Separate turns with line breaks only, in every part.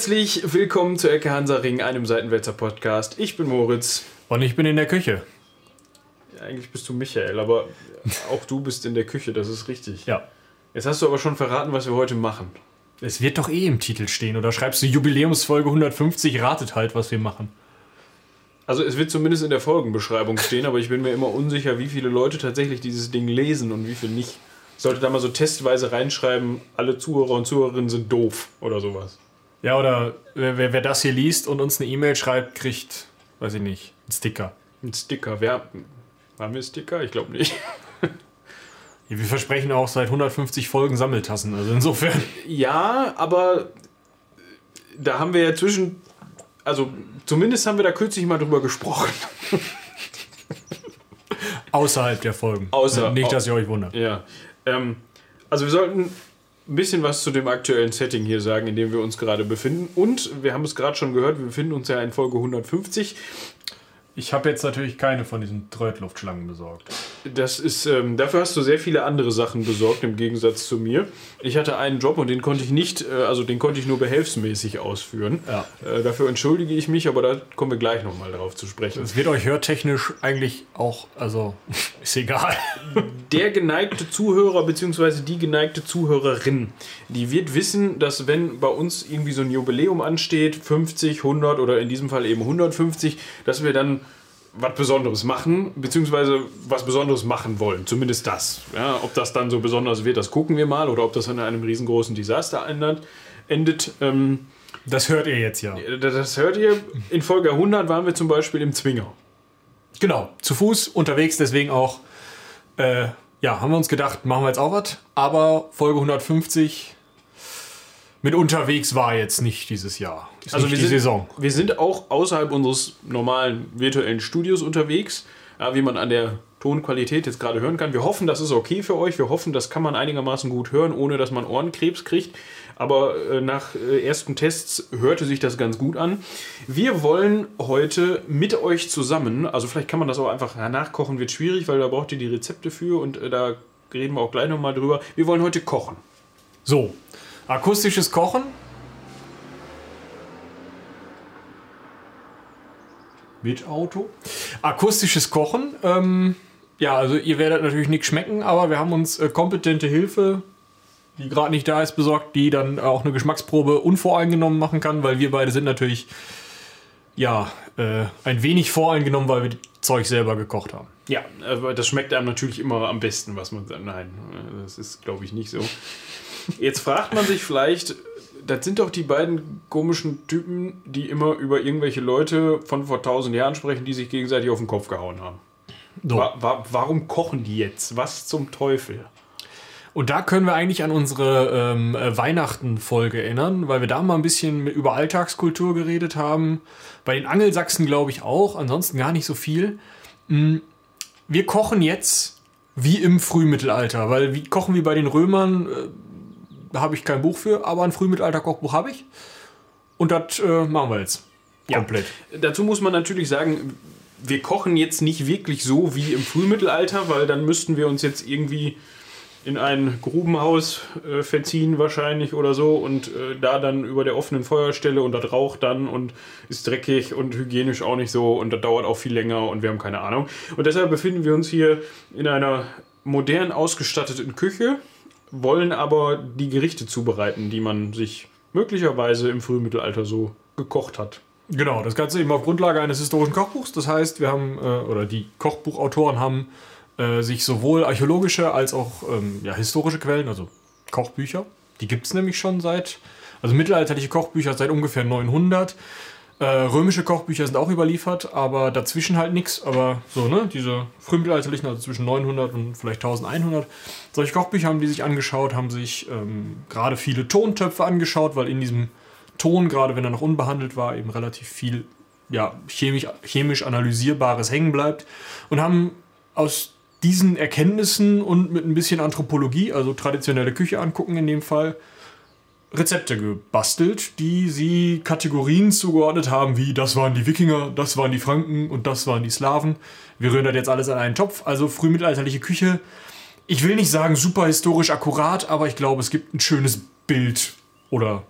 herzlich willkommen zu Ecke Hansa Ring, einem Seitenwälzer Podcast. Ich bin Moritz.
Und ich bin in der Küche.
Ja, eigentlich bist du Michael, aber auch du bist in der Küche, das ist richtig.
Ja.
Jetzt hast du aber schon verraten, was wir heute machen.
Es wird doch eh im Titel stehen. Oder schreibst du Jubiläumsfolge 150, ratet halt, was wir machen.
Also es wird zumindest in der Folgenbeschreibung stehen, aber ich bin mir immer unsicher, wie viele Leute tatsächlich dieses Ding lesen und wie viele nicht. Ich sollte da mal so testweise reinschreiben, alle Zuhörer und Zuhörerinnen sind doof oder sowas.
Ja, oder wer, wer, das hier liest und uns eine E-Mail schreibt, kriegt, weiß ich nicht, einen Sticker.
Ein Sticker. Wer, haben wir Sticker? Ich glaube nicht.
Wir versprechen auch seit 150 Folgen Sammeltassen. Also insofern.
Ja, aber da haben wir ja zwischen. Also zumindest haben wir da kürzlich mal drüber gesprochen.
Außerhalb der Folgen.
Außer-
Nicht, dass ihr euch wundert.
Ja. Ähm, also wir sollten ein bisschen was zu dem aktuellen Setting hier sagen, in dem wir uns gerade befinden. Und wir haben es gerade schon gehört, wir befinden uns ja in Folge 150.
Ich habe jetzt natürlich keine von diesen Trötluftschlangen besorgt.
Das ist, ähm, dafür hast du sehr viele andere Sachen besorgt im Gegensatz zu mir. Ich hatte einen Job und den konnte ich nicht, äh, also den konnte ich nur behelfsmäßig ausführen.
Ja.
Äh, dafür entschuldige ich mich, aber da kommen wir gleich nochmal drauf zu sprechen.
Es wird euch hörtechnisch eigentlich auch, also ist egal.
Der geneigte Zuhörer bzw. die geneigte Zuhörerin, die wird wissen, dass wenn bei uns irgendwie so ein Jubiläum ansteht, 50, 100 oder in diesem Fall eben 150, dass wir dann was Besonderes machen, beziehungsweise was Besonderes machen wollen. Zumindest das. Ja, ob das dann so besonders wird, das gucken wir mal. Oder ob das in einem riesengroßen Desaster ändert, endet. Ähm,
Das hört ihr jetzt ja.
das hört ihr. In Folge 100 waren wir zum Beispiel im Zwinger.
Genau, zu Fuß unterwegs, deswegen auch, äh, ja, haben wir uns gedacht, machen wir jetzt auch was. Aber Folge 150 mit unterwegs war jetzt nicht dieses Jahr. Ist
Also wir sind,
Saison.
wir sind auch außerhalb unseres normalen virtuellen Studios unterwegs, ja, wie man an der Tonqualität jetzt gerade hören kann. Wir hoffen, das ist okay für euch. Wir hoffen, das kann man einigermaßen gut hören, ohne dass man Ohrenkrebs kriegt. Aber äh, nach äh, ersten Tests hörte sich das ganz gut an. Wir wollen heute mit euch zusammen, also vielleicht kann man das auch einfach nachkochen, wird schwierig, weil da braucht ihr die Rezepte für und äh, da reden wir auch gleich nochmal drüber. Wir wollen heute kochen.
So, akustisches Kochen. Mit Auto. Akustisches Kochen. Ähm, ja, also ihr werdet natürlich nichts schmecken, aber wir haben uns äh, kompetente Hilfe, die gerade nicht da ist, besorgt, die dann auch eine Geschmacksprobe unvoreingenommen machen kann, weil wir beide sind natürlich ja äh, ein wenig voreingenommen, weil wir Zeug selber gekocht haben.
Ja, aber das schmeckt einem natürlich immer am besten, was man sagt. Nein, das ist, glaube ich, nicht so. Jetzt fragt man sich vielleicht, das sind doch die beiden komischen Typen, die immer über irgendwelche Leute von vor tausend Jahren sprechen, die sich gegenseitig auf den Kopf gehauen haben.
So.
Wa wa warum kochen die jetzt? Was zum Teufel?
Und da können wir eigentlich an unsere ähm, äh, Weihnachten-Folge erinnern, weil wir da mal ein bisschen über Alltagskultur geredet haben. Bei den Angelsachsen glaube ich auch, ansonsten gar nicht so viel. Mm, Wir kochen jetzt wie im Frühmittelalter, weil wie kochen wie bei den Römern, äh, da habe ich kein Buch für, aber ein Frühmittelalter-Kochbuch habe ich. Und das äh, machen wir jetzt. Komplett.
Dazu muss man natürlich sagen, wir kochen jetzt nicht wirklich so wie im Frühmittelalter, weil dann müssten wir uns jetzt irgendwie in ein Grubenhaus äh, verziehen wahrscheinlich oder so und äh, da dann über der offenen Feuerstelle und das raucht dann und ist dreckig und hygienisch auch nicht so und das dauert auch viel länger und wir haben keine Ahnung. Und deshalb befinden wir uns hier in einer modern ausgestatteten Küche, wollen aber die Gerichte zubereiten, die man sich möglicherweise im Frühmittelalter so gekocht hat.
Genau, das Ganze eben auf Grundlage eines historischen Kochbuchs. Das heißt, wir haben, äh, oder die Kochbuchautoren haben äh, sich sowohl archäologische als auch ähm, ja, historische Quellen, also Kochbücher, die gibt es nämlich schon seit, also mittelalterliche Kochbücher seit ungefähr 900. Äh, römische Kochbücher sind auch überliefert, aber dazwischen halt nichts. Aber so, ne, diese frühmittelalterlichen, also zwischen 900 und vielleicht 1100. Solche Kochbücher haben die sich angeschaut, haben sich ähm, gerade viele Tontöpfe angeschaut, weil in diesem Ton, gerade wenn er noch unbehandelt war, eben relativ viel ja, chemisch, chemisch analysierbares hängen bleibt. Und haben aus diesen Erkenntnissen und mit ein bisschen Anthropologie, also traditionelle Küche angucken in dem Fall, Rezepte gebastelt, die sie Kategorien zugeordnet haben, wie das waren die Wikinger, das waren die Franken und das waren die Slawen. Wir rühren das jetzt alles an einen Topf, also frühmittelalterliche Küche. Ich will nicht sagen super historisch akkurat, aber ich glaube, es gibt ein schönes Bild oder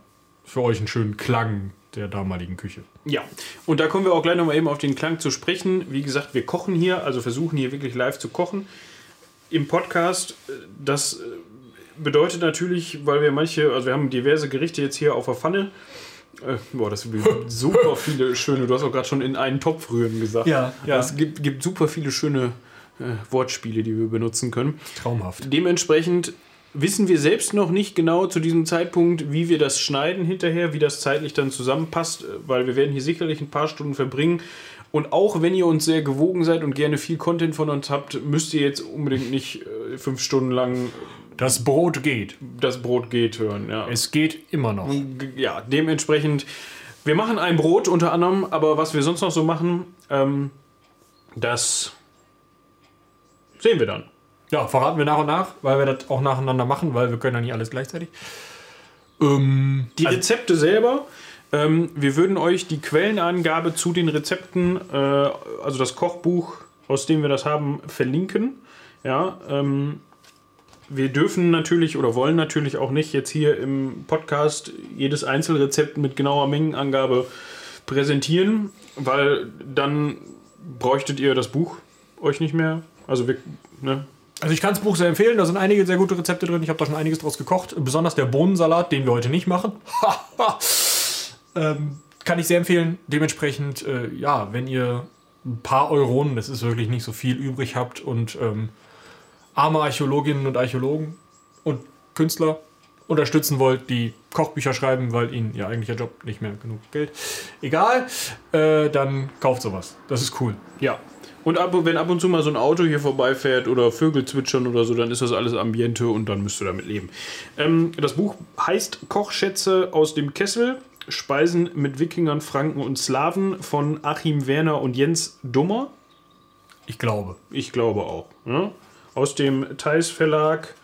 für euch einen schönen Klang der damaligen Küche.
Ja, und da kommen wir auch gleich nochmal eben auf den Klang zu sprechen. Wie gesagt, wir kochen hier, also versuchen hier wirklich live zu kochen. Im Podcast, äh, das äh, bedeutet natürlich, weil wir manche, also wir haben diverse Gerichte jetzt hier auf der Pfanne. Äh, boah, das sind super viele schöne, du hast auch gerade schon in einen Topf rühren gesagt.
Ja, ja.
Es gibt, gibt super viele schöne äh, Wortspiele, die wir benutzen können.
Traumhaft.
Dementsprechend wissen wir selbst noch nicht genau zu diesem Zeitpunkt, wie wir das schneiden hinterher, wie das zeitlich dann zusammenpasst, weil wir werden hier sicherlich ein paar Stunden verbringen. Und auch wenn ihr uns sehr gewogen seid und gerne viel Content von uns habt, müsst ihr jetzt unbedingt nicht äh, fünf Stunden lang
Das Brot geht.
das Brot geht hören. Ja.
Es geht immer noch.
ja, dementsprechend, wir machen ein Brot unter anderem, aber was wir sonst noch so machen, ähm, das sehen wir dann.
Ja, verraten wir nach und nach, weil wir das auch nacheinander machen, weil wir können ja nicht alles gleichzeitig. Ähm,
Die Rezepte selber, ähm, wir würden euch die Quellenangabe zu den Rezepten, äh, also das Kochbuch, aus dem wir das haben, verlinken. Ja, ähm, wir dürfen natürlich oder wollen natürlich auch nicht jetzt hier im Podcast jedes Einzelrezept mit genauer Mengenangabe präsentieren, weil dann bräuchtet ihr das Buch euch nicht mehr. Also wir, ne?
Also ich kann das Buch sehr empfehlen, da sind einige sehr gute Rezepte drin. Ich habe da schon einiges draus gekocht. Besonders der Bohnensalat, den wir heute nicht machen. ähm, kann ich sehr empfehlen. Dementsprechend, äh, ja, wenn ihr ein paar Euronen, das ist wirklich nicht so viel, übrig habt und ähm, arme Archäologinnen und Archäologen und Künstler unterstützen wollt, die Kochbücher schreiben, weil ihnen ihr eigentlicher Job nicht mehr genug Geld. Egal, äh, dann kauft sowas. Das ist cool.
Ja. Und ab, wenn ab und zu mal so ein Auto hier vorbeifährt oder Vögel zwitschern oder so, dann ist das alles Ambiente und dann müsst ihr damit leben. Ähm, das Buch heißt Kochschätze aus dem Kessel. Speisen mit Wikingern, Franken und Slawen von Achim Werner und Jens Dummer.
Ich glaube.
Ich glaube auch. Ja? Aus dem Theis Verlag.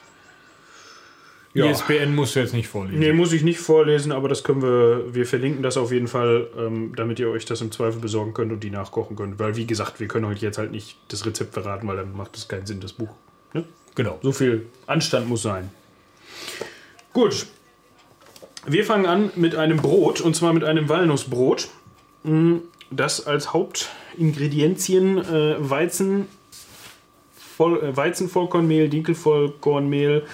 Ja.
ISBN musst du jetzt nicht vorlesen.
Nee, muss ich nicht vorlesen, aber das können wir, wir verlinken das auf jeden Fall, ähm, damit ihr euch das im Zweifel besorgen könnt und die nachkochen könnt. Weil, wie gesagt, wir können euch jetzt halt nicht das Rezept verraten, weil dann macht es keinen Sinn, das Buch. Ne?
Genau.
So viel Anstand muss sein. Gut. Wir fangen an mit einem Brot, und zwar mit einem Walnussbrot. Mm, Das als Hauptingredienzien äh, Weizen, Weizenvollkornmehl, Dinkelvollkornmehl,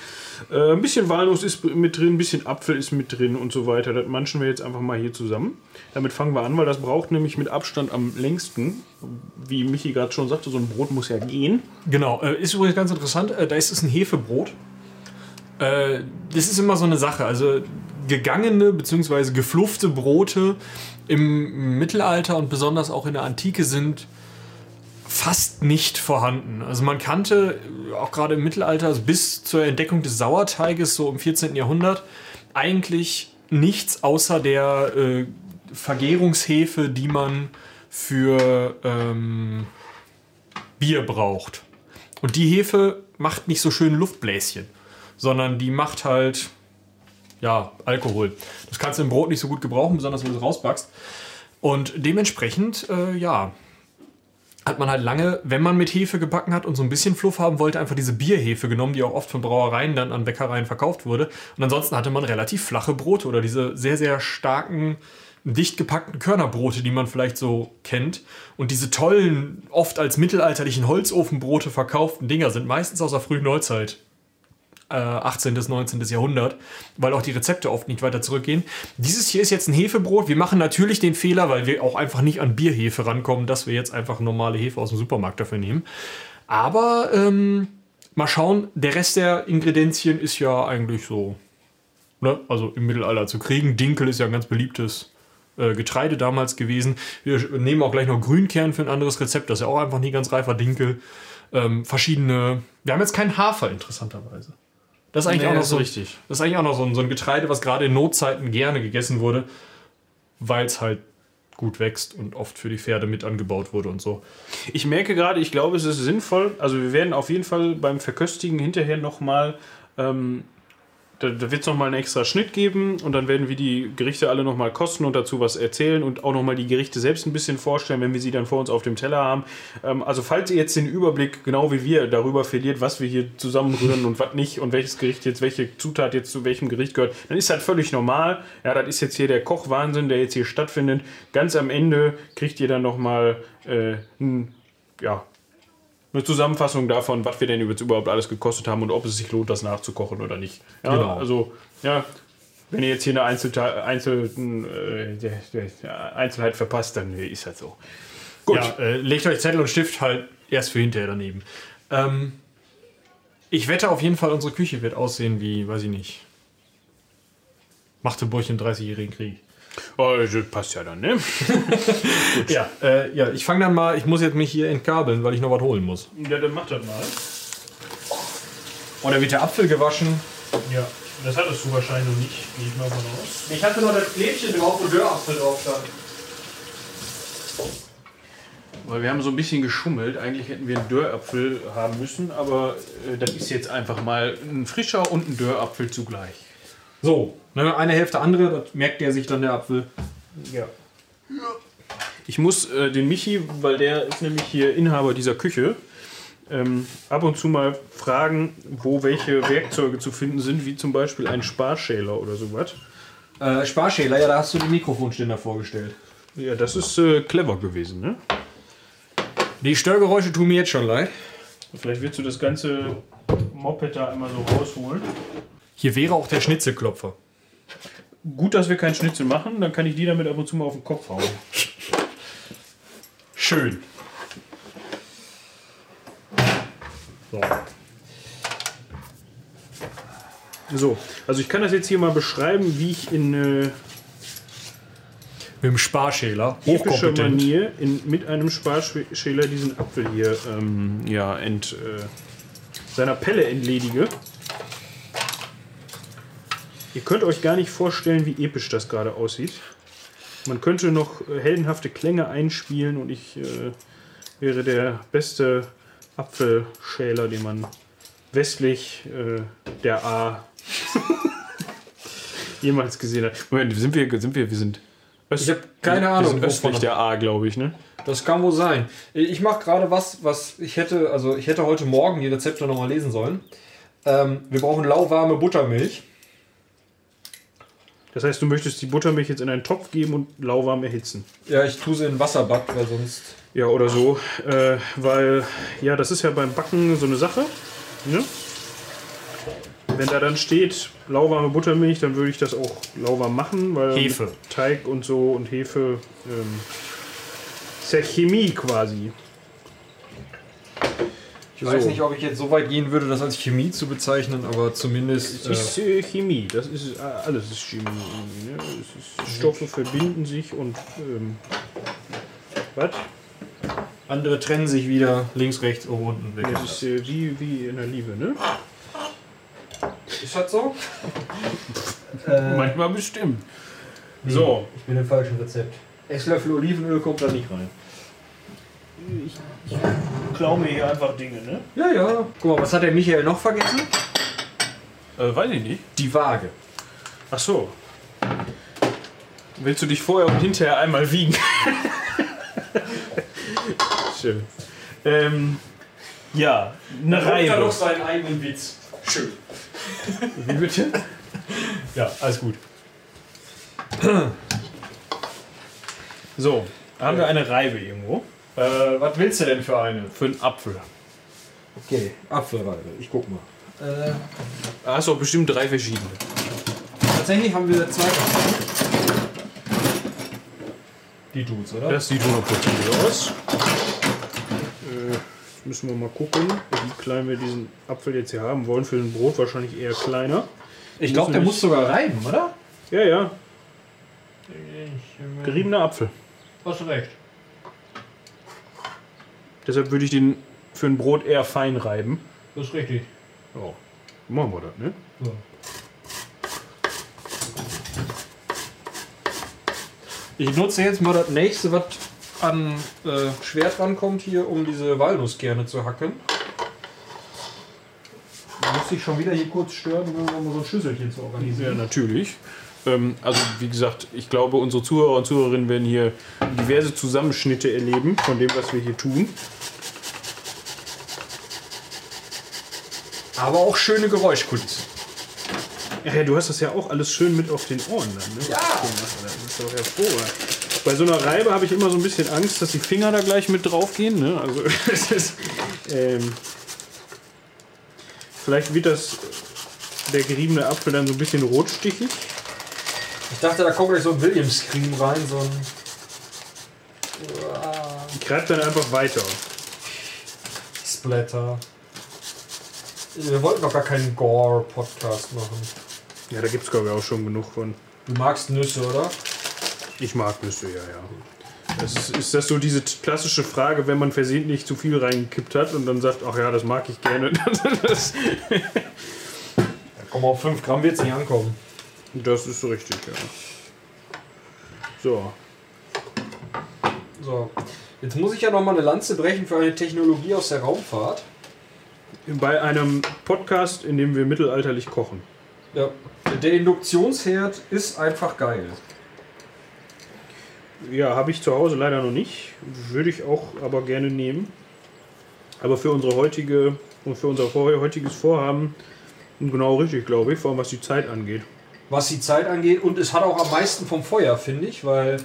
äh, ein bisschen Walnuss ist mit drin, ein bisschen Apfel ist mit drin und so weiter. Das manchen wir jetzt einfach mal hier zusammen. Damit fangen wir an, weil das braucht nämlich mit Abstand am längsten. Wie Michi gerade schon sagte, so ein Brot muss ja gehen.
Genau, äh, ist übrigens ganz interessant, äh, da ist es ein Hefebrot. Äh, das ist immer so eine Sache, also gegangene bzw. gefluffte Brote im Mittelalter und besonders auch in der Antike sind fast nicht vorhanden. Also man kannte auch gerade im Mittelalter also bis zur Entdeckung des Sauerteiges so im 14. Jahrhundert eigentlich nichts außer der äh, Vergärungshefe, die man für ähm, Bier braucht. Und die Hefe macht nicht so schön Luftbläschen, sondern die macht halt ja, Alkohol. Das kannst du im Brot nicht so gut gebrauchen, besonders wenn du es rausbackst. Und dementsprechend, äh, ja, hat man halt lange, wenn man mit Hefe gebacken hat und so ein bisschen Fluff haben wollte, einfach diese Bierhefe genommen, die auch oft von Brauereien dann an Bäckereien verkauft wurde. Und ansonsten hatte man relativ flache Brote oder diese sehr, sehr starken, dicht gepackten Körnerbrote, die man vielleicht so kennt. Und diese tollen, oft als mittelalterlichen Holzofenbrote verkauften Dinger sind meistens aus der frühen Neuzeit. Äh, 18. bis 19. Jahrhundert, weil auch die Rezepte oft nicht weiter zurückgehen. Dieses hier ist jetzt ein Hefebrot. Wir machen natürlich den Fehler, weil wir auch einfach nicht an Bierhefe rankommen, dass wir jetzt einfach normale Hefe aus dem Supermarkt dafür nehmen. Aber ähm, mal schauen, der Rest der Ingredienzien ist ja eigentlich so, ne? also im Mittelalter zu kriegen. Dinkel ist ja ein ganz beliebtes äh, Getreide damals gewesen. Wir nehmen auch gleich noch Grünkern für ein anderes Rezept, das ist ja auch einfach nie ganz reifer Dinkel. Ähm, verschiedene. Wir haben jetzt keinen Hafer, interessanterweise. Das ist eigentlich
Nee,
auch noch so,
richtig.
Das ist eigentlich auch noch so ein, so ein Getreide, was gerade in Notzeiten gerne gegessen wurde, weil es halt gut wächst und oft für die Pferde mit angebaut wurde und so.
Ich merke gerade, ich glaube, es ist sinnvoll. Also, wir werden auf jeden Fall beim Verköstigen hinterher nochmal ähm, da, da wird es nochmal einen extra Schnitt geben und dann werden wir die Gerichte alle nochmal kosten und dazu was erzählen und auch nochmal die Gerichte selbst ein bisschen vorstellen, wenn wir sie dann vor uns auf dem Teller haben. Ähm, also falls ihr jetzt den Überblick, genau wie wir, darüber verliert, was wir hier zusammenrühren und was nicht und welches Gericht jetzt, welche Zutat jetzt zu welchem Gericht gehört, dann ist das völlig normal. Ja, das ist jetzt hier der Kochwahnsinn, der jetzt hier stattfindet. Ganz am Ende kriegt ihr dann nochmal äh, ein, ja, eine Zusammenfassung davon, was wir denn jetzt überhaupt alles gekostet haben und ob es sich lohnt, das nachzukochen oder nicht. Ja,
Genau.
Also, ja, wenn ihr jetzt hier eine Einzelteil, Einzelten, äh, Einzelheit verpasst, dann ist das so.
Gut, ja, äh, legt euch Zettel und Stift halt erst für hinterher daneben. Ähm, ich wette auf jeden Fall, unsere Küche wird aussehen wie, weiß ich nicht, Magdeburg im 30-jährigen Krieg.
Oh, das passt ja dann, ne?
Ja, äh, ja ich fange dann mal, ich muss jetzt mich hier entkabeln, weil ich noch was holen muss.
Ja, dann macht das mal.
Oh, da wird der Apfel gewaschen.
Ja, das hattest du wahrscheinlich noch nicht, gehe ich mal von aus.
Ich hatte noch das Klebchen drauf, wo Dörrapfel drauf stand.
Weil wir haben so ein bisschen geschummelt. Eigentlich hätten wir einen Dörrapfel haben müssen, aber äh, das ist jetzt einfach mal ein frischer und ein Dörrapfel zugleich.
So, ne, eine Hälfte andere, das merkt der sich dann der Apfel.
Ja. Ich muss äh, den Michi, weil der ist nämlich hier Inhaber dieser Küche, ähm, ab und zu mal fragen, wo welche Werkzeuge zu finden sind, wie zum Beispiel ein Sparschäler oder sowas.
Äh, Sparschäler, ja, da hast du den Mikrofonständer vorgestellt.
Ja, das ist äh, clever gewesen, ne?
Die Störgeräusche tun mir jetzt schon leid.
Vielleicht willst du das ganze Moped da einmal so rausholen.
Hier wäre auch der Schnitzelklopfer.
Gut, dass wir keinen Schnitzel machen, dann kann ich die damit ab und zu mal auf den Kopf hauen.
Schön. So.
So, also ich kann das jetzt hier mal beschreiben, wie ich in äh,
Mit dem Sparschäler. Hochkompetent.
Manier in, mit einem Sparschäler diesen Apfel hier ähm, ja, ent, äh, seiner Pelle entledige. Ihr könnt euch gar nicht vorstellen, wie episch das gerade aussieht. Man könnte noch äh, heldenhafte Klänge einspielen und ich äh, wäre der beste Apfelschäler, den man westlich äh, der A jemals gesehen hat. Moment, sind wir, sind wir, wir sind.
Ich habe keine
wir
Ahnung,
sind östlich der A, glaube ich, ne?
Das kann wohl sein. Ich mache gerade was, was ich hätte, also ich hätte heute Morgen die Rezepte nochmal lesen sollen. Ähm, wir brauchen lauwarme Buttermilch.
Das heißt, du möchtest die Buttermilch jetzt in einen Topf geben und lauwarm erhitzen.
Ja, ich tue sie in Wasserbad, weil sonst.
Ja, oder so. Äh, weil, ja, das ist ja beim Backen so eine Sache. Ne? Wenn da dann steht, lauwarme Buttermilch, dann würde ich das auch lauwarm machen, weil
Hefe.
Teig und so und Hefe ähm, ist ja Chemie quasi.
Ich weiß nicht, ob ich jetzt so weit gehen würde, das als Chemie zu bezeichnen, aber zumindest.
Es ist äh, Chemie, das ist äh, alles ist Chemie. Ne? Es ist, Stoffe verbinden sich und ähm, was?
andere trennen sich wieder links, rechts, oben, unten weg.
Das ist äh, wie, wie in der Liebe, ne?
Ist das so?
Manchmal bestimmt. So,
Ich bin im falschen Rezept. Esslöffel Olivenöl kommt da nicht rein.
Ich, ich klau mir hier einfach Dinge, ne?
Ja, ja. Guck mal, was hat der Michael noch vergessen?
Äh, weiß ich nicht.
Die Waage.
Ach so. Willst du dich vorher und hinterher einmal wiegen? Schön. Ähm, ja, eine Reibe.
seinen eigenen Witz. Schön.
Wie bitte?
Ja, alles gut.
So, haben wir eine Reibe irgendwo?
Äh, was willst du denn für eine?
Für einen Apfel.
Okay, Apfelreibe. Ich guck mal. Äh,
Da hast du auch bestimmt drei verschiedene.
tatsächlich haben wir zwei. Die tut's, oder?
Das sieht hundertprozentig aus. Äh, jetzt müssen wir mal gucken, wie klein wir diesen Apfel jetzt hier haben wollen. Für ein Brot wahrscheinlich eher kleiner.
ich glaube, der muss sogar reiben, oder?
Ja, ja,
Ich,
geriebener Apfel.
hast recht.
Deshalb würde ich den für ein Brot eher fein reiben.
Das ist richtig.
Ja, machen wir das, ne?
So. Ich nutze jetzt mal das nächste, was an äh, Schwert rankommt hier, um diese Walnusskerne zu hacken. Muss dich schon wieder hier kurz stören, um so ein Schüsselchen zu
Ja,
organisieren?
natürlich. Ähm, also, wie gesagt, ich glaube, unsere Zuhörer und Zuhörerinnen werden hier diverse Zusammenschnitte erleben von dem, was wir hier tun.
Aber auch schöne Geräuschkulissen.
Ja, ja, du hast das ja auch alles schön mit auf den Ohren dann, ne?
Ja.
Das ist doch hervorragend. Bei so einer Reibe habe ich immer so ein bisschen Angst, dass die Finger da gleich mit draufgehen. Ne? Also, es ist, ähm, vielleicht wird das der geriebene Apfel dann so ein bisschen rotstichig.
Ich dachte, da kommt gleich so ein Williams-Scream rein, so ein.
Ich greife dann einfach weiter.
Splatter. Wir wollten doch gar keinen Gore-Podcast machen.
Ja, da gibt es glaube ich auch schon genug von.
Du magst Nüsse, oder?
Ich mag Nüsse, ja, ja. Das ist, ist das so diese klassische Frage, wenn man versehentlich zu viel reingekippt hat und dann sagt, ach ja, das mag ich gerne. Das,
Komm, auf 5 Gramm wird es nicht ankommen.
Das ist richtig, ja. So,
So. Jetzt muss ich ja noch mal eine Lanze brechen für eine Technologie aus der Raumfahrt.
bei einem Podcast, in dem wir mittelalterlich kochen.
Ja. Der Induktionsherd ist einfach geil.
Ja, habe ich zu Hause leider noch nicht. Würde ich auch aber gerne nehmen. Aber für unsere heutige und für unser heutiges Vorhaben genau richtig, glaube ich, vor allem was die Zeit angeht.
Was die Zeit angeht. Und es hat auch am meisten vom Feuer, finde ich, weil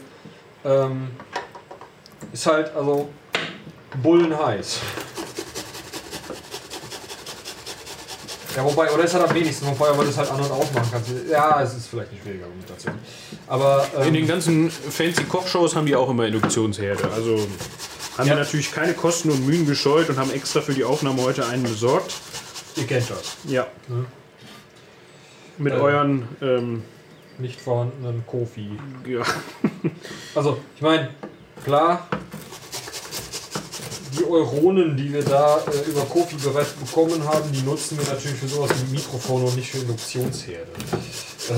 ähm, ist halt also bullen heiß. Ja, wobei, oder es hat am wenigsten vom Feuer, weil du es halt an- und aufmachen kannst. Ja, es ist vielleicht eine schwierige Argumentation. Aber
In den
ähm,
ganzen fancy Kochshows haben die auch immer Induktionsherde. Also haben
Ja.
wir natürlich keine Kosten und Mühen gescheut und haben extra für die Aufnahme heute einen besorgt.
ihr kennt das.
Ja.
Ne?
Mit
Äh.
euren, ähm,
Nicht vorhandenen Kofi.
ja,
Also, ich meine, klar, die Euronen, die wir da äh, über Kofi bereits bekommen haben, die nutzen wir natürlich für sowas wie Mikrofone und nicht für Induktionsherde.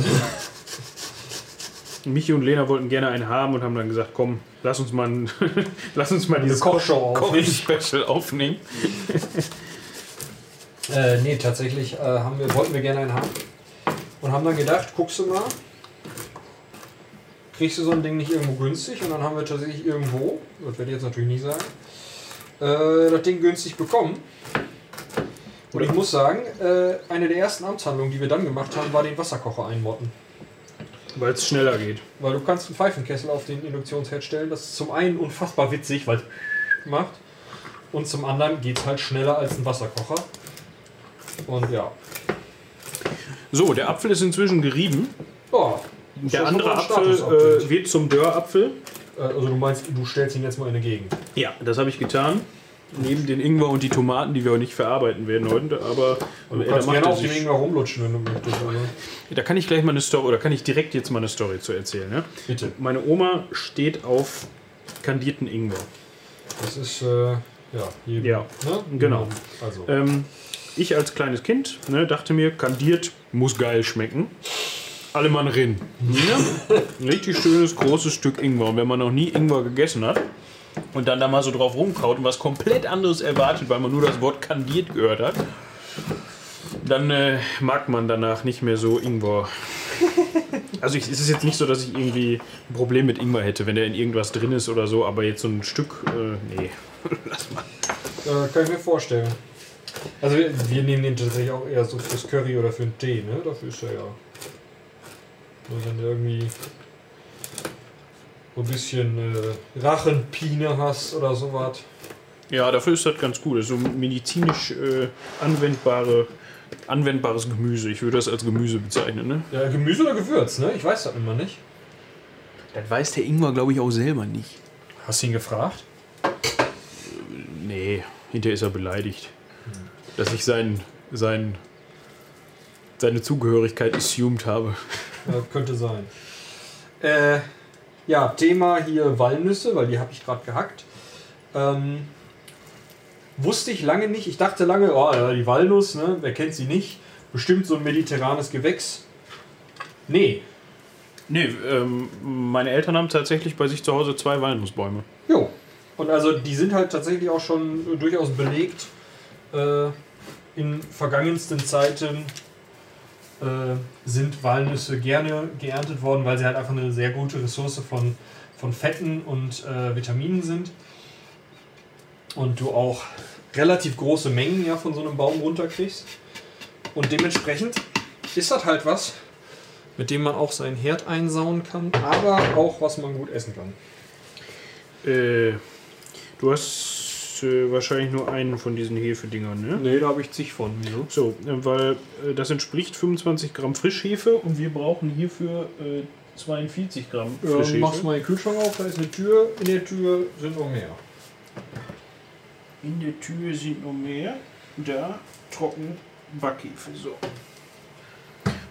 Michi und Lena wollten gerne einen haben und haben dann gesagt, komm, lass uns mal, ein, lass uns mal dieses
Kochshow aufnehmen.
Koch-Special aufnehmen.
Äh, nee, tatsächlich äh, haben wir, wollten wir gerne einen haben. Und haben dann gedacht, guckst du mal, kriegst du so ein Ding nicht irgendwo günstig? Und dann haben wir tatsächlich irgendwo, das werde ich jetzt natürlich nicht sagen, äh, das Ding günstig bekommen. Und ich muss sagen, äh, eine der ersten Amtshandlungen, die wir dann gemacht haben, war den Wasserkocher einmotten.
Weil es schneller geht.
Weil du kannst einen Pfeifenkessel auf den Induktionsherd stellen. Das ist zum einen unfassbar witzig, weil es macht. Und zum anderen geht es halt schneller als ein Wasserkocher. Und ja.
So, der Apfel ist inzwischen gerieben.
Ja,
Der andere Apfel äh, wird zum Dörrapfel.
Äh, Also du meinst, du stellst ihn jetzt mal in eine Gegend.
Ja, das habe ich getan. Neben den Ingwer und die Tomaten, die wir auch nicht verarbeiten werden heute, aber
Und du
äh, da,
kannst
macht
gerne
er
auf dem Ingwer rumlutschen, wenn du möchtest. Also.
da kann ich gleich mal eine Story, oder kann ich direkt jetzt mal eine Story zu erzählen. Ne?
Bitte.
Meine Oma steht auf kandierten Ingwer.
Das ist, äh, ja, jedem,
Ja,
ne?
genau.
Also,
Ähm, ich als kleines Kind ne, dachte mir, kandiert muss geil schmecken. Alle Mann rin. Ja? Richtig schönes, großes Stück Ingwer. Und wenn man noch nie Ingwer gegessen hat und dann da mal so drauf rumkaut und was komplett anderes erwartet, weil man nur das Wort kandiert gehört hat, dann äh, mag man danach nicht mehr so Ingwer. Also ich, es ist jetzt nicht so, dass ich irgendwie ein Problem mit Ingwer hätte, wenn der in irgendwas drin ist oder so, aber jetzt so ein Stück, äh, nee. Lass mal.
äh, kann ich mir vorstellen. Also wir, wir nehmen den tatsächlich auch eher so fürs Curry oder für den Tee, ne? Dafür ist er ja. Nur Wenn du irgendwie so ein bisschen äh, Rachenpine hast oder sowas.
Ja, dafür ist das ganz gut. Das ist so medizinisch äh, anwendbare, anwendbares Gemüse. Ich würde das als Gemüse bezeichnen. Ne?
Ja, Gemüse oder Gewürz, ne? Ich weiß das immer nicht.
Das weiß der Ingwer, glaube ich, auch selber nicht.
Hast du ihn gefragt?
Nee, hinterher ist er beleidigt. Dass ich sein, sein, seine Zugehörigkeit assumed habe.
Ja, könnte sein. Äh, ja, Thema hier Walnüsse, weil die habe ich gerade gehackt. Ähm, wusste ich lange nicht. Ich dachte lange, oh, ja, die Walnuss, ne? wer kennt sie nicht? Bestimmt so ein mediterranes Gewächs. Nee.
Nee, ähm, meine Eltern haben tatsächlich bei sich zu Hause zwei Walnussbäume.
Jo. Und also die sind halt tatsächlich auch schon durchaus belegt äh, in vergangensten Zeiten äh, sind Walnüsse gerne geerntet worden, weil sie halt einfach eine sehr gute Ressource von, von Fetten und äh, Vitaminen sind. Und du auch relativ große Mengen ja von so einem Baum runterkriegst. Und dementsprechend ist das halt was, mit dem man auch seinen Herd einsauen kann, aber auch was man gut essen kann.
Äh, du hast äh, wahrscheinlich nur einen von diesen Hefedingern, ne?
Nee, da habe ich zig von. Wieso?
So, äh, weil äh, das entspricht 25 Gramm Frischhefe und wir brauchen hierfür äh, 42 Gramm
Ja,
Frischhefe.
machst mal den Kühlschrank auf, da ist eine Tür, in der Tür sind noch mehr.
In der Tür sind noch mehr. Da trocken Backhefe. So.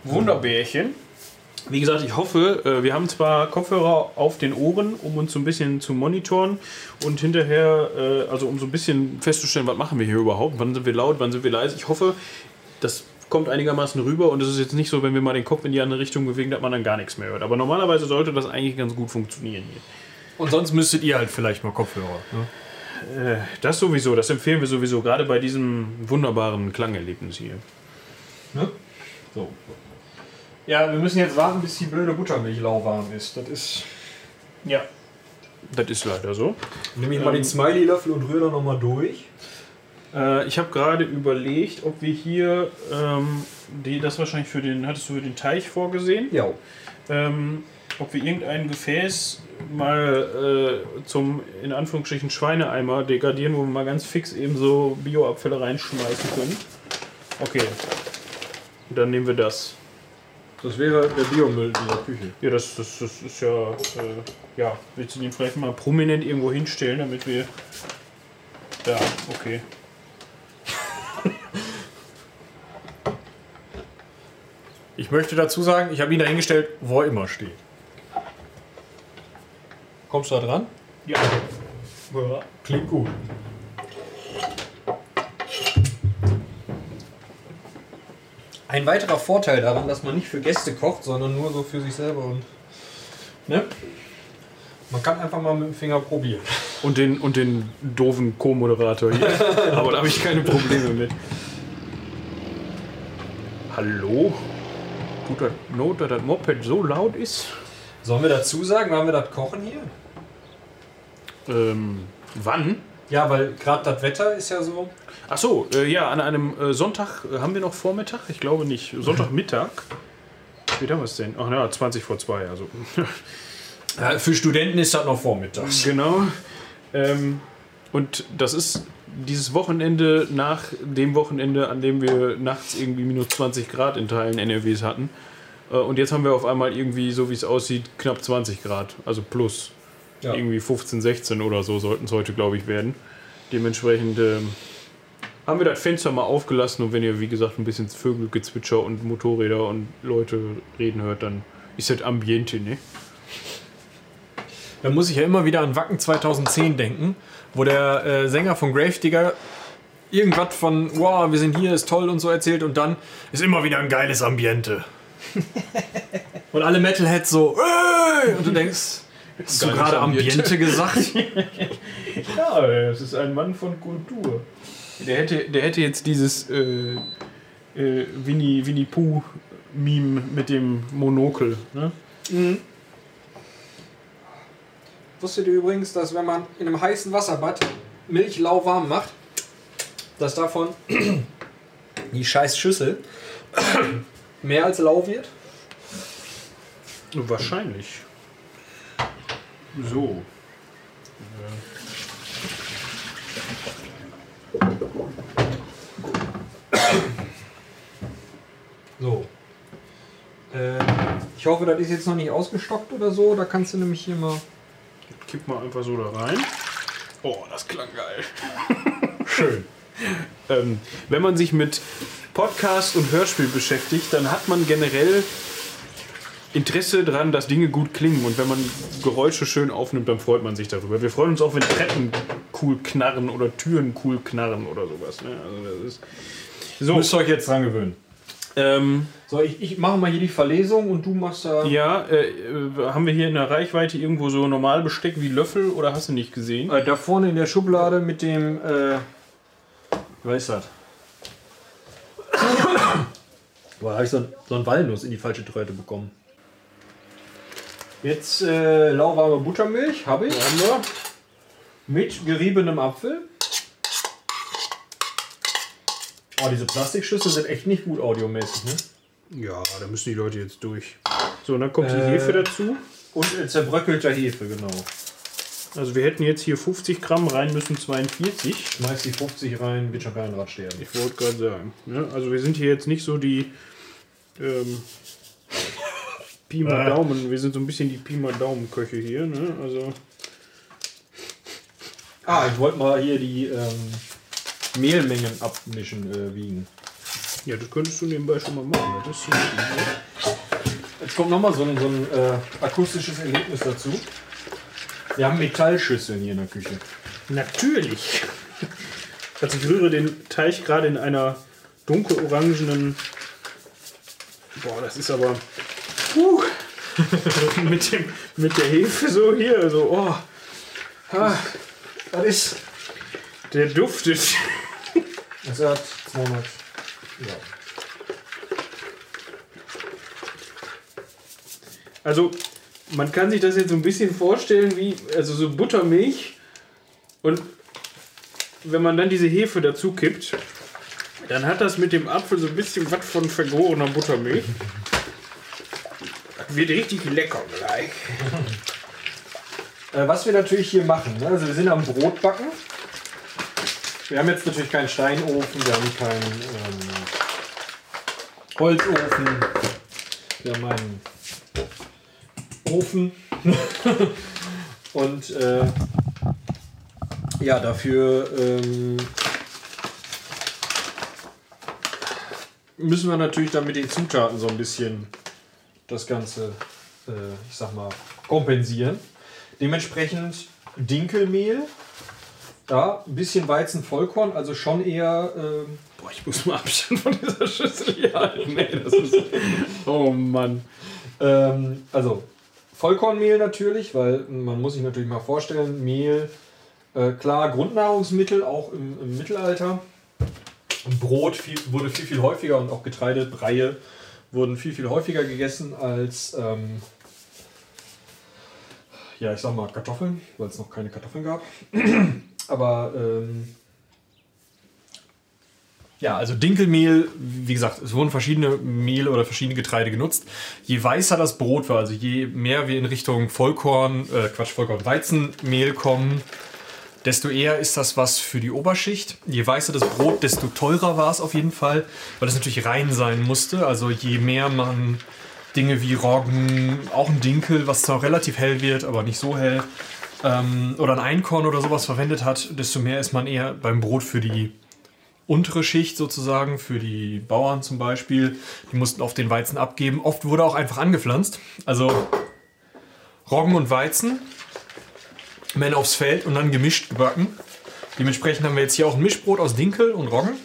Wunderbärchen. Wie gesagt, ich hoffe, äh, wir haben zwar Kopfhörer auf den Ohren, um uns so ein bisschen zu monitoren und hinterher, äh, also um so ein bisschen festzustellen, was machen wir hier überhaupt, wann sind wir laut, wann sind wir leise. Ich hoffe, das kommt einigermaßen rüber und es ist jetzt nicht so, wenn wir mal den Kopf in die andere Richtung bewegen, dass man dann gar nichts mehr hört. Aber normalerweise sollte das eigentlich ganz gut funktionieren hier.
Und sonst müsstet ihr halt vielleicht mal Kopfhörer. Ne?
Äh, Das sowieso, das empfehlen wir sowieso, gerade bei diesem wunderbaren Klangerlebnis hier.
Ne? So. Ja, wir müssen jetzt warten, bis die blöde Buttermilch lauwarm ist. Das ist.
Ja. Das ist leider so.
Nehme ich mal den Smiley-Löffel und rühre da nochmal durch.
Äh, ich habe gerade überlegt, ob wir hier, ähm, die, das wahrscheinlich für den, hattest du für den Teich vorgesehen,
Ja.
ähm, ob wir irgendein Gefäß mal äh, zum, in Anführungsstrichen, Schweineeimer degradieren, wo wir mal ganz fix eben so Bioabfälle reinschmeißen können. Okay. Dann nehmen wir das.
Das wäre der Biomüll dieser Küche.
Ja, das, das, das ist ja. Äh, ja, willst du den vielleicht mal prominent irgendwo hinstellen, damit wir. Da, okay.
Ich möchte dazu sagen, ich habe ihn dahingestellt, wo er immer steht. Kommst du da dran?
Ja.
Klingt gut. Ein weiterer Vorteil daran, dass man nicht für Gäste kocht, sondern nur so für sich selber und. Ne? Man kann einfach mal mit dem Finger probieren.
Und den, und den doofen Co-Moderator hier. Aber da habe ich keine Probleme mit. Hallo? Tut das Not, dass das Moped so laut ist?
Sollen wir dazu sagen, wann wir das kochen hier?
Ähm, wann?
Ja, weil gerade das Wetter ist ja so.
Ach so, äh, ja, an einem äh, Sonntag äh, haben wir noch Vormittag? Ich glaube nicht. Sonntagmittag. Wie haben wir es denn? Ach ja, 20 vor 2, also.
Ja, für Studenten ist das noch vormittags.
Genau. Ähm, und das ist dieses Wochenende nach dem Wochenende, an dem wir nachts irgendwie minus 20 Grad in Teilen NRWs hatten. Äh, und jetzt haben wir auf einmal irgendwie, so wie es aussieht, knapp 20 Grad. Also plus.
Ja.
Irgendwie 15, 16 oder so sollten es heute, glaube ich, werden. Dementsprechend ähm, haben wir das Fenster mal aufgelassen und wenn ihr, wie gesagt, ein bisschen Vögelgezwitscher und Motorräder und Leute reden hört, dann ist das Ambiente, ne?
Da muss ich ja immer wieder an Wacken 2010 denken, wo der äh, Sänger von Gravedigger irgendwas von, wow, wir sind hier, ist toll und so erzählt und dann ist immer wieder ein geiles Ambiente. und alle Metalheads so, "Ey!" und du denkst, hast du gerade
Ambiente.
Gesagt?
Ja, es ist ein Mann von Kultur. Der hätte, der hätte jetzt dieses äh, äh, Winnie, Winnie Pooh-Meme mit dem Monokel. Ne?
Wusstet ihr übrigens, dass wenn man in einem heißen Wasserbad Milch lauwarm macht, dass davon die scheiß Schüssel mehr als lau wird?
Wahrscheinlich. So.
So. Äh, ich hoffe, das ist jetzt noch nicht ausgestockt oder so. Da kannst du nämlich hier mal.
Kipp mal einfach so da rein. Oh, das klang geil.
Schön.
Ähm, wenn man sich mit Podcast und Hörspiel beschäftigt, dann hat man generell Interesse daran, dass Dinge gut klingen. Und wenn man Geräusche schön aufnimmt, dann freut man sich darüber. Wir freuen uns auch, wenn Treppen cool knarren oder Türen cool knarren oder sowas. Ne? Also das ist so.
Müsst ihr euch jetzt dran gewöhnen.
Ähm,
So, ich, ich mache mal hier die Verlesung und du machst da.
ja, äh, haben wir hier in der Reichweite irgendwo so normal Besteck wie Löffel oder hast du nicht gesehen?
Äh, da vorne in der Schublade mit dem. Äh, wer ist das? Boah, da habe ich so, so einen Walnuss in die falsche Tröte bekommen. Jetzt äh, lauwarme Buttermilch habe ich.
Haben wir?
Mit geriebenem Apfel. Oh, diese Plastikschüssel sind echt nicht gut audiomäßig, ne?
Ja, da müssen die Leute jetzt durch. So, und dann kommt die
Äh.
Hefe dazu.
Und zerbröckelter Hefe, genau.
Also wir hätten jetzt hier 50 Gramm, rein müssen 42.
Schmeiß die 50 rein, wird schon kein Rad sterben.
Ich wollte gerade sagen. Ne? Also wir sind hier jetzt nicht so die ähm, Pi mal
Äh.
Daumen. Wir sind so ein bisschen die Pi mal Daumen Köche hier. Ne? Also
Ah, ich wollte mal hier die ähm, Mehlmengen abmischen, äh, wiegen.
ja, das könntest du nebenbei schon mal machen. Das ist so ne?
Jetzt kommt nochmal so ein, so ein äh, akustisches Erlebnis dazu. Wir haben Metallschüsseln hier in der Küche.
Natürlich. Also ich rühre den Teig gerade in einer dunkelorangenen. Boah, das ist aber. Puh. mit, dem, mit der Hefe so hier. So, oh. Ah,
Das ist.
der duftet.
Das hat 200. Ja.
Also, man kann sich das jetzt so ein bisschen vorstellen wie, also so Buttermilch und wenn man dann diese Hefe dazu kippt, dann hat das mit dem Apfel so ein bisschen was von vergorener Buttermilch. Wird richtig lecker gleich.
Äh, was wir natürlich hier machen, ne? also wir sind am Brotbacken. Wir haben jetzt natürlich keinen Steinofen, wir haben keinen ähm, Holzofen, wir haben einen Ofen. Und äh, ja, dafür ähm, müssen wir natürlich dann mit den Zutaten so ein bisschen das Ganze, äh, ich sag mal, kompensieren. Dementsprechend Dinkelmehl, ja, ein bisschen Weizen-Vollkorn, also schon eher ähm,
Boah, ich muss mal Abstand von dieser Schüssel hier halten. Nee, das ist. Oh Mann.
Ähm, also Vollkornmehl natürlich, weil man muss sich natürlich mal vorstellen, Mehl, äh, klar, Grundnahrungsmittel, auch im, im Mittelalter. Brot viel, wurde viel, viel häufiger und auch Getreide, Breie wurden viel, viel häufiger gegessen als, ähm, ja, ich sag mal Kartoffeln, weil es noch keine Kartoffeln gab. Aber ähm, ja, also Dinkelmehl, wie gesagt, es wurden verschiedene Mehl oder verschiedene Getreide genutzt. Je weißer das Brot war, also je mehr wir in Richtung Vollkorn, äh, Quatsch, Vollkorn, Weizenmehl kommen, desto eher ist das was für die Oberschicht. Je weißer das Brot, desto teurer war es auf jeden Fall, weil es natürlich rein sein musste. Also je mehr man Dinge wie Roggen, auch ein Dinkel, was zwar relativ hell wird, aber nicht so hell, ähm, oder ein Einkorn oder sowas verwendet hat, desto mehr ist man eher beim Brot für die untere Schicht sozusagen, für die Bauern zum Beispiel. Die mussten oft den Weizen abgeben. Oft wurde auch einfach angepflanzt. Also Roggen und Weizen, Männer aufs Feld und dann gemischt gebacken. Dementsprechend haben wir jetzt hier auch ein Mischbrot aus Dinkel und Roggen.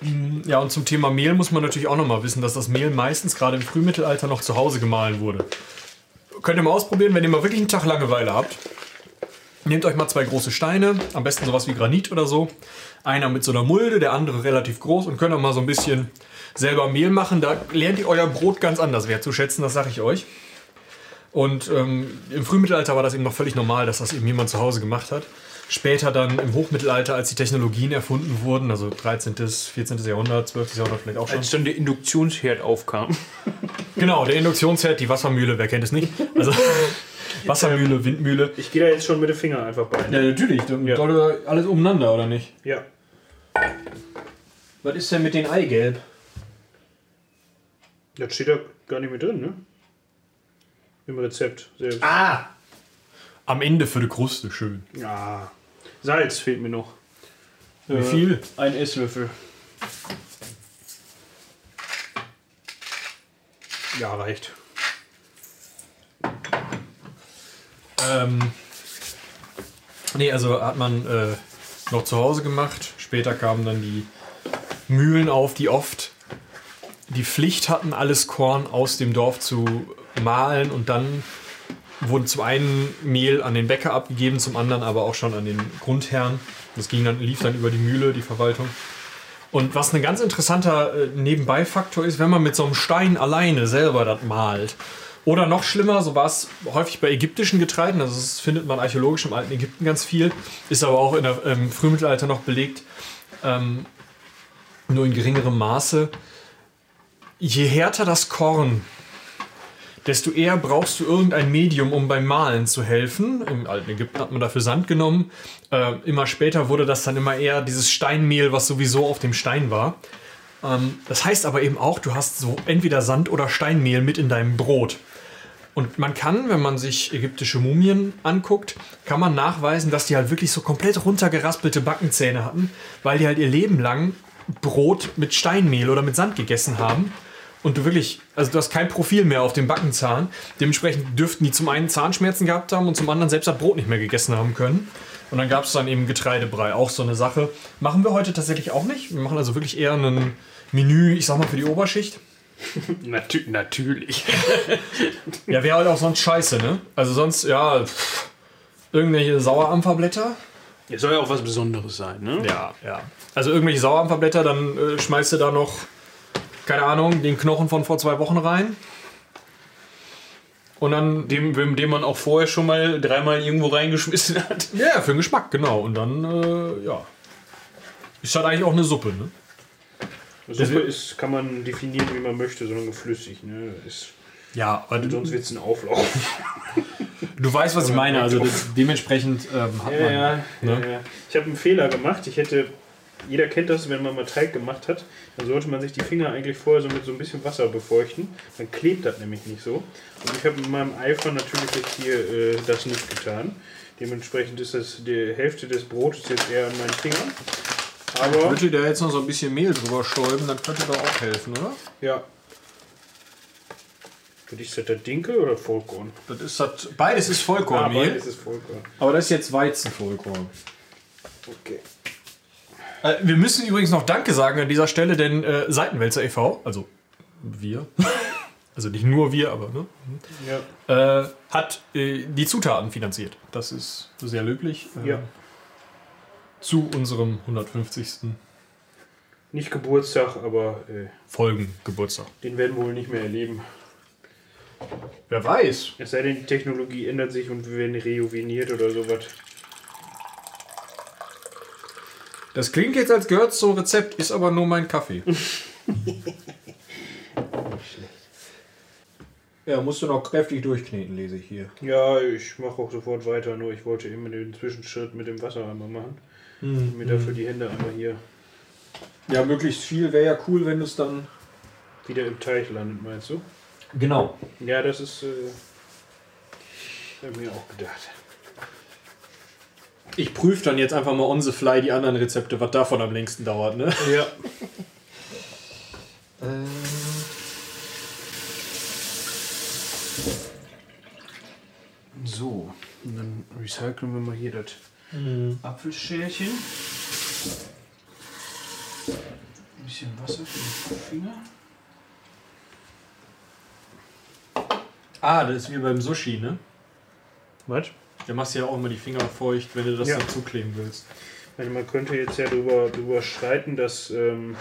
Mm, Ja, und zum Thema Mehl muss man natürlich auch nochmal wissen, dass das Mehl meistens gerade im Frühmittelalter noch zu Hause gemahlen wurde. Könnt ihr mal ausprobieren, wenn ihr mal wirklich einen Tag Langeweile habt. Nehmt euch mal zwei große Steine, am besten sowas wie Granit oder so. Einer mit so einer Mulde, der andere relativ groß und könnt auch mal so ein bisschen selber Mehl machen. Da lernt ihr euer Brot ganz anders wertzuschätzen, das sage ich euch. Und ähm, im Frühmittelalter war das eben noch völlig normal, dass das eben jemand zu Hause gemacht hat. Später dann im Hochmittelalter, als die Technologien erfunden wurden, also 13., 14. Jahrhundert, 12. Jahrhundert vielleicht auch schon.
Als dann der Induktionsherd aufkam.
Genau, der Induktionsherd, die Wassermühle, wer kennt es nicht? Also Wassermühle, Windmühle.
Ich gehe da jetzt schon mit dem Finger einfach bei.
Ja, natürlich.
Ja.
Sollte alles umeinander, oder nicht?
Ja.
Was ist denn mit den Eigelb?
Das steht da gar nicht mehr drin, ne? Im Rezept selbst.
Ah! Am Ende für die Kruste, schön.
Ja. Salz fehlt mir noch.
Wie
Äh,
viel?
Ein Esslöffel. Ja, reicht.
Ähm, nee, also hat man äh, noch zu Hause gemacht. Später kamen dann die Mühlen auf, die oft die Pflicht hatten, alles Korn aus dem Dorf zu mahlen und dann wurden zum einen Mehl an den Bäcker abgegeben, zum anderen aber auch schon an den Grundherrn. Das ging dann, lief dann über die Mühle, die Verwaltung. Und was ein ganz interessanter äh, Nebenbeifaktor ist, wenn man mit so einem Stein alleine selber das malt. Oder noch schlimmer, so war es häufig bei ägyptischen Getreiden, also das findet man archäologisch im alten Ägypten ganz viel, ist aber auch in der, im Frühmittelalter noch belegt, ähm, nur in geringerem Maße. Je härter das Korn, desto eher brauchst du irgendein Medium, um beim Malen zu helfen. Im alten Ägypten hat man dafür Sand genommen. Äh, immer später wurde das dann immer eher dieses Steinmehl, was sowieso auf dem Stein war. Ähm, das heißt aber eben auch, du hast so entweder Sand oder Steinmehl mit in deinem Brot. Und man kann, wenn man sich ägyptische Mumien anguckt, kann man nachweisen, dass die halt wirklich so komplett runtergeraspelte Backenzähne hatten, weil die halt ihr Leben lang Brot mit Steinmehl oder mit Sand gegessen haben. Und du wirklich, also du hast kein Profil mehr auf dem Backenzahn. Dementsprechend dürften die zum einen Zahnschmerzen gehabt haben und zum anderen selbst das Brot nicht mehr gegessen haben können. Und dann gab es dann eben Getreidebrei, auch so eine Sache. Machen wir heute tatsächlich auch nicht. Wir machen also wirklich eher ein Menü, ich sag mal, für die Oberschicht.
Natü natürlich.
Ja, wäre halt auch sonst scheiße, ne? Also sonst, ja, pff, irgendwelche Sauerampferblätter.
Es soll ja auch was Besonderes sein, ne?
Ja, ja. Also irgendwelche Sauerampferblätter, dann äh, schmeißt du da noch, keine Ahnung, den Knochen von vor zwei Wochen rein. Und dann,
Dem, dem, man auch vorher schon mal dreimal irgendwo reingeschmissen hat.
ja, für den Geschmack, genau. Und dann, äh, ja. Ist halt eigentlich auch eine Suppe, ne?
Suppe ist, kann man definieren, wie man möchte, solange flüssig. Ne? Ist,
Ja, aber du,
sonst wird es ein Auflauf.
du weißt, was ich meine. Also das, dementsprechend ähm, hat
Ja,
man.
ja,
ne?
ja, ja. Ich habe einen Fehler gemacht. Ich hätte, jeder kennt das, wenn man mal Teig gemacht hat, dann sollte man sich die Finger eigentlich vorher so mit so ein bisschen Wasser befeuchten. Dann klebt das nämlich nicht so. Und ich habe in meinem Eifer natürlich jetzt hier äh, das nicht getan. Dementsprechend ist das die Hälfte des Brotes jetzt eher an meinen Fingern. Aber
Würde da jetzt noch so ein bisschen Mehl drüber stäuben, dann könnte doch auch helfen, oder?
ja. Ist das der Dinkel oder Vollkorn?
Das ist das, beides ist Vollkornmehl,
beides ist Vollkorn.
aber das ist jetzt Weizenvollkorn.
Okay.
Äh, wir müssen übrigens noch Danke sagen an dieser Stelle, denn äh, Seitenwälzer e.V., also wir, also nicht nur wir, aber ne,
Ja.
äh, hat äh, die Zutaten finanziert. Das ist sehr löblich. Äh,
Ja.
Zu unserem 150.
Nicht Geburtstag, aber äh,
Folgengeburtstag.
den werden wir wohl nicht mehr erleben.
Wer weiß.
Es sei denn, die Technologie ändert sich und wir werden rejuweniert oder sowas.
Das klingt jetzt, als gehört zum Rezept, ist aber nur mein Kaffee. ja, musst du noch kräftig durchkneten, lese ich hier.
Ja, ich mache auch sofort weiter, nur ich wollte immer den Zwischenschritt mit dem Wasser einmal machen.
Mhm.
Mir dafür die Hände einmal hier
Ja, möglichst viel wäre ja cool, wenn du es dann.
wieder im Teich landet, meinst du?
Genau.
Ja, das ist. Äh, mir auch gedacht.
Ich prüfe dann jetzt einfach mal on the fly die anderen Rezepte, was davon am längsten dauert, ne?
Ja. So, und dann recyceln wir mal hier das Apfelschälchen. Ein bisschen Wasser für den Finger.
Ah, das ist wie beim Sushi, ne?
Was?
Da machst du ja auch immer die Finger feucht, wenn du das
Ja.
dazu kleben willst.
Also man könnte jetzt ja drüber, drüber streiten, dass. Ähm,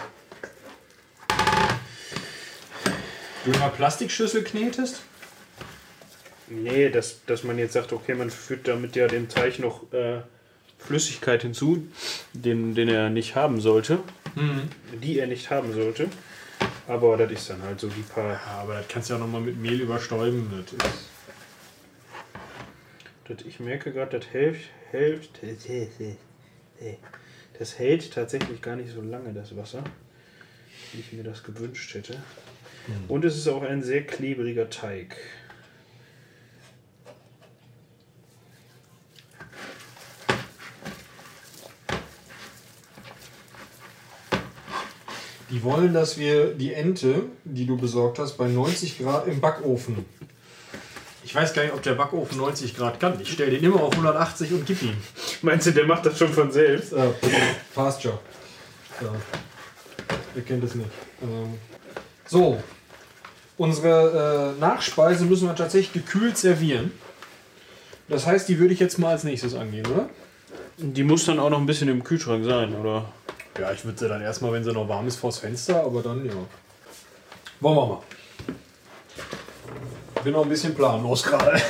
Du einer Plastikschüssel knetest?
nee, dass, dass man jetzt sagt, okay, man führt damit ja dem Teig noch äh, Flüssigkeit hinzu, den, den er nicht haben sollte. Die er nicht haben sollte. Aber das ist dann halt so die paar.
Ja, aber das kannst du ja nochmal mit Mehl überstäuben. Das ist
Das, ich merke gerade, das hält, hält, das hält tatsächlich gar nicht so lange, das Wasser, wie ich mir das gewünscht hätte. Und es ist auch ein sehr klebriger Teig.
Die wollen, dass wir die Ente, die du besorgt hast, bei 90 Grad im Backofen. Ich weiß gar nicht, ob der Backofen 90 Grad kann. Ich stelle den immer auf 180 und gib ihn.
Meinst du, der macht das schon von selbst?
Fast Job. Ja. Wer kennt es nicht. Ähm, so. Unsere äh, Nachspeise müssen wir tatsächlich gekühlt servieren. Das heißt, die würde ich jetzt mal als nächstes angehen, oder?
Die muss dann auch noch ein bisschen im Kühlschrank sein, oder?
Ja, ich würde sie dann erstmal, wenn sie noch warm ist, vors Fenster, aber dann ja. Wollen wir mal. Ich bin noch ein bisschen planlos gerade.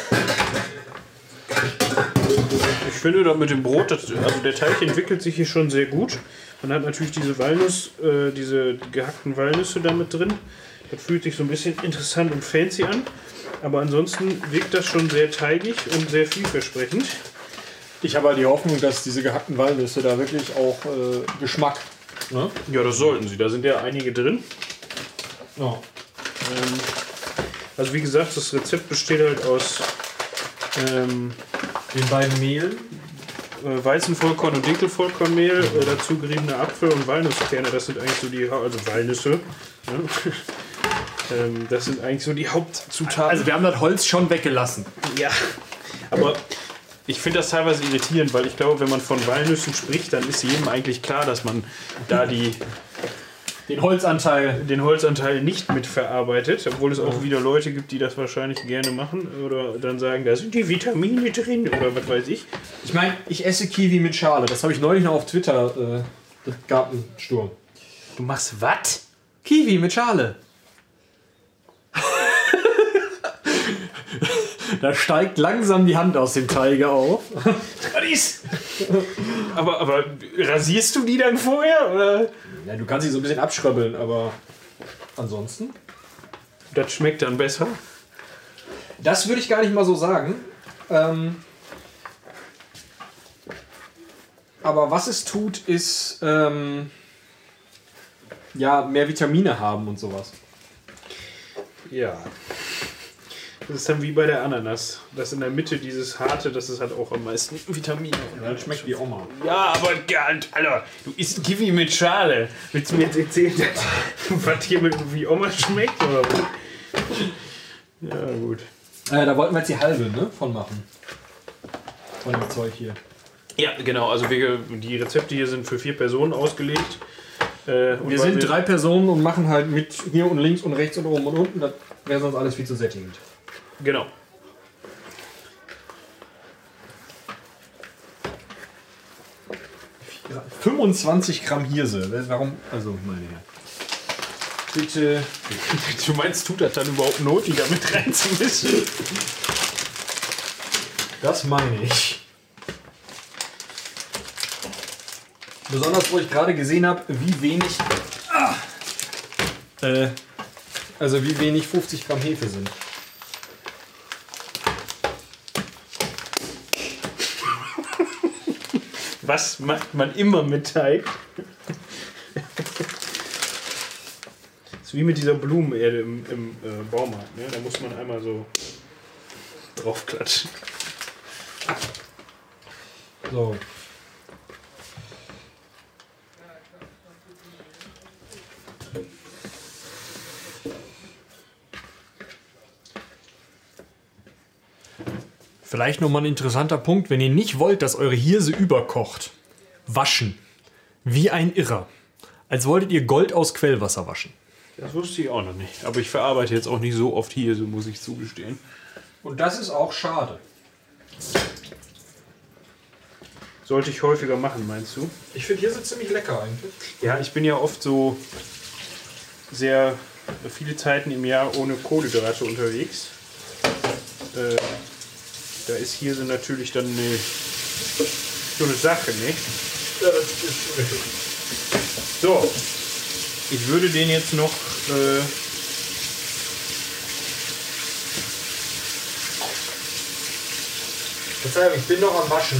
Ich finde da mit dem Brot, das, also der Teig entwickelt sich hier schon sehr gut. Man hat natürlich diese Walnuss, äh, diese gehackten Walnüsse da mit drin. Das fühlt sich so ein bisschen interessant und fancy an. Aber ansonsten wirkt das schon sehr teigig und sehr vielversprechend.
Ich habe halt die Hoffnung, dass diese gehackten Walnüsse da wirklich auch äh, Geschmack. Ne?
Ja, das sollten sie. Da sind ja einige drin.
Ja.
Ähm, also wie gesagt, das Rezept besteht halt aus ähm,
Den beiden Mehlen.
äh, Weizenvollkorn und Dinkelvollkornmehl, äh, dazu geriebene Apfel- und Walnusskerne. Das sind eigentlich so die, also Walnüsse. Ne? ähm, das sind eigentlich so die Hauptzutaten.
Also wir haben das Holz schon weggelassen.
Ja, aber ich finde das teilweise irritierend, weil ich glaube, wenn man von Walnüssen spricht, dann ist jedem eigentlich klar, dass man da die,
Den Holzanteil.
den Holzanteil nicht mitverarbeitet, obwohl es auch wieder Leute gibt, die das wahrscheinlich gerne machen oder dann sagen, da sind die Vitamine drin oder was weiß ich.
Ich meine, ich esse Kiwi mit Schale. Das habe ich neulich noch auf Twitter. Äh, das gab einen Sturm.
Du machst was?
Kiwi mit Schale. da steigt langsam die Hand aus dem Teige auf.
Aber, aber rasierst du die dann vorher oder?
Ja, du kannst sie so ein bisschen abschröbbeln, aber ansonsten.
Das schmeckt dann besser.
Das würde ich gar nicht mal so sagen. Ähm, aber was es tut, ist ähm, ja mehr Vitamine haben und sowas.
Ja. Das ist dann wie bei der Ananas. Das in der Mitte dieses harte, das ist halt auch am meisten Vitamine.
Das schmeckt wie Oma.
Ja, aber ganz, Alter, du isst Kiwi mit Schale. Willst du mir jetzt erzählen, dass- was hier mit wie Oma schmeckt? Oder? was? Ja, gut.
Äh, da wollten wir jetzt die halbe ne, von machen. Von dem Zeug hier.
Ja, genau. Also wir, die Rezepte hier sind für vier Personen ausgelegt. Äh, und
Wir sind drei Personen und machen halt mit hier und links und rechts und oben und unten. Das wäre sonst alles viel zu sättigend.
Genau.
Ja, 25 Gramm Hirse. Warum? Also, meine Herren. Bitte.
Du meinst, tut das dann überhaupt Not, die da mit reinzumischen?
Das meine ich. Besonders, wo ich gerade gesehen habe, wie wenig. Ah, äh, also, wie wenig 50 Gramm Hefe sind.
Was macht man immer mit Teig? ist wie mit dieser Blumenerde im, im äh, Baumarkt. Ne? Da muss man einmal so draufklatschen.
So. Vielleicht nochmal ein interessanter Punkt, wenn ihr nicht wollt, dass eure Hirse überkocht. Waschen. Wie ein Irrer. Als wolltet ihr Gold aus Quellwasser waschen.
Das wusste ich auch noch nicht. Aber ich verarbeite jetzt auch nicht so oft hier, so muss ich zugestehen.
Und das ist auch schade.
Sollte ich häufiger machen, meinst du?
Ich finde Hirse ziemlich lecker eigentlich.
Ja, ich bin ja oft so sehr viele Zeiten im Jahr ohne Kohlenhydrate unterwegs. Äh, da ist hier so natürlich dann eine, so eine Sache, ne? So, ich würde den jetzt noch äh,
Verzeihung, ich bin noch am Waschen.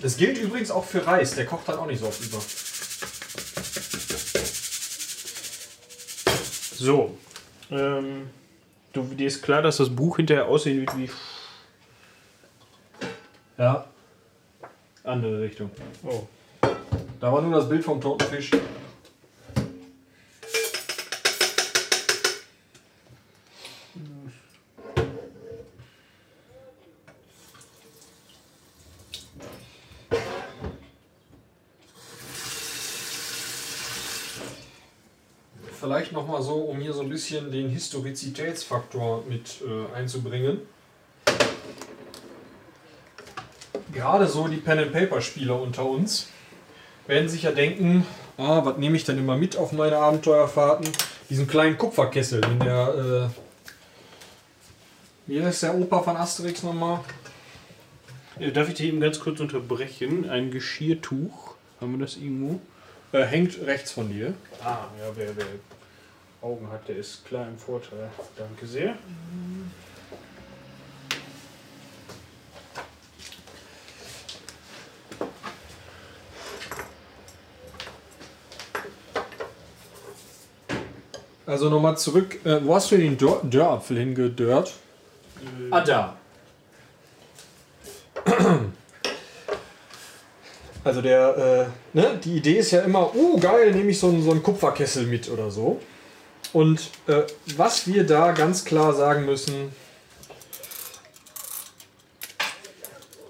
Das gilt übrigens auch für Reis, der kocht dann auch nicht so oft über.
So. Ähm, du, dir ist klar, dass das Buch hinterher aussieht wie.
Ja. Andere Richtung.
Oh.
Da war nur das Bild vom toten Fisch. Mal so, um hier so ein bisschen den Historizitätsfaktor mit äh, einzubringen. gerade so die Pen-and-Paper-Spieler unter uns werden sich ja denken, ah, was nehme ich denn immer mit auf meine Abenteuerfahrten? Diesen kleinen Kupferkessel, den der, äh, wie heißt der Opa von Asterix nochmal?
Darf ich dich eben ganz kurz unterbrechen? Ein Geschirrtuch. Haben wir das irgendwo?
Äh, hängt rechts von dir.
Ah, ja, wer, wer Augen hat, der ist klar im Vorteil. Danke sehr.
Also nochmal zurück, äh, wo hast du den Dör Dörrapfel hingedörrt? Ah, da. Also der, äh, ne, die Idee ist ja immer, oh geil, nehme ich so einen, so einen Kupferkessel mit oder so. Und äh, was wir da ganz klar sagen müssen.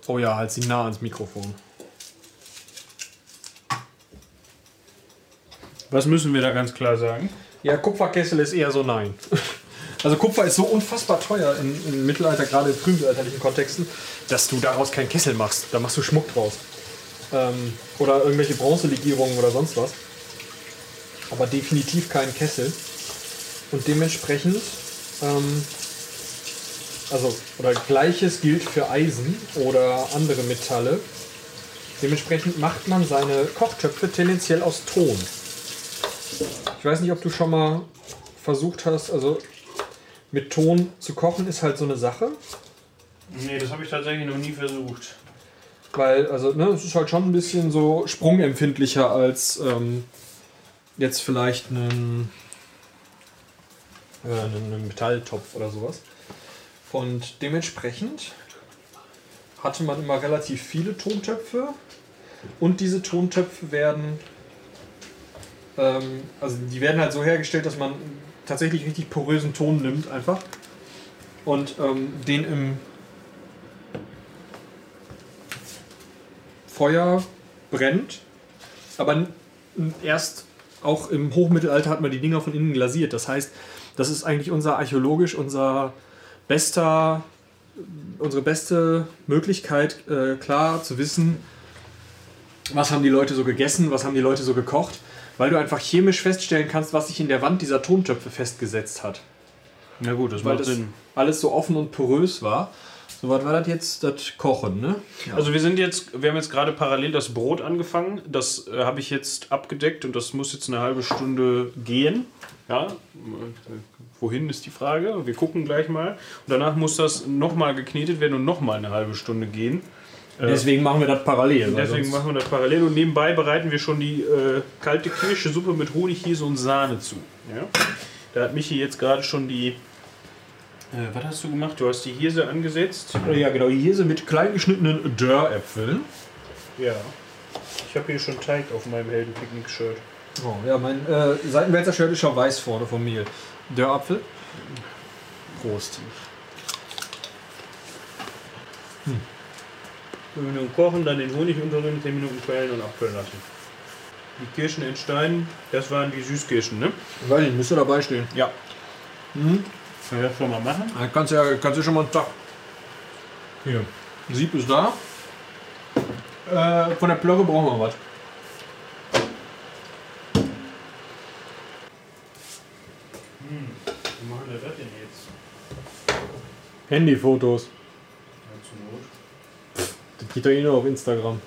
Oh ja, halt sie nah ans Mikrofon.
Was müssen wir da ganz klar sagen?
Ja, Kupferkessel ist eher so nein. Also Kupfer ist so unfassbar teuer im, im Mittelalter, gerade in frühmittelalterlichen Kontexten, dass du daraus keinen Kessel machst. Da machst du Schmuck draus. Ähm, oder irgendwelche Bronzelegierungen oder sonst was. Aber definitiv keinen Kessel. Und dementsprechend, ähm, also, oder gleiches gilt für Eisen oder andere Metalle. Dementsprechend macht man seine Kochtöpfe tendenziell aus Ton. Ich weiß nicht, ob du schon mal versucht hast, also mit Ton zu kochen ist halt so eine Sache.
Nee, das habe ich tatsächlich noch nie versucht.
Weil, also, ne, es ist halt schon ein bisschen so sprungempfindlicher als ähm, jetzt vielleicht einen, äh, einen Metalltopf oder sowas. Und dementsprechend hatte man immer relativ viele Tontöpfe und diese Tontöpfe werden, ähm, also die werden halt so hergestellt, dass man tatsächlich richtig porösen Ton nimmt einfach und ähm, den im Feuer brennt, aber erst auch im Hochmittelalter hat man die Dinger von innen glasiert. Das heißt, das ist eigentlich unser archäologisch unser bester, unsere beste Möglichkeit, äh, klar zu wissen, was haben die Leute so gegessen, was haben die Leute so gekocht, weil du einfach chemisch feststellen kannst, was sich in der Wand dieser Tontöpfe festgesetzt hat.
Na gut, das
Weil
macht
das
Sinn.
alles so offen und porös war. So, was war das jetzt? Das Kochen, ne?
Also wir sind jetzt, wir haben jetzt gerade parallel das Brot angefangen. Das äh, habe ich jetzt abgedeckt und das muss jetzt eine halbe Stunde gehen. Ja, wohin ist die Frage? Wir gucken gleich mal. Und danach muss das nochmal geknetet werden und nochmal eine halbe Stunde gehen.
Deswegen machen wir das parallel.
Deswegen machen wir das parallel und nebenbei bereiten wir schon die äh, kalte Kirschesuppe mit Honig, Käse und Sahne zu. Ja? Da hat Michi jetzt gerade schon die. Äh, was hast du gemacht? Du hast die Hirse angesetzt.
Ja, genau. Hier sind mit klein geschnittenen Dörräpfeln.
Ja. Ich habe hier schon Teig auf meinem Heldenpicknick-Shirt.
Oh, ja, mein äh, Seitenwälzer Shirt ist schon weiß vorne vom Mehl. Dörrapfel. Prost.
5 Minuten kochen, dann den Honig unterrühren, 10 Minuten quellen und abkühlen lassen. Die Kirschen in Stein, das waren die Süßkirschen, ne?
Weiß nicht, müsste dabei stehen.
Ja.
Mhm.
Können wir das schon mal machen?
Da kannst du ja, kannst du schon mal einen Tag. Hier. Sieb ist da. Äh, von der Plörre brauchen wir was.
Wie machen wir das denn jetzt?
Handyfotos.
Ja, zur Not.
Das geht doch eh nur auf Instagram.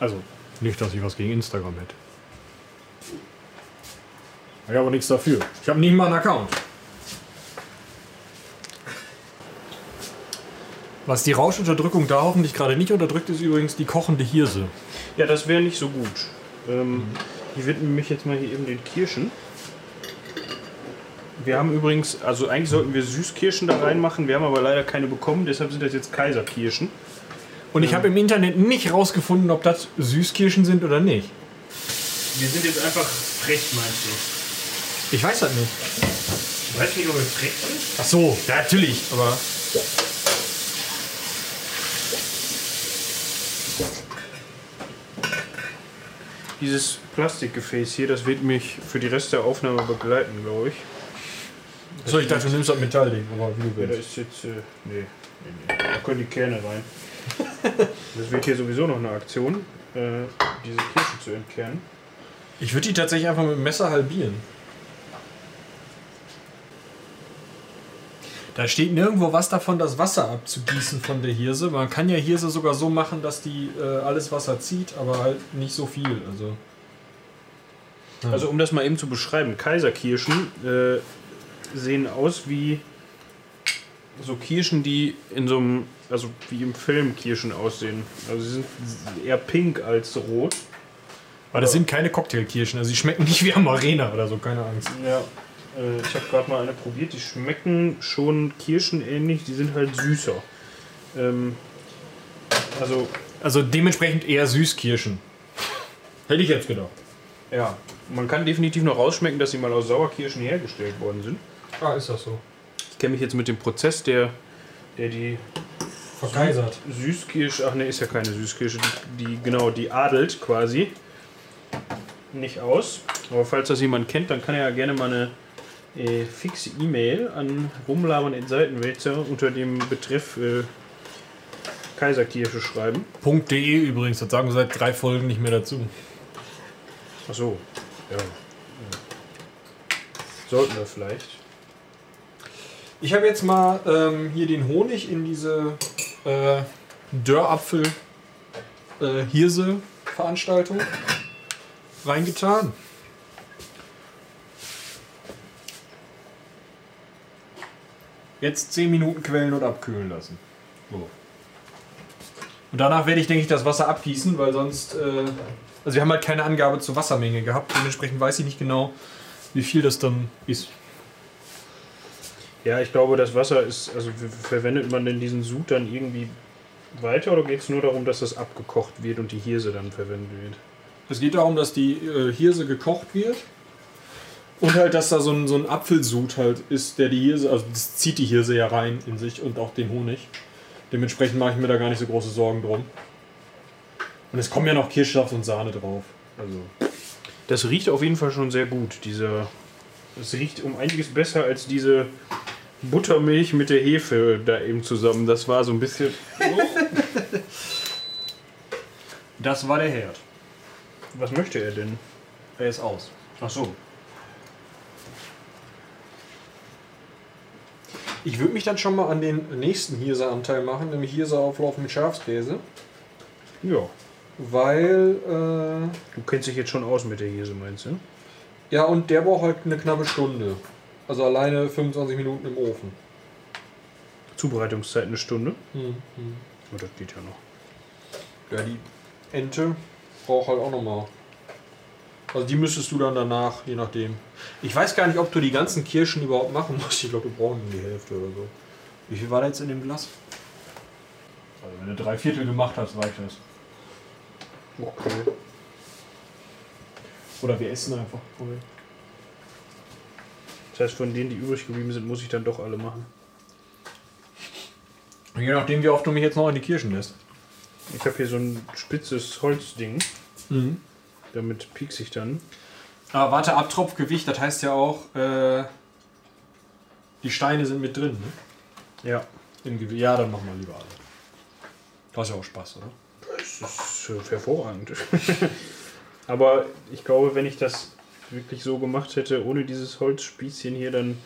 Also, nicht, dass ich was gegen Instagram hätte. Ich habe aber nichts dafür. Ich habe nicht mal einen Account. Was die Rauschunterdrückung da hoffentlich gerade nicht unterdrückt, ist übrigens die kochende Hirse.
Ja, das wäre nicht so gut. Ähm, Ich widme mich jetzt mal hier eben den Kirschen. Wir haben übrigens, also eigentlich sollten wir Süßkirschen da reinmachen, wir haben aber leider keine bekommen, deshalb sind das jetzt Kaiserkirschen.
Und ich habe im Internet nicht rausgefunden, ob das Süßkirschen sind oder nicht.
Wir sind jetzt einfach frech, meinst du?
Ich weiß das nicht.
Du weißt nicht, ob wir frech sind?
Ach so, ja, natürlich, aber.
Dieses Plastikgefäß hier, das wird mich für die Rest der Aufnahme begleiten, glaube ich.
So, ich dachte, du nimmst das Metallding, aber wie du
Ja, da ist jetzt. Äh, nee, nee, nee. Da können die Kerne rein. Das wird hier sowieso noch eine Aktion, äh, diese Kirsche zu entkernen.
Ich würde die tatsächlich einfach mit dem Messer halbieren. Da steht nirgendwo was davon, das Wasser abzugießen von der Hirse. Man kann ja Hirse sogar so machen, dass die äh, alles Wasser zieht, aber halt nicht so viel. Also
Also um das mal eben zu beschreiben, Kaiserkirschen äh, sehen aus wie so Kirschen, die in so einem, also wie im Film Kirschen aussehen. Also sie sind eher pink als rot.
Aber das sind keine Cocktailkirschen, also die schmecken nicht wie Amarena oder so, keine Angst.
Ja, äh, ich habe gerade mal eine probiert, die schmecken schon kirschenähnlich, die sind halt süßer. Ähm, also,
Also dementsprechend eher Süßkirschen. Hätte ich jetzt gedacht.
ja, man kann definitiv noch rausschmecken, dass sie mal aus Sauerkirschen hergestellt worden sind.
Ah, ist das so.
Ich kenne mich jetzt mit dem Prozess, der, der die
Vergeisert.
Süßkirsche, ach ne, ist ja keine Süßkirsche, die, die genau, die adelt quasi nicht aus. Aber falls das jemand kennt, dann kann er ja gerne mal eine äh, fixe E-Mail an rumlabern in Seitenwälzer unter dem Betreff äh, Kaiserkirsche schreiben.
.de übrigens, das sagen wir seit drei Folgen nicht mehr dazu.
Ach so, ja. Sollten wir vielleicht.
Ich habe jetzt mal ähm, hier den Honig in diese äh, Dörrapfel äh, reingetan. Jetzt 10 Minuten quellen und abkühlen lassen. So. Und danach werde ich, denke ich, das Wasser abgießen, weil sonst. Äh, also, wir haben halt keine Angabe zur Wassermenge gehabt. Dementsprechend weiß ich nicht genau, wie viel das dann ist.
Ja, ich glaube, das Wasser ist, also verwendet man denn diesen Sud dann irgendwie weiter oder geht es nur darum, dass das abgekocht wird und die Hirse dann verwendet wird?
Es geht darum, dass die äh, Hirse gekocht wird. Und halt, dass da so ein, so ein Apfelsud halt ist, der die Hirse, also das zieht die Hirse ja rein in sich und auch den Honig. Dementsprechend mache ich mir da gar nicht so große Sorgen drum. Und es kommen ja noch Kirschsaft und Sahne drauf. Also.
Das riecht auf jeden Fall schon sehr gut. Dieser, es riecht um einiges besser als diese Buttermilch mit der Hefe da eben zusammen. Das war so ein bisschen.
Das war der Herd.
Was möchte er denn?
Er ist aus.
Ach so.
Ich würde mich dann schon mal an den nächsten Hirseanteil machen, nämlich Hirseauflauf mit Schafskäse.
Ja.
Weil, äh,
Du kennst dich jetzt schon aus mit der Hirse, meinst du?
ja, und der braucht halt eine knappe Stunde. Also alleine 25 Minuten im Ofen.
Zubereitungszeit eine Stunde.
Hm,
Oh, das geht ja noch.
Ja, die Ente braucht halt auch nochmal. Also die müsstest du dann danach, je nachdem. Ich weiß gar nicht, ob du die ganzen Kirschen überhaupt machen musst. Ich glaube, wir brauchen die Hälfte oder so. Wie viel war da jetzt in dem Glas? Also wenn du drei Viertel gemacht hast, reicht das.
Okay.
Oder wir essen einfach.
Das heißt, von denen, die übrig geblieben sind, muss ich dann doch alle machen.
Je nachdem, wie oft du mich jetzt noch in die Kirschen lässt.
Ich habe hier so ein spitzes Holzding.
Mhm.
Damit piekse ich dann.
Aber warte, Abtropfgewicht, das heißt ja auch, äh, die Steine sind mit drin. Ne?
Ja.
Ja, dann machen wir lieber alle. Du hast ja auch Spaß, oder?
Das ist äh, hervorragend. Aber ich glaube, wenn ich das wirklich so gemacht hätte, ohne dieses Holzspießchen hier, dann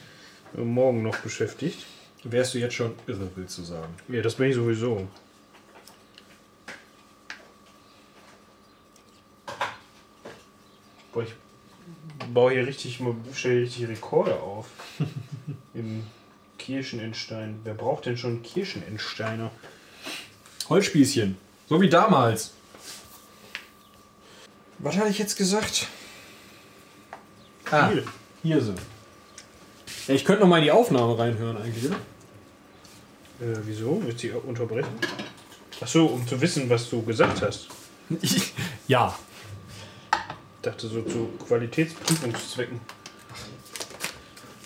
äh, morgen noch beschäftigt.
Wärst du jetzt schon irre, willst du sagen?
Ja, das bin ich sowieso. Boah, ich baue hier richtig, stelle richtig Rekorde auf. Im Kirschenentstein. Wer braucht denn schon Kirschenentsteiner?
Holzspießchen. So wie damals. Was hatte ich jetzt gesagt? Ah, hier so. Ja, ich könnte noch mal in die Aufnahme reinhören eigentlich, oder?
Äh, wieso? Willst du die unterbrechen? Achso, um zu wissen, was du gesagt hast.
ja.
Ich dachte so zu Qualitätsprüfungszwecken.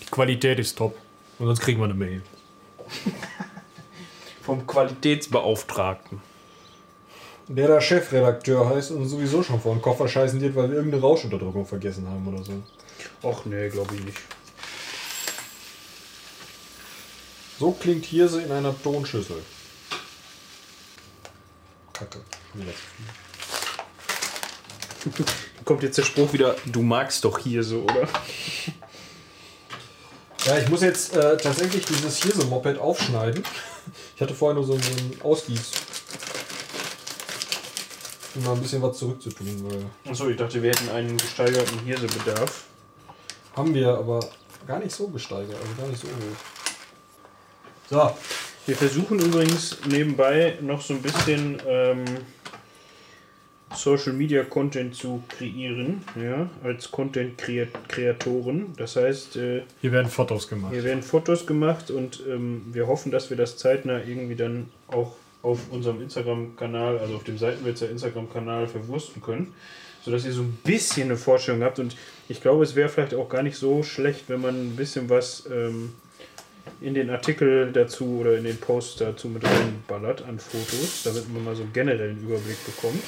Die Qualität ist top. Und sonst kriegen wir eine Mail.
Vom Qualitätsbeauftragten.
Der da Chefredakteur heißt und sowieso schon vor den Koffer scheißen wird, weil wir irgendeine Rauschunterdrückung vergessen haben oder so.
Och nee, glaube ich nicht.
So klingt Hirse in einer Tonschüssel. Kacke.
Kommt jetzt der Spruch wieder, du magst doch hier so, oder?
Ja, ich muss jetzt äh, tatsächlich dieses hier so Moped aufschneiden. Ich hatte vorher nur so, so einen Ausgieß. Um mal ein bisschen was zurückzutun, weil
Achso, ich dachte, wir hätten einen gesteigerten Hirsebedarf.
haben wir aber gar nicht so gesteigert, also gar nicht so hoch. So,
Wir versuchen übrigens nebenbei noch so ein bisschen ähm, Social Media Content zu kreieren, ja, als Content Kreatoren. Das heißt, äh,
hier werden Fotos gemacht.
hier werden Fotos gemacht und ähm, wir hoffen, dass wir das zeitnah irgendwie dann auch auf unserem Instagram-Kanal, also auf dem Seitenwälzer Instagram-Kanal verwursten können, sodass ihr so ein bisschen eine Vorstellung habt. Und ich glaube, es wäre vielleicht auch gar nicht so schlecht, wenn man ein bisschen was ähm, in den Artikel dazu oder in den Post dazu mit reinballert an Fotos, damit man mal so einen generellen Überblick bekommt.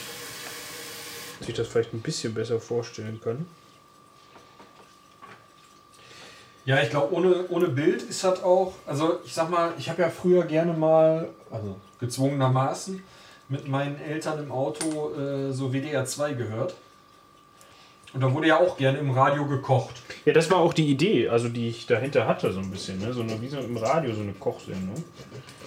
Sich das vielleicht ein bisschen besser vorstellen kann.
Ja, ich glaube, ohne, ohne Bild ist das auch. Also, ich sag mal, ich habe ja früher gerne mal, also gezwungenermaßen, mit meinen Eltern im Auto äh, so WDR 2 gehört. Und da wurde ja auch gerne im Radio gekocht.
Ja, das war auch die Idee, also die ich dahinter hatte, so ein bisschen. Ne? So eine, wie so im Radio, so eine Kochsendung.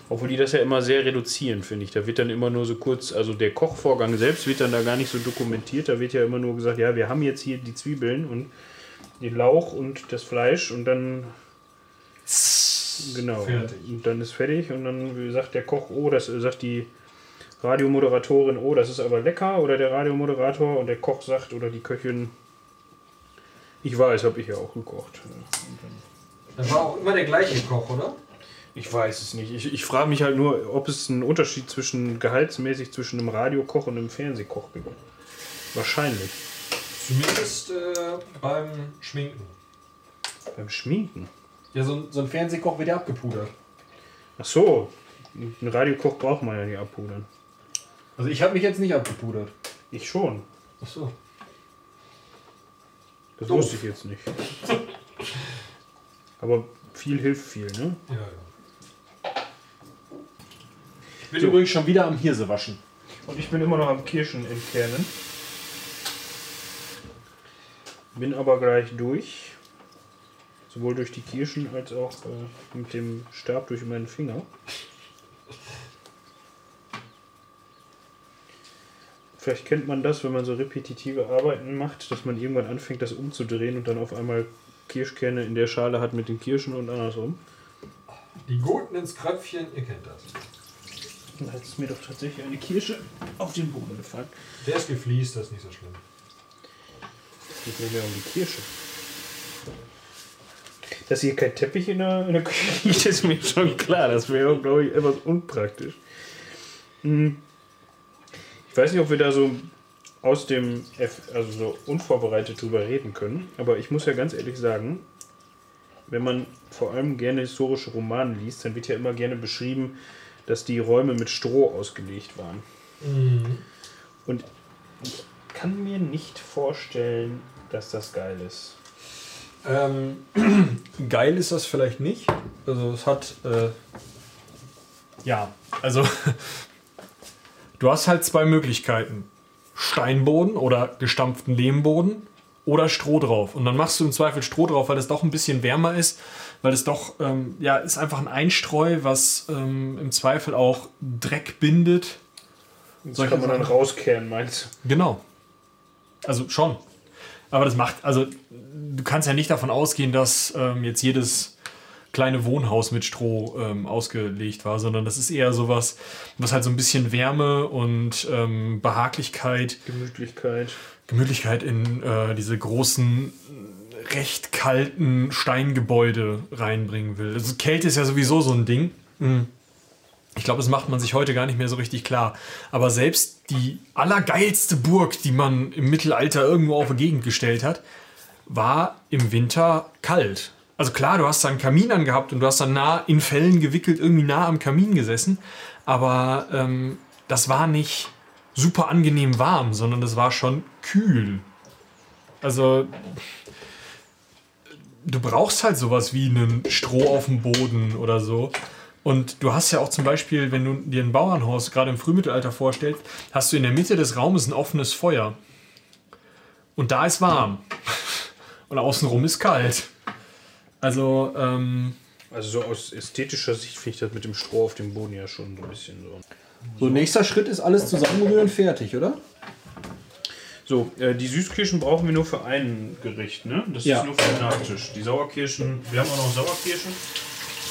Obwohl die das ja immer sehr reduzieren, finde ich. Da wird dann immer nur so kurz, also der Kochvorgang selbst wird dann da gar nicht so dokumentiert. Da wird ja immer nur gesagt, ja, wir haben jetzt hier die Zwiebeln und den Lauch und das Fleisch und dann. Genau.
Fertig.
Und dann ist fertig und dann sagt der Koch, oh, das sagt die Radiomoderatorin, oh, das ist aber lecker. Oder der Radiomoderator und der Koch sagt, oder die Köchin, ich weiß, habe ich ja auch gekocht.
Das war auch immer der gleiche Koch, oder?
ich weiß es nicht. Ich, ich frage mich halt nur, ob es einen Unterschied zwischen gehaltsmäßig zwischen einem Radiokoch und einem Fernsehkoch gibt. Wahrscheinlich.
Zumindest äh, beim Schminken.
Beim Schminken.
Ja, so, ein- so ein Fernsehkoch wird ja abgepudert.
Ach so. Einen Radiokoch braucht man ja nicht abpudern.
Also ich habe mich jetzt nicht abgepudert.
Ich schon.
Ach so.
Das
Doof.
wusste ich jetzt nicht. Aber viel hilft viel, ne?
Ja, ja. Ich bin übrigens schon wieder am Hirse waschen.
Und ich bin immer noch am Kirschen entkernen. Bin aber gleich durch. Sowohl durch die Kirschen als auch äh, mit dem Stab durch meinen Finger. Vielleicht kennt man das, wenn man so repetitive Arbeiten macht, dass man irgendwann anfängt, das umzudrehen und dann auf einmal Kirschkerne in der Schale hat mit den Kirschen und andersrum.
Die Guten ins Kröpfchen, ihr kennt das.
Da ist mir doch tatsächlich eine Kirsche auf den Boden gefallen.
Der ist gefliest, das ist nicht so schlimm.
Es geht mir mehr um die Kirsche. Dass hier kein Teppich in der, in der Küche liegt, ist mir schon klar. Das wäre, glaube ich, etwas unpraktisch. Hm. Ich weiß nicht, ob wir da so aus dem F, also so unvorbereitet drüber reden können, aber ich muss ja ganz ehrlich sagen, wenn man vor allem gerne historische Romane liest, dann wird ja immer gerne beschrieben, dass die Räume mit Stroh ausgelegt waren. Und ich kann mir nicht vorstellen, dass das geil ist.
Ähm, geil ist das vielleicht nicht. Also es hat. Äh, ja, also du hast halt zwei Möglichkeiten. Steinboden oder gestampften Lehmboden oder Stroh drauf. Und dann machst du im Zweifel Stroh drauf, weil es doch ein bisschen wärmer ist, weil es doch, ähm, ja, ist einfach ein Einstreu, was ähm, im Zweifel auch Dreck bindet.
Das
Solche
kann man dann rauskehren, meinst
Genau. Also schon. Aber das macht, also du kannst ja nicht davon ausgehen, dass ähm, jetzt jedes kleine Wohnhaus mit Stroh ähm, ausgelegt war, sondern das ist eher sowas, was halt so ein bisschen Wärme und ähm, Behaglichkeit?
Gemütlichkeit.
Gemütlichkeit in äh, diese großen, recht kalten Steingebäude reinbringen will. Also Kälte ist ja sowieso so ein Ding. Mhm. Ich glaube, das macht man sich heute gar nicht mehr so richtig klar. Aber selbst die allergeilste Burg, die man im Mittelalter irgendwo auf eine Gegend gestellt hat, war im Winter kalt. Also klar, du hast da einen Kamin angehabt und du hast dann nah in Fellen gewickelt, irgendwie nah am Kamin gesessen. Aber ähm, das war nicht super angenehm warm, sondern das war schon kühl. Also du brauchst halt sowas wie einen Stroh auf dem Boden oder so. Und du hast ja auch zum Beispiel, wenn du dir ein Bauernhaus gerade im Frühmittelalter vorstellst, hast du in der Mitte des Raumes ein offenes Feuer. Und da ist warm. Und außenrum ist kalt. Also, ähm,
Also so aus ästhetischer Sicht finde ich das mit dem Stroh auf dem Boden ja schon so ein bisschen so.
So, nächster Schritt ist alles zusammenrühren, fertig, oder?
So, äh, die Süßkirschen brauchen wir nur für ein Gericht, ne? Das
Ja.
ist nur für den Nachtisch. Die Sauerkirschen, wir haben auch noch Sauerkirschen,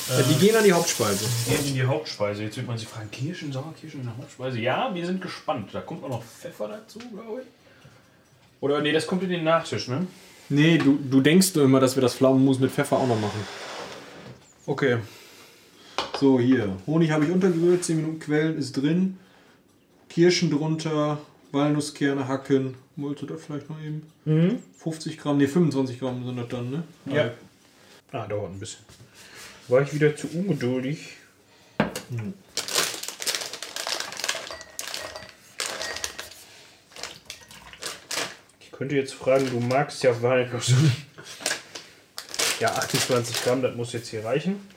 Ja, die gehen an die Hauptspeise.
gehen in die Hauptspeise. Jetzt wird man sich fragen, Kirschen, Sauerkirschen in der Hauptspeise? Ja, wir sind gespannt. Da kommt auch noch Pfeffer dazu, glaube ich. Oder nee, das kommt in den Nachtisch, ne?
Nee, du, du denkst nur immer, dass wir das Pflaumenmus mit Pfeffer auch noch machen.
Okay.
So, hier. Honig habe ich untergerührt, 10 Minuten quellen ist drin. Kirschen drunter, Walnusskerne hacken. Wollte da vielleicht noch eben? 50 Gramm, ne 25 Gramm sind das dann, ne?
Ja. Ah, dauert ein bisschen. War ich wieder zu ungeduldig? Ich könnte jetzt fragen, du magst ja Walnuss. Ja, 28 Gramm, das muss jetzt hier reichen.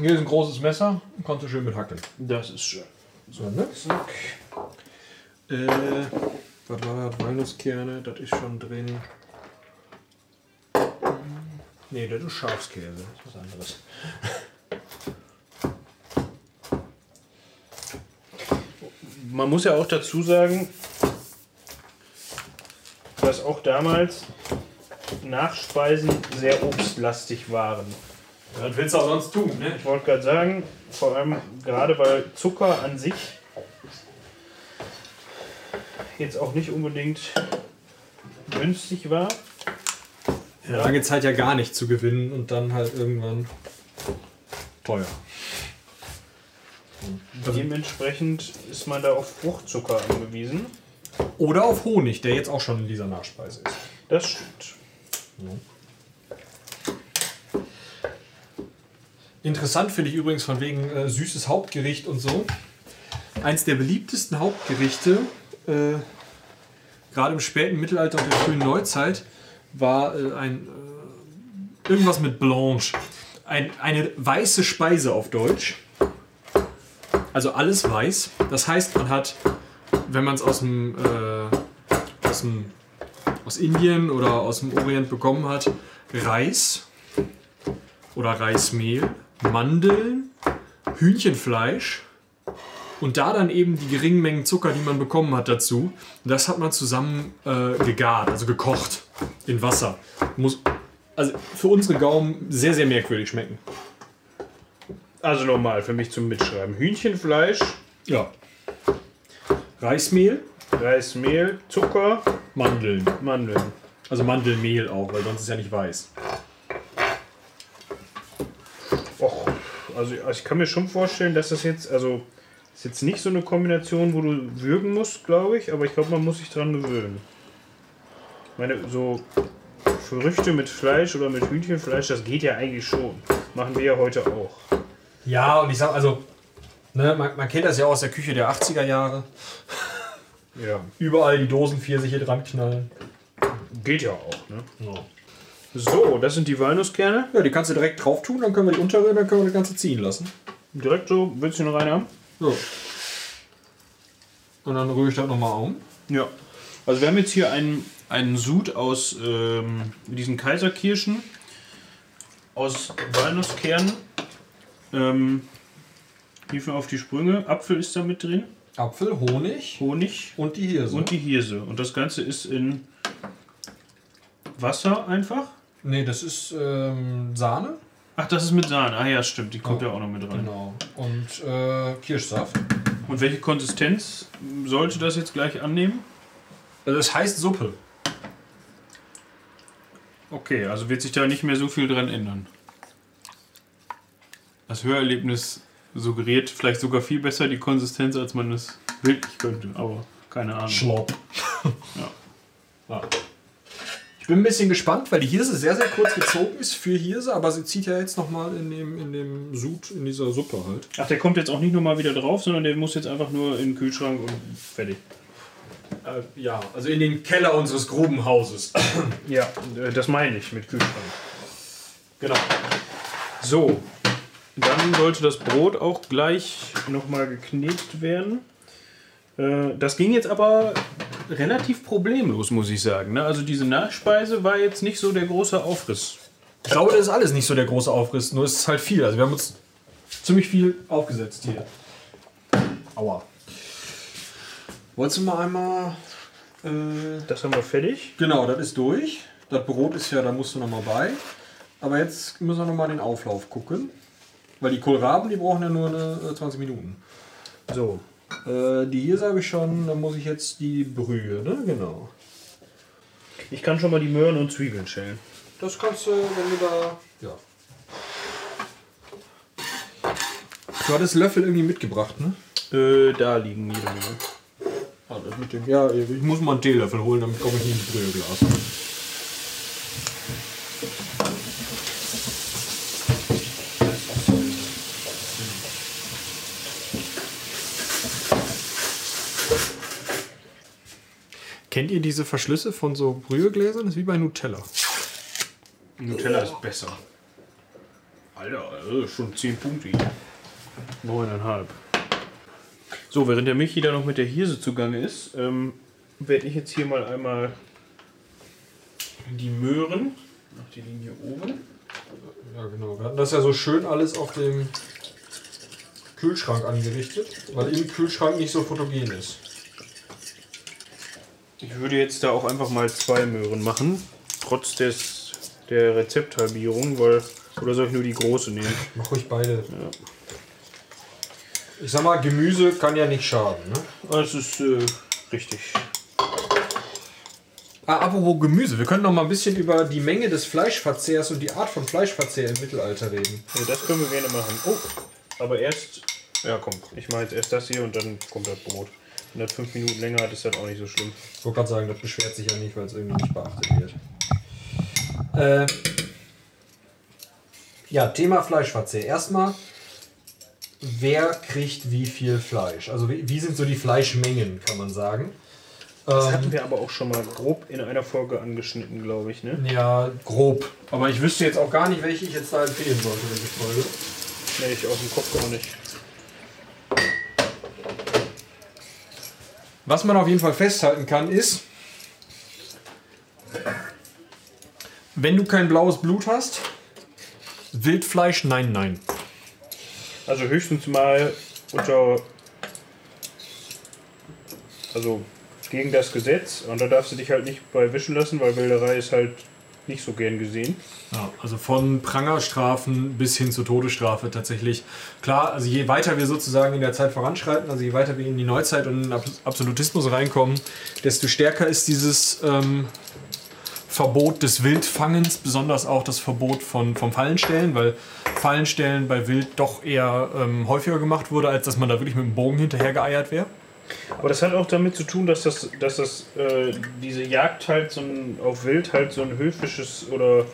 hier ist ein großes Messer. Kannst du schön mit hacken.
Das ist schön.
So, ne?
Zack.
Äh, was war das? Walnusskerne, das ist schon drin.
Nee, das ist Schafskäse. Das ist was anderes.
Man muss ja auch dazu sagen, dass auch damals Nachspeisen sehr obstlastig waren.
Das willst du auch sonst tun, ne?
Ich wollte gerade sagen, vor allem gerade weil Zucker an sich jetzt auch nicht unbedingt günstig war.
Ja. Lange Zeit ja gar nicht zu gewinnen und dann halt irgendwann teuer.
Dementsprechend ist man da auf Fruchtzucker angewiesen.
Oder auf Honig, der jetzt auch schon in dieser Nachspeise ist.
Das stimmt.
Interessant finde ich übrigens von wegen äh, süßes Hauptgericht und so. Eins der beliebtesten Hauptgerichte, äh, gerade im späten Mittelalter und der frühen Neuzeit, war äh, ein äh, irgendwas mit Blanche. Ein, eine weiße Speise auf Deutsch. Also alles weiß. Das heißt, man hat, wenn man es aus dem, äh, aus dem aus Indien oder aus dem Orient bekommen hat, Reis oder Reismehl, Mandeln, Hühnchenfleisch und da dann eben die geringen Mengen Zucker, die man bekommen hat, dazu. Das hat man zusammen äh, gegart, also gekocht in Wasser. Muss also für unsere Gaumen sehr, sehr merkwürdig schmecken.
Also normal für mich zum Mitschreiben. Hühnchenfleisch,
Ja. Reismehl,
Reismehl, Zucker,
Mandeln.
Mandeln.
Also Mandelmehl auch, weil sonst ist ja nicht weiß.
Och, also also ich kann mir schon vorstellen, dass das jetzt, also ist jetzt nicht so eine Kombination, wo du würgen musst, glaube ich, aber ich glaube, man muss sich dran gewöhnen. Ich meine, so Früchte mit Fleisch oder mit Hühnchenfleisch, das geht ja eigentlich schon. Machen wir ja heute auch.
Ja, und ich sag also, ne, man, man kennt das ja aus der Küche der 80er Jahre.
Ja,
Überall die Dosen Pfirsiche dran knallen.
geht ja auch, ne?
Ja.
So, das sind die Walnusskerne.
Ja, die kannst du direkt drauf tun, dann können wir die unterrühren, dann können wir das Ganze ziehen lassen.
Direkt so, willst du noch rein haben?
So. Und dann rühre ich das nochmal um.
Ja. Also wir haben jetzt hier einen, einen Sud aus ähm, diesen Kaiserkirschen, aus Walnusskernen. Ähm, Hilf mir auf die Sprünge. Apfel ist da mit drin,
Apfel, Honig
Honig
und die Hirse.
und die Hirse. Und das Ganze ist in Wasser einfach.
nee, das ist ähm, Sahne.
Ach, das ist mit Sahne. Ah ja, stimmt, die kommt ja auch noch mit rein.
Genau. Und äh, Kirschsaft.
Und welche Konsistenz sollte das jetzt gleich annehmen?
Also das heißt Suppe.
Okay, also wird sich da nicht mehr so viel dran ändern. Das Hörerlebnis suggeriert vielleicht sogar viel besser die Konsistenz, als man es wirklich könnte, aber keine Ahnung.
Schlopp.
Ja.
Ja. Ich bin ein bisschen gespannt, weil die Hirse sehr, sehr kurz gezogen ist für Hirse, aber sie zieht ja jetzt nochmal in dem, in dem Sud, in dieser Suppe halt.
Ach, der kommt jetzt auch nicht nochmal wieder drauf, sondern der muss jetzt einfach nur in den Kühlschrank und fertig.
Äh, ja, also in den Keller unseres Grubenhauses.
Ja, äh, das meine ich mit Kühlschrank.
genau.
So, Dann sollte das Brot auch gleich nochmal geknetet werden. Äh, Das ging jetzt aber relativ problemlos, muss ich sagen. ne? Also diese Nachspeise war jetzt nicht so der große Aufriss.
Ich glaube, das ist alles nicht so der große Aufriss, nur es ist halt viel. Also wir haben uns ziemlich viel aufgesetzt hier. Aua. Wolltest du mal einmal... Äh,
Das haben wir fertig.
genau, das ist durch. Das Brot ist ja, da musst du noch mal bei. Aber jetzt müssen wir noch mal den Auflauf gucken. Weil die Kohlraben, die brauchen ja nur eine, äh, 20 Minuten. So. Äh, die hier sage ich schon, da muss ich jetzt die Brühe, ne? Genau.
Ich kann schon mal die Möhren und Zwiebeln schälen.
Das kannst du, wenn du da. Ja. Du hattest Löffel irgendwie mitgebracht, ne?
Äh, da liegen Menge.
Ah, das mit dem. Ja, ich muss mal einen Teelöffel holen, damit komme ich nicht ins Brüheglas.
Kennt ihr diese Verschlüsse von so Brühegläsern? Das ist wie bei Nutella.
Nutella ist besser. Alter, also schon 10 Punkte hier. 9,5. So, während der Michi da noch mit der Hirse zugange ist, ähm, werde ich jetzt hier mal einmal die Möhren. Ach, die liegen hier oben.
Ja, genau. Wir hatten das ja so schön alles auf dem Kühlschrank angerichtet, weil im Kühlschrank nicht so fotogen ist.
Ich würde jetzt da auch einfach mal zwei Möhren machen, trotz des, der Rezepthalbierung, weil. Oder soll ich nur die große nehmen?
Mach ruhig beide. Ich sag mal, Gemüse kann ja nicht schaden. Ne?
Das ist äh, richtig.
Ah, apropos Gemüse, wir können noch mal ein bisschen über die Menge des Fleischverzehrs und die Art von Fleischverzehr im Mittelalter reden.
Also das können wir gerne machen. Oh, aber erst. Ja, komm. Ich mache jetzt erst das hier und dann kommt das Brot. Wenn das fünf Minuten länger hat, ist das auch nicht so schlimm.
Ich wollte gerade sagen, das beschwert sich ja nicht, weil es irgendwie nicht beachtet wird. Äh, ja, Thema Fleischverzehr. Erstmal, wer kriegt wie viel Fleisch? Also wie, wie sind so die Fleischmengen, kann man sagen?
Das
Ähm,
hatten wir aber auch schon mal grob in einer Folge angeschnitten, glaube ich, ne?
ja, grob. Aber ich wüsste jetzt auch gar nicht, welche ich jetzt da empfehlen sollte, welche Folge.
Nee, ich aus dem Kopf gar nicht.
Was man auf jeden Fall festhalten kann, ist, wenn du kein blaues Blut hast,
Wildfleisch, nein, nein.
Also höchstens mal unter. Also gegen das Gesetz. Und da darfst du dich halt nicht bei wischen lassen, weil Wilderei ist halt nicht so gern gesehen.
Ja, also von Prangerstrafen bis hin zur Todesstrafe tatsächlich. Klar, also je weiter wir sozusagen in der Zeit voranschreiten, also je weiter wir in die Neuzeit und in den Abs- Absolutismus reinkommen, desto stärker ist dieses ähm, Verbot des Wildfangens, besonders auch das Verbot von, vom Fallenstellen, weil Fallenstellen bei Wild doch eher ähm, häufiger gemacht wurde, als dass man da wirklich mit dem Bogen hinterher geeiert wäre.
Aber das hat auch damit zu tun, dass das, dass das äh, diese Jagd halt so ein, auf Wild halt so ein höfisches oder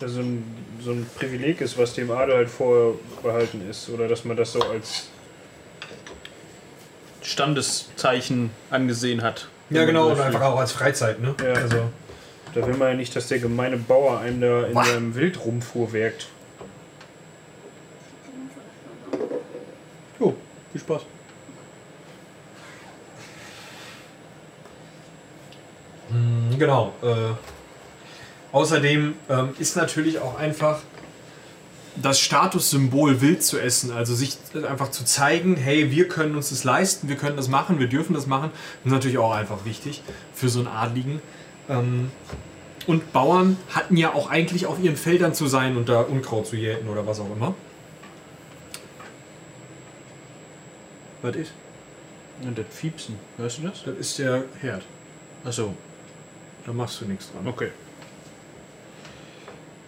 so ein, so ein Privileg ist, was dem Adel halt vorbehalten ist. Oder dass man das so als Standeszeichen angesehen hat.
Ja, genau, und einfach auch als Freizeit, ne?
Ja.
Also,
Da will man ja nicht, dass der gemeine Bauer einem da in seinem Wild rumfuhrwerkt.
jo, viel Spaß. Mm, Genau. Äh,
Außerdem ähm, ist natürlich auch einfach das Statussymbol wild zu essen, also sich einfach zu zeigen, hey, wir können uns das leisten, wir können das machen, wir dürfen das machen, ist natürlich auch einfach wichtig für so einen Adligen. Ähm, und Bauern hatten ja auch eigentlich auf ihren Feldern zu sein und da Unkraut zu jäten oder was auch immer. Was ist?
Und das Fiepsen, hörst du das?
Das ist der Herd.
Achso,
Da machst du nichts dran.
okay.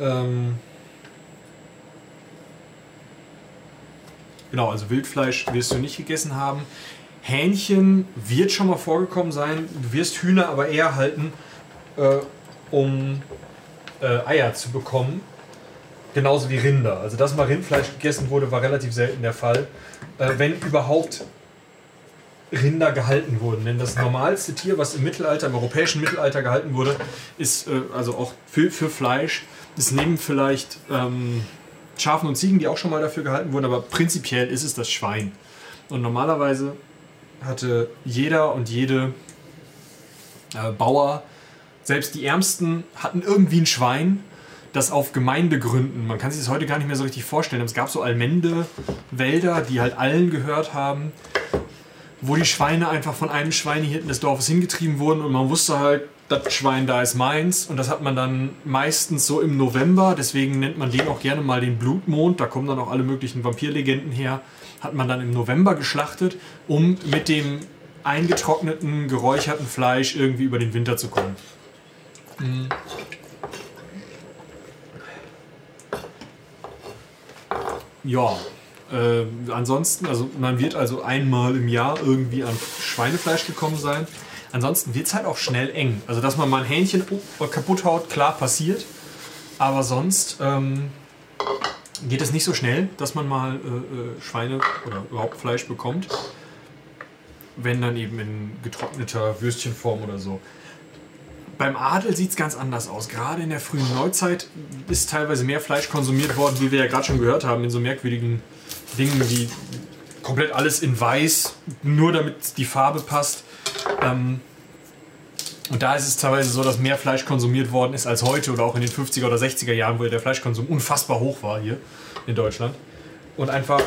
Ähm,
Genau, also Wildfleisch wirst du nicht gegessen haben. Hähnchen wird schon mal vorgekommen sein. Du wirst Hühner aber eher halten,
äh, um äh, Eier zu bekommen. Genauso wie Rinder. Also, dass mal Rindfleisch gegessen wurde, war relativ selten der Fall. Äh, wenn überhaupt Rinder gehalten wurden. Denn das normalste Tier, was im Mittelalter, im europäischen Mittelalter gehalten wurde,
ist äh, also auch für, für Fleisch, ist neben vielleicht ähm, Schafen und Ziegen, die auch schon mal dafür gehalten wurden, aber prinzipiell ist es das Schwein. Und normalerweise hatte jeder und jede äh, Bauer, selbst die Ärmsten, hatten irgendwie ein Schwein, das auf Gemeindegründen, man kann sich das heute gar nicht mehr so richtig vorstellen, es gab so Allmende-Wälder, die halt allen gehört haben, wo die Schweine einfach von einem Schwein hier hinten des Dorfes hingetrieben wurden und man wusste halt, das Schwein da ist meins und das hat man dann meistens so im November, deswegen nennt man den auch gerne mal den Blutmond, da kommen dann auch alle möglichen Vampirlegenden her, hat man dann im November geschlachtet, um mit dem eingetrockneten, geräucherten Fleisch irgendwie über den Winter zu kommen. Mhm. Ja, äh, ansonsten, also man wird also einmal im Jahr irgendwie an Schweinefleisch gekommen sein. Ansonsten wird es halt auch schnell eng. Also dass man mal ein Hähnchen kaputt haut, klar passiert. Aber sonst ähm, geht es nicht so schnell, dass man mal äh, äh, Schweine oder überhaupt Fleisch bekommt. Wenn dann eben in getrockneter Würstchenform oder so. Beim Adel sieht es ganz anders aus. Gerade in der frühen Neuzeit ist teilweise mehr Fleisch konsumiert worden, wie wir ja gerade schon gehört haben, in so merkwürdigen Dingen wie komplett alles in weiß, nur damit die Farbe passt. Ähm, und da ist es teilweise so, dass mehr Fleisch konsumiert worden ist als heute oder auch in den 50er oder 60er Jahren, wo der Fleischkonsum unfassbar hoch war hier in Deutschland. Und einfach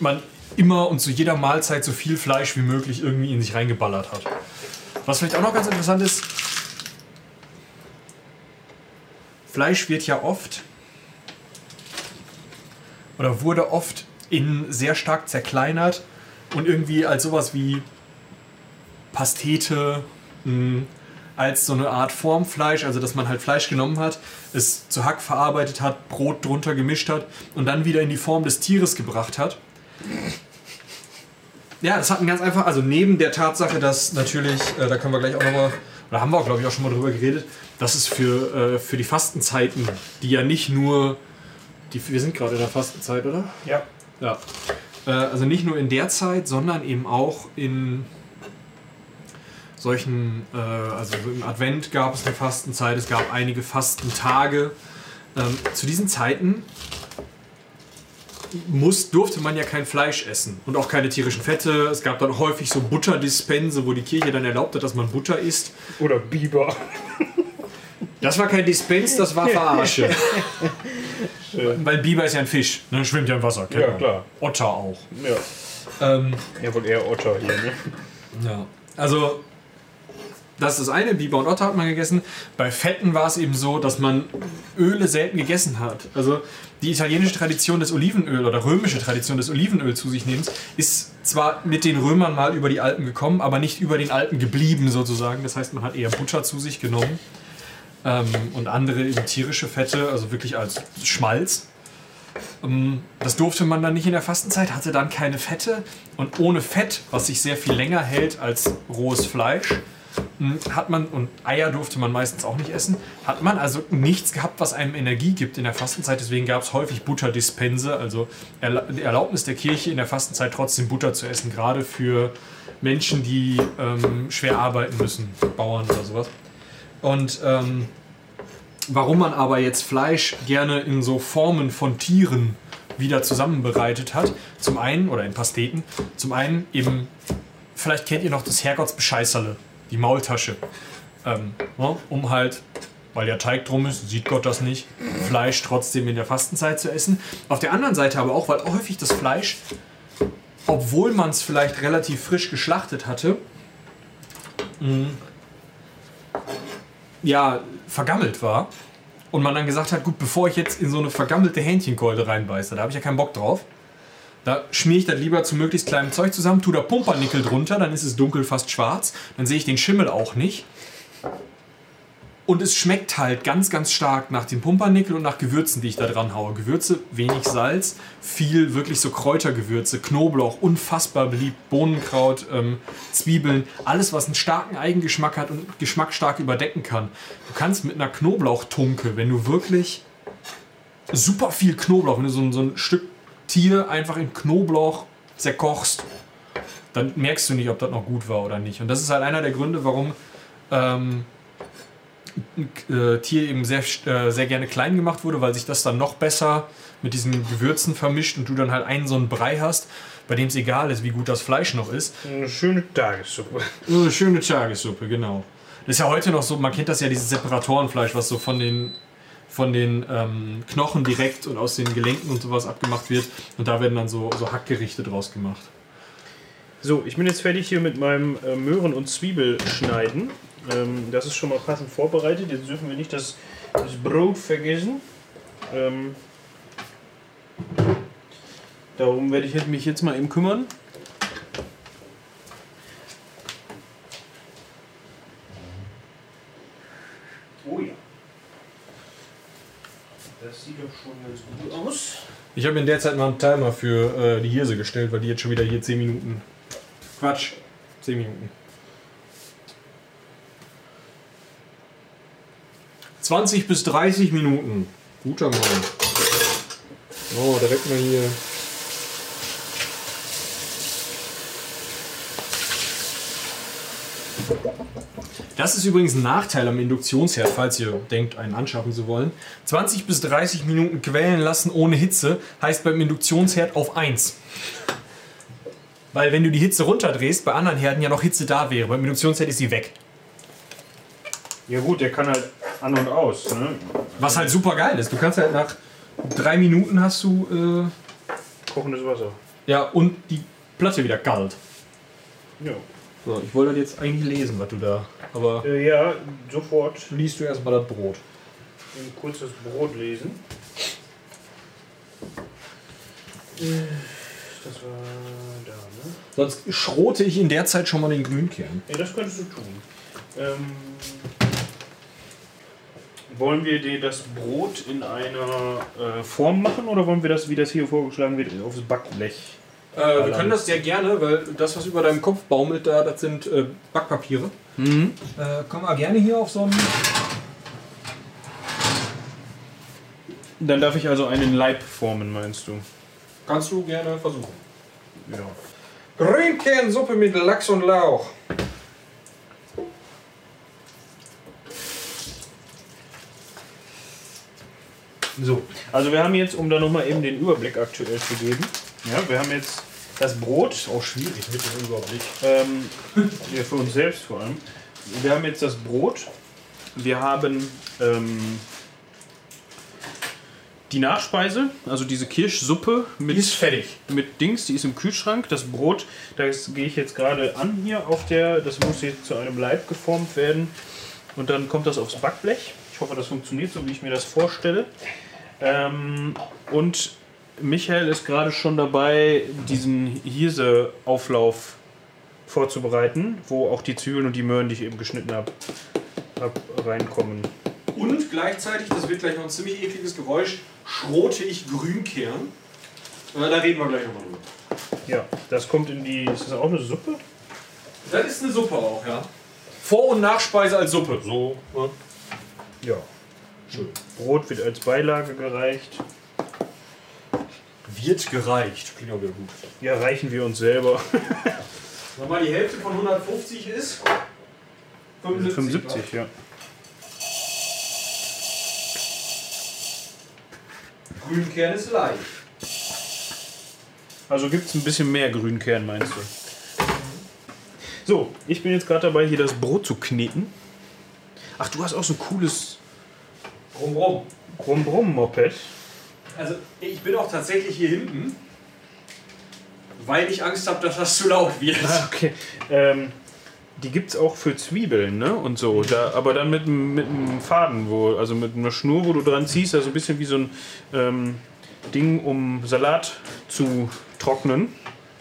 man immer und zu jeder Mahlzeit so viel Fleisch wie möglich irgendwie in sich reingeballert hat. Was vielleicht auch noch ganz interessant ist, Fleisch wird ja oft oder wurde oft in sehr stark zerkleinert und irgendwie als sowas wie Pastete, mh, als so eine Art Formfleisch, also dass man halt Fleisch genommen hat, es zu Hack verarbeitet hat, Brot drunter gemischt hat und dann wieder in die Form des Tieres gebracht hat. Ja, das hat einen ganz einfach, also neben der Tatsache, dass natürlich, äh, da können wir gleich auch nochmal, oder haben wir auch glaube ich auch schon mal drüber geredet, dass es für, äh, für die Fastenzeiten, die ja nicht nur, die, wir sind gerade in der Fastenzeit, oder?
Ja.
Ja. Äh, also nicht nur in der Zeit, sondern eben auch in solchen, äh, also im Advent gab es eine Fastenzeit, es gab einige Fastentage. Ähm, zu diesen Zeiten muss, durfte man ja kein Fleisch essen und auch keine tierischen Fette. Es gab dann häufig so Butterdispense, wo die Kirche dann erlaubt hat, dass man Butter isst.
Oder Biber.
Das war kein Dispens, das war Verarsche. Weil Biber ist ja ein Fisch, ne? schwimmt ja im Wasser.
Ja, klar.
Otter auch.
Ja.
Ähm,
Ja, wohl eher Otter hier, ne?
Ja. Also, das ist das eine, Biber und Otter hat man gegessen. Bei Fetten war es eben so, dass man Öle selten gegessen hat. Also die italienische Tradition des Olivenöl oder römische Tradition des Olivenöl zu sich nehmens ist zwar mit den Römern mal über die Alpen gekommen, aber nicht über den Alpen geblieben sozusagen. Das heißt, man hat eher Butter zu sich genommen ähm, und andere eben tierische Fette, also wirklich als Schmalz. Ähm, Das durfte man dann nicht in der Fastenzeit, hatte dann keine Fette und ohne Fett, was sich sehr viel länger hält als rohes Fleisch, mh, hat man, und Eier durfte man meistens auch nicht essen, hat man also nichts gehabt, was einem Energie gibt in der Fastenzeit. Deswegen gab es häufig Butterdispense, also die Erlaubnis der Kirche in der Fastenzeit trotzdem Butter zu essen, gerade für Menschen, die ähm, schwer arbeiten müssen, Bauern oder sowas. Und ähm, warum man aber jetzt Fleisch gerne in so Formen von Tieren wieder zusammenbereitet hat, zum einen, oder in Pasteten, zum einen eben, vielleicht kennt ihr noch das Herrgottsbescheißerle, die Maultasche, ähm, ne, um halt, weil der Teig drum ist, sieht Gott das nicht, Fleisch trotzdem in der Fastenzeit zu essen. Auf der anderen Seite aber auch, weil häufig das Fleisch, obwohl man es vielleicht relativ frisch geschlachtet hatte, mh, ja, vergammelt war. Und man dann gesagt hat, gut, bevor ich jetzt in so eine vergammelte Hähnchenkeule reinbeiße, da habe ich ja keinen Bock drauf. Da schmiere ich das lieber zu möglichst kleinem Zeug zusammen, tue da Pumpernickel drunter, dann ist es dunkel, fast schwarz. Dann sehe ich den Schimmel auch nicht. Und es schmeckt halt ganz, ganz stark nach dem Pumpernickel und nach Gewürzen, die ich da dran haue. Gewürze, wenig Salz, viel wirklich so Kräutergewürze, Knoblauch, unfassbar beliebt, Bohnenkraut, ähm, Zwiebeln, alles, was einen starken Eigengeschmack hat und Geschmack stark überdecken kann. Du kannst mit einer Knoblauchtunke, wenn du wirklich super viel Knoblauch, wenn du so, ein- so ein Stück Tier einfach in Knoblauch zerkochst, dann merkst du nicht, ob das noch gut war oder nicht. Und das ist halt einer der Gründe, warum ähm, äh, Tier eben sehr, äh, sehr gerne klein gemacht wurde, weil sich das dann noch besser mit diesen Gewürzen vermischt und du dann halt einen so einen Brei hast, bei dem es egal ist, wie gut das Fleisch noch ist.
Eine schöne Tagessuppe.
Eine schöne Tagessuppe, genau. Das ist ja heute noch so, man kennt das ja, dieses Separatorenfleisch, was so von den, von den ähm, Knochen direkt und aus den Gelenken und sowas abgemacht wird. Und da werden dann so, so Hackgerichte draus gemacht.
So, ich bin jetzt fertig hier mit meinem äh, Möhren- und Zwiebelschneiden. Ähm, das ist schon mal passend vorbereitet. Jetzt dürfen wir nicht das, das Brot vergessen. Ähm, darum werde ich mich jetzt mal eben kümmern. Oh ja. Das sieht doch schon ganz gut aus.
Ich habe in der Zeit mal einen Timer für äh, die Hirse gestellt, weil die jetzt schon wieder hier 10 Minuten. Quatsch, 10 Minuten. 20 bis 30 Minuten. Guter Mann. Oh, direkt mal hier. Das ist übrigens ein Nachteil am Induktionsherd, falls ihr denkt, einen anschaffen zu wollen. 20 bis 30 Minuten quellen lassen ohne Hitze heißt beim Induktionsherd auf 1. Weil wenn du die Hitze runterdrehst, bei anderen Herden ja noch Hitze da wäre. Beim Induktionsherd ist sie weg.
Ja gut, der kann halt an und aus. Ne?
Was halt super geil ist. Du kannst halt nach drei Minuten hast du äh,
Kochendes Wasser.
ja und die Platte wieder kalt.
Ja.
So, ich wollte das jetzt eigentlich lesen, was du da. Aber
Äh, ja, sofort
liest du erstmal das Brot.
ein kurzes Brot lesen. Äh, Das war da, ne?
Sonst schrote ich in der Zeit schon mal den Grünkern.
Ja, das könntest du tun. Ähm, wollen wir dir das Brot in einer äh, Form machen oder wollen wir das, wie das hier vorgeschlagen wird, aufs Backblech?
Äh, wir können das sehr gerne, weil das, was über deinem Kopf baumelt, da, das sind äh, Backpapiere.
Mhm.
Äh, komm mal gerne hier auf so einen.
Dann darf ich also einen Leib formen, meinst du?
Kannst du gerne versuchen.
Ja.
Grünkernsuppe mit Lachs und Lauch.
So, also wir haben jetzt, um da nochmal eben den Überblick aktuell zu geben, ja, wir haben jetzt das Brot,
Auch schwierig mit dem Überblick.
ähm, ja, für uns selbst vor allem. Wir haben jetzt das Brot, wir haben ähm, die Nachspeise, also diese Kirschsuppe mit,
fertig.
mit Dings, die ist im Kühlschrank. Das Brot, das gehe ich jetzt gerade an hier auf der, das muss jetzt zu einem Leib geformt werden und dann kommt das aufs Backblech. Ich hoffe, das funktioniert so, wie ich mir das vorstelle. Ähm, und Michael ist gerade schon dabei, diesen Hirse-Auflauf vorzubereiten, wo auch die Zwiebeln und die Möhren, die ich eben geschnitten habe, hab, reinkommen.
Und gleichzeitig, das wird gleich noch ein ziemlich ekliges Geräusch, schrote ich Grünkern. Äh, da reden wir gleich nochmal drüber.
Ja, das kommt in die. Ist das auch eine Suppe?
Das ist eine Suppe auch, ja. Vor- und Nachspeise als Suppe. So. Ne?
Ja. Brot wird als Beilage gereicht.
Wird gereicht. Klingt auch wieder gut.
Ja, reichen wir uns selber.
Wenn mal die Hälfte von 150 ist, 75.
75, ja.
Grünkern ist leicht.
Also gibt es ein bisschen mehr Grünkern, meinst du? So, ich bin jetzt gerade dabei, hier das Brot zu kneten. Ach, du hast auch so ein cooles
Rum, rum.
Brumm-Brumm-Moped.
Also, ich bin auch tatsächlich hier hinten, weil ich Angst habe, dass das zu laut wird.
Ah, okay. Ähm, die gibt es auch für Zwiebeln, ne? Und so. Da, aber dann mit, einem- mit einem Faden, wo, also mit einer Schnur, wo du dran ziehst, also ein bisschen wie so ein ähm, Ding, um Salat zu trocknen.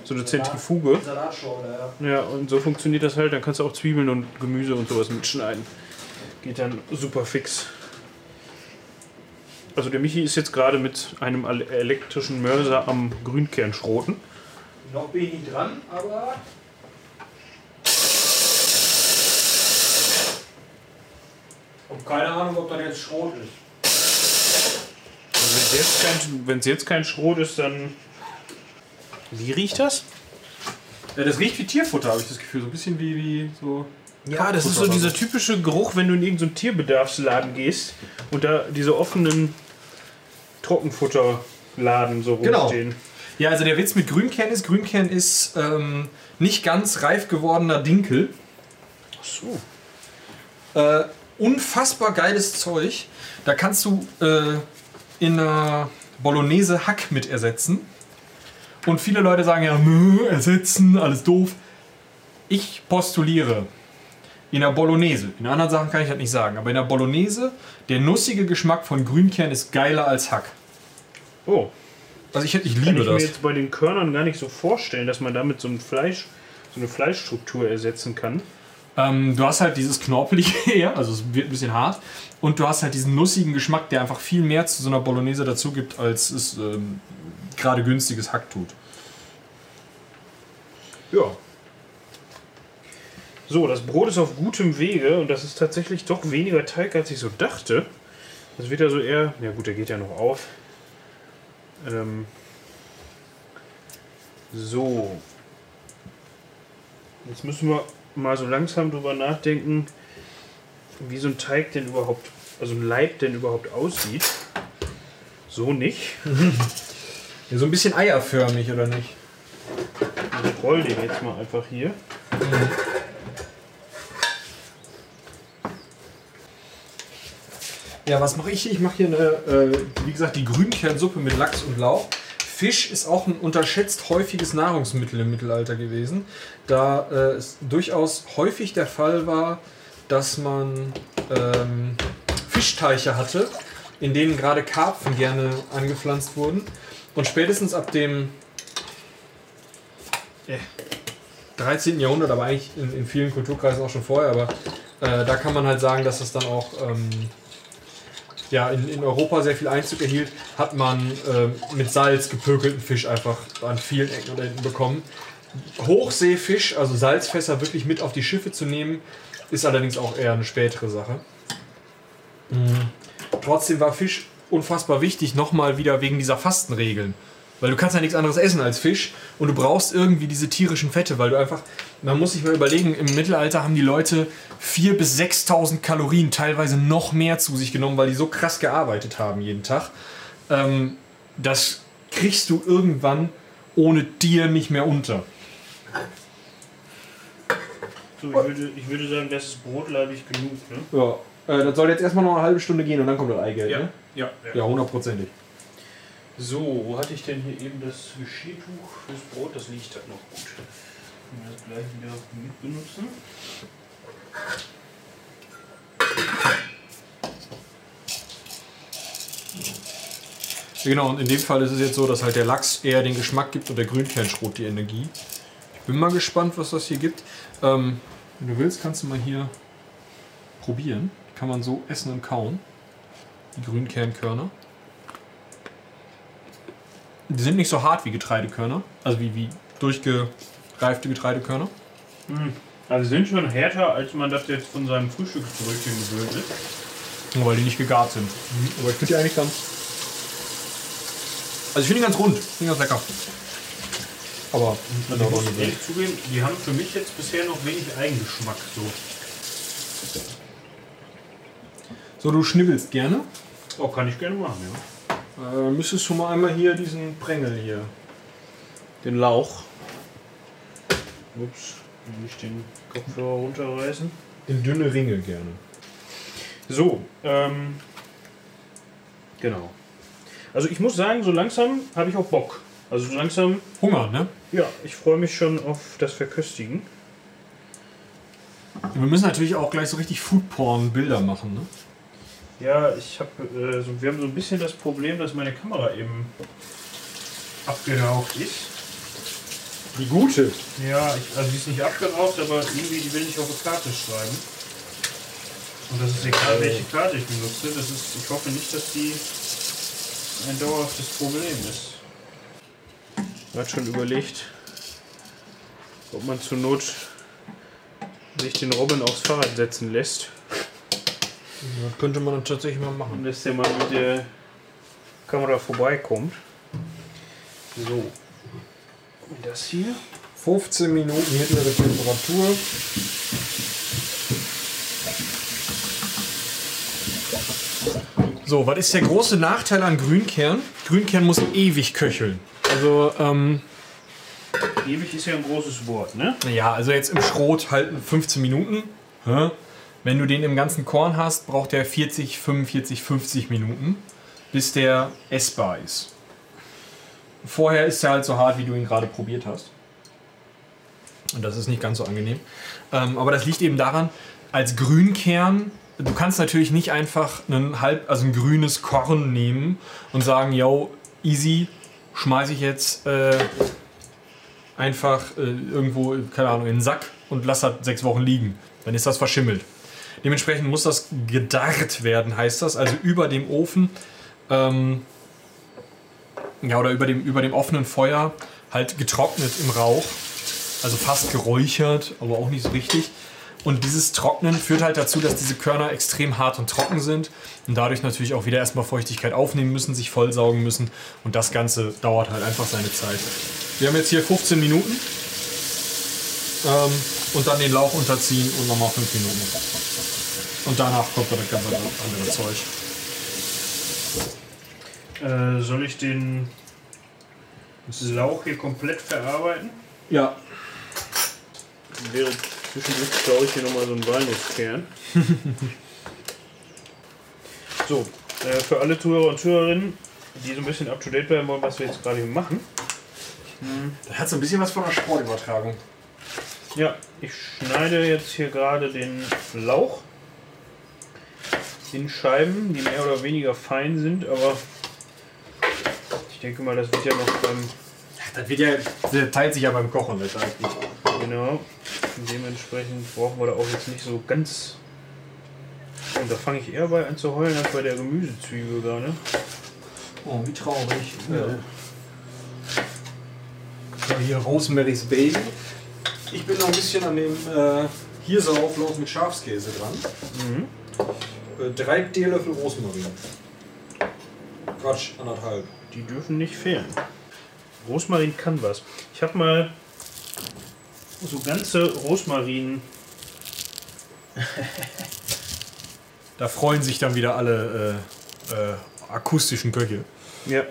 So eine Zentrifuge.
Salatschorle, ja.
Ja, und so funktioniert das halt. Dann kannst du auch Zwiebeln und Gemüse und sowas mitschneiden. Geht dann super fix. Also der Michi ist jetzt gerade mit einem ele- elektrischen Mörser am Grünkern schroten.
Noch bin ich dran, aber. Und keine Ahnung, ob das jetzt Schrot ist.
Also wenn es jetzt, jetzt kein Schrot ist, dann... Wie riecht das?
Ja, das riecht wie Tierfutter, habe ich das Gefühl. So ein bisschen wie, wie so.
Ja, das ist so dieser typische Geruch, wenn du in irgendeinen Tierbedarfsladen gehst und da diese offenen Trockenfutterladen so
Genau.
rumstehen.
Ja, also der Witz mit Grünkern ist, Grünkern ist ähm, nicht ganz reif gewordener Dinkel.
Ach so.
Äh, unfassbar geiles Zeug. Da kannst du äh, in einer Bolognese Hack mit ersetzen. Und viele Leute sagen ja, "Nö, ersetzen, alles doof. Ich postuliere, in der Bolognese, in anderen Sachen kann ich das nicht sagen, aber in der Bolognese, der nussige Geschmack von Grünkern ist geiler als Hack.
Oh,
Also ich, ich
kann
liebe
ich mir
das.
jetzt bei den Körnern gar nicht so vorstellen, dass man damit so ein Fleisch, so eine Fleischstruktur ersetzen kann.
Ähm, du hast halt dieses knorpelige eher, also es wird ein bisschen hart. Und du hast halt diesen nussigen Geschmack, der einfach viel mehr zu so einer Bolognese dazu gibt, als es ähm, gerade günstiges Hack tut.
Ja. So, das Brot ist auf gutem Wege und das ist tatsächlich doch weniger Teig, als ich so dachte. Das wird ja so eher. Ja, gut, der geht ja noch auf. Ähm, so. Jetzt müssen wir mal so langsam drüber nachdenken, wie so ein Teig denn überhaupt, also ein Leib denn überhaupt aussieht. So nicht.
Ja, so ein bisschen eierförmig, oder nicht?
Ich roll den jetzt mal einfach hier.
Ja, was mache ich? Ich mache hier eine, äh, wie gesagt, die Grünkernsuppe mit Lachs und Lauch. Fisch ist auch ein unterschätzt häufiges Nahrungsmittel im Mittelalter gewesen, da äh, es durchaus häufig der Fall war, dass man ähm, Fischteiche hatte, in denen gerade Karpfen gerne angepflanzt wurden. Und spätestens ab dem äh, 13. Jahrhundert, aber eigentlich in, in vielen Kulturkreisen auch schon vorher, aber äh, da kann man halt sagen, dass es dann auch ähm, ja, in, in Europa sehr viel Einzug erhielt, hat man ähm, mit Salz gepökelten Fisch einfach an vielen Ecken und Enden bekommen. Hochseefisch, also Salzfässer wirklich mit auf die Schiffe zu nehmen, ist allerdings auch eher eine spätere Sache. Mhm. Trotzdem war Fisch unfassbar wichtig, nochmal wieder wegen dieser Fastenregeln. Weil du kannst ja nichts anderes essen als Fisch und du brauchst irgendwie diese tierischen Fette, weil du einfach, man muss sich mal überlegen, im Mittelalter haben die Leute 4.000 bis 6.000 Kalorien, teilweise noch mehr zu sich genommen, weil die so krass gearbeitet haben jeden Tag. Ähm, das kriegst du irgendwann ohne dir nicht mehr unter.
So, ich würde, ich würde sagen, das ist brotleibig genug, ne?
Ja, äh, das soll jetzt erstmal noch eine halbe Stunde gehen und dann kommt das Eigelb, ne?
ja.
Ja, hundertprozentig.
So, wo hatte ich denn hier eben das Geschirrtuch fürs Brot? Das liegt da noch gut. Können wir das gleich wieder mit benutzen?
Ja, Genau, und in dem Fall ist es jetzt so, dass halt der Lachs eher den Geschmack gibt und der Grünkernschrot die Energie. Ich bin mal gespannt, was das hier gibt. Ähm, wenn du willst, kannst du mal hier probieren. Kann man so essen und kauen. Die Grünkernkörner. Die sind nicht so hart wie Getreidekörner. Also wie, wie durchgereifte Getreidekörner.
Also sie sind schon härter, als man das jetzt von seinem Frühstücksbrötchen gewöhnt ist.
Nur weil die nicht gegart sind. Aber ich finde die eigentlich ganz. Also ich finde die ganz rund. Ich finde die ganz lecker. Aber
Also ich muss ehrlich zugeben, die haben für mich jetzt bisher noch wenig Eigengeschmack. So.
So, du schnibbelst gerne.
Oh, kann ich gerne machen, ja.
Äh, müsstest schon mal einmal hier diesen Prängel hier.
Den Lauch. Ups, nicht den Kopfhörer runterreißen.
Den dünne Ringe gerne.
So, ähm, genau. Also ich muss sagen, so langsam habe ich auch Bock. Also so langsam,
Hunger, ne?
ja, ich freue mich schon auf das Verköstigen.
Wir müssen natürlich auch gleich so richtig Foodporn-Bilder machen, ne?
Ja, ich habe, äh, so, wir haben so ein bisschen das Problem, dass meine Kamera eben abgeraucht ist.
Die gute.
Ja, ich, also die ist nicht abgeraucht, aber irgendwie die will nicht auf eine Karte schreiben. Und das ist egal, welche Karte ich benutze. Das ist, ich hoffe nicht, dass die ein dauerhaftes Problem ist. Man hat schon überlegt, ob man zur Not sich den Robin aufs Fahrrad setzen lässt
das könnte man tatsächlich mal machen.
Dass der mal mit der Kamera vorbeikommt. So. Das hier.
15 Minuten mittlere Temperatur. So, was ist der große Nachteil an Grünkern? Grünkern muss ewig köcheln. Also, ähm.
Ewig ist ja ein großes Wort, ne?
Ja, also jetzt im Schrot halten 15 Minuten. Hä? Wenn du den im ganzen Korn hast, braucht der 40, 45, 50 Minuten, bis der essbar ist. Vorher ist er halt so hart, wie du ihn gerade probiert hast. Und das ist nicht ganz so angenehm. Ähm, aber das liegt eben daran, als Grünkern, du kannst natürlich nicht einfach ein halb, also ein grünes Korn nehmen und sagen, yo, easy, schmeiße ich jetzt äh, einfach äh, irgendwo, keine Ahnung, in den Sack und lass das sechs Wochen liegen. Dann ist das verschimmelt. Dementsprechend muss das gedarrt werden, heißt das, also über dem Ofen, ähm, ja, oder über dem, über dem offenen Feuer, halt getrocknet im Rauch, also fast geräuchert, aber auch nicht so richtig. Und dieses Trocknen führt halt dazu, dass diese Körner extrem hart und trocken sind und dadurch natürlich auch wieder erstmal Feuchtigkeit aufnehmen müssen, sich vollsaugen müssen und das Ganze dauert halt einfach seine Zeit. Wir haben jetzt hier 15 Minuten ähm, und dann den Lauch unterziehen und nochmal 5 Minuten. Und danach kommt dann das ganze andere Zeug.
Äh, soll ich den Lauch hier komplett verarbeiten?
Ja,
Wäre zwischendurch, glaube ich, hier nochmal so ein Walnusskern. so, äh, für alle Zuhörer und Zuhörerinnen, die so ein bisschen up to date bleiben wollen, was wir jetzt gerade hier machen.
der hat so ein bisschen was von einer Sportübertragung.
Ja, ich schneide jetzt hier gerade den Lauch in Scheiben, die mehr oder weniger fein sind, aber ich denke mal, das wird ja noch beim
Das wird ja, der teilt sich ja beim Kochen letztendlich.
Genau. Und dementsprechend brauchen wir da auch jetzt nicht so ganz. Und da fange ich eher bei an zu heulen als bei der Gemüsezwiebel gerade.
Oh, wie traurig. Ja. So, hier Rosemary's Baby. Ich bin noch ein bisschen an dem äh, Hirseauflauf mit Schafskäse dran. Äh, drei Teelöffel Rosmarin. Quatsch, anderthalb.
Die dürfen nicht fehlen. Rosmarin kann was. Ich habe mal so ganze Rosmarin.
Da freuen sich dann wieder alle äh, äh, akustischen Köche.
Ja.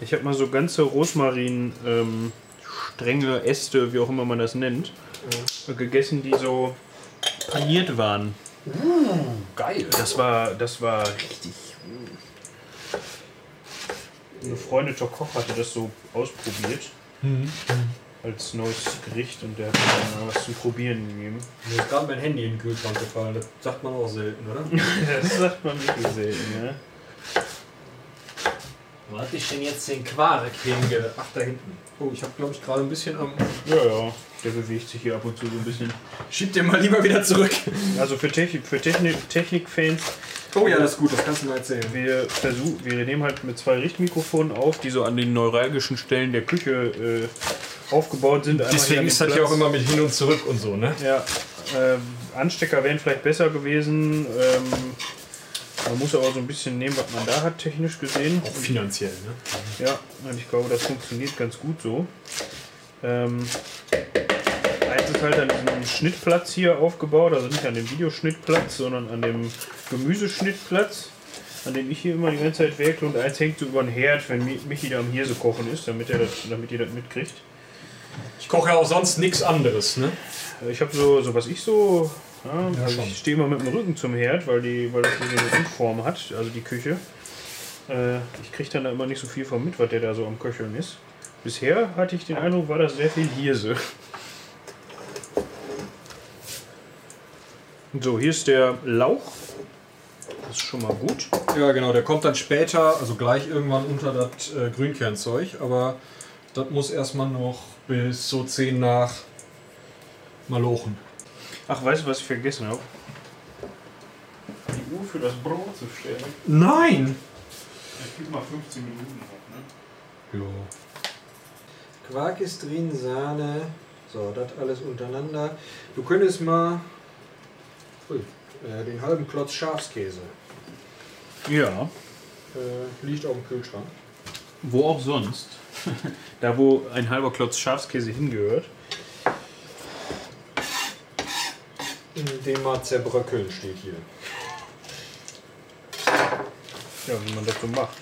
Ich habe mal so ganze Rosmarin ähm, Stränge, Äste, wie auch immer man das nennt, gegessen, die so paniert waren.
Geil.
Das war, das war richtig. Eine Freundin der Koch hatte das so ausprobiert. Als neues Gericht und der hat mir dann was zum Probieren gegeben.
Mir ist gerade mein Handy in den Kühlschrank gefallen. Das sagt man auch selten, oder?
Das sagt man wirklich selten, ja.
Wo hatte ich denn jetzt den Quark hinge... Ach, da hinten. Oh, ich habe, glaube ich, gerade ein bisschen am...
Ja, ja. Der bewegt sich hier ab und zu so ein bisschen.
Schieb den mal lieber wieder zurück.
Also für, Technik, für Technik, Technikfans,
Oh ja, das ist gut, das kannst du mal erzählen.
wir versuchen, wir nehmen halt mit zwei Richtmikrofonen auf, die so an den neuralgischen Stellen der Küche äh, aufgebaut sind. Einmal
Deswegen ist das ja auch immer mit hin und zurück und so, ne?
Ja, ähm, Anstecker wären vielleicht besser gewesen. Ähm, man muss aber so ein bisschen nehmen, was man da hat, technisch gesehen.
Auch finanziell, ne?
Ja, und ich glaube, das funktioniert ganz gut so. Ähm, eins ist halt an diesem Schnittplatz hier aufgebaut, also nicht an dem Videoschnittplatz, sondern an dem Gemüseschnittplatz, an dem ich hier immer die ganze Zeit werke. Und eins hängt so über den Herd, wenn Mi- Michi da am Hirse kochen ist, damit, er das, damit ihr das mitkriegt.
Ich koche ja auch sonst nichts anderes, ne?
Äh, Ich habe so, so was ich so. Ja,
Ja,
also ich stehe immer mit dem Rücken zum Herd, weil, die, weil das hier so eine U-Form hat, also die Küche. Äh, ich kriege dann da immer nicht so viel von mit, was der da so am Köcheln ist. Bisher hatte ich den Eindruck, war das sehr viel Hirse. So, hier ist der Lauch. Das ist schon mal gut.
Ja, genau, der kommt dann später, also gleich irgendwann unter das äh, Grünkernzeug, aber das muss erstmal noch bis so 10 nach Malochen.
Ach, weißt du, was ich vergessen habe? Die Uhr für das Brot zu stellen.
Nein!
Ich gebe mal 15 Minuten ne?
Jo.
Quark ist drin, Sahne. So, das alles untereinander. Du könntest mal ui, äh, den halben Klotz Schafskäse.
Ja.
Äh, liegt auf dem Kühlschrank.
Wo auch sonst. da, wo ein halber Klotz Schafskäse hingehört.
In dem mal zerbröckeln steht hier.
Ja, wie man das so macht.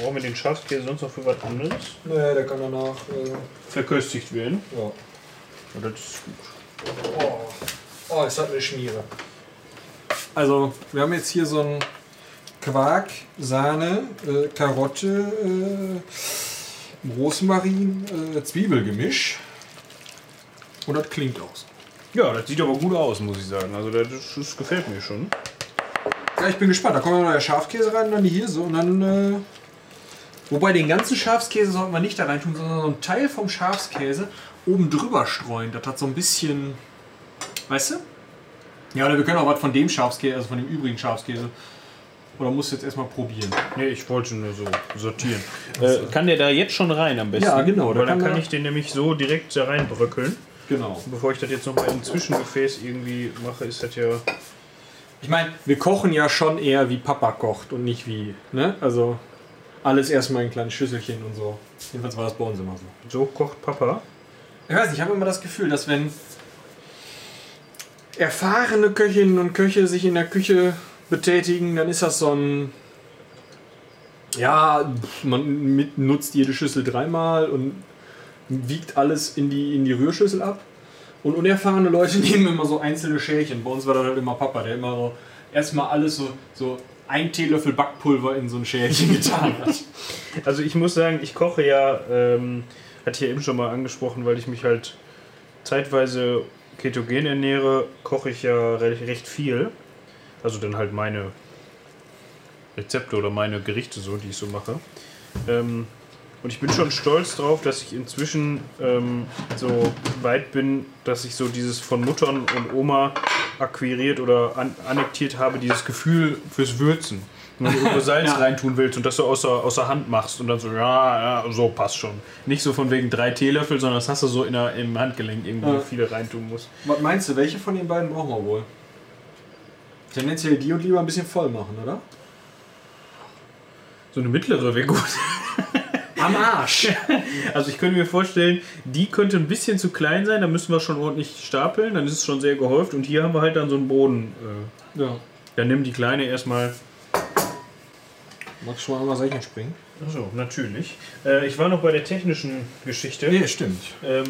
Brauchen wir den Schafskäse sonst noch für was anderes?
Naja, der kann danach. Äh,
Verköstigt werden.
ja.
Ja, das ist gut.
Oh. oh, es hat eine Schmiere. Also, wir haben jetzt hier so ein Quark, Sahne, äh, Karotte, äh, Rosmarin, äh, Zwiebelgemisch. Und das klingt aus.
Ja, das sieht aber gut aus, muss ich sagen. Also das, das gefällt mir schon.
Ja, ich bin gespannt. Da kommt noch der Schafkäse rein, dann die hier so und dann. Wobei den ganzen Schafskäse sollten wir nicht da rein tun, sondern so einen Teil vom Schafskäse oben drüber streuen. Das hat so ein bisschen. Weißt du? Ja, oder wir können auch was von dem Schafskäse, also von dem übrigen Schafskäse. Oder musst du jetzt erstmal probieren?
Nee, ich wollte nur so sortieren. Äh, kann der da jetzt schon rein am besten?
Ja, genau,
Weil dann
kann
kann ich den nämlich so direkt da reinbröckeln.
Genau.
Bevor ich das jetzt noch mal im Zwischengefäß irgendwie mache, ist das ja.
Ich meine, wir kochen ja schon eher wie Papa kocht und nicht wie, ne? Also alles erstmal in kleine Schüsselchen und so. Jedenfalls war das bei uns immer so.
So kocht Papa.
Ich weiß nicht, ich habe immer das Gefühl, dass wenn erfahrene Köchinnen und Köche sich in der Küche betätigen, dann ist das so ein. Ja, man mit, nutzt jede Schüssel dreimal und wiegt alles in die, in die Rührschüssel ab. Und unerfahrene Leute nehmen immer so einzelne Schälchen. Bei uns war das halt immer Papa, der immer so erstmal alles so, so ein Teelöffel Backpulver in so ein Schälchen getan hat.
Also ich muss sagen, ich koche ja, ähm, hatte ich eben schon mal angesprochen, weil ich mich halt zeitweise ketogen ernähre, koche ich ja recht, recht viel. Also dann halt meine Rezepte oder meine Gerichte so, die ich so mache. Ähm, und ich bin schon stolz drauf, dass ich inzwischen ähm, so weit bin, dass ich so dieses von Muttern und Oma akquiriert oder an annektiert habe, dieses Gefühl fürs Würzen. Wenn du irgendwo Salz reintun willst und das so außer, außer Hand machst und dann so, ja, ja, so passt schon. Nicht so von wegen drei Teelöffel, sondern das hast du so in der, im Handgelenk irgendwie
Ja.
viele reintun musst.
Was meinst du, welche von den beiden brauchen wir wohl? Tendenziell die und lieber ein bisschen voll machen, oder?
So eine mittlere wäre gut.
Am Arsch!
Also ich könnte mir vorstellen, die könnte ein bisschen zu klein sein, da müssen wir schon ordentlich stapeln, dann ist es schon sehr gehäuft und hier haben wir halt dann so einen Boden. Äh,
ja.
dann nimm die kleine erstmal.
Magst du mal einmal Seichen springen?
Achso, natürlich. Äh, ich war noch bei der technischen Geschichte.
Nee, stimmt.
Ähm,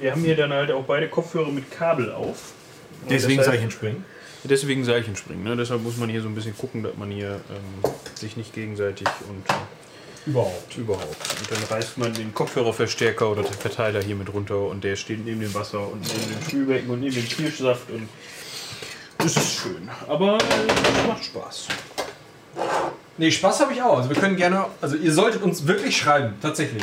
wir haben hier dann halt auch beide Kopfhörer mit Kabel auf. Und
Deswegen
deshalb-
Seichen springen.
Deswegen Seilchen springen. Ne? Deshalb muss man hier so ein bisschen gucken, dass man hier ähm, sich nicht gegenseitig und
Überhaupt.
überhaupt. Und dann reißt man den Kopfhörerverstärker oder den Verteiler hier mit runter und der steht neben dem Wasser und neben dem Spülbecken und neben dem Kirschsaft und das ist schön. Aber äh, es macht Spaß.
Nee, Spaß habe ich auch. Also wir können gerne. Also ihr solltet uns wirklich schreiben, tatsächlich.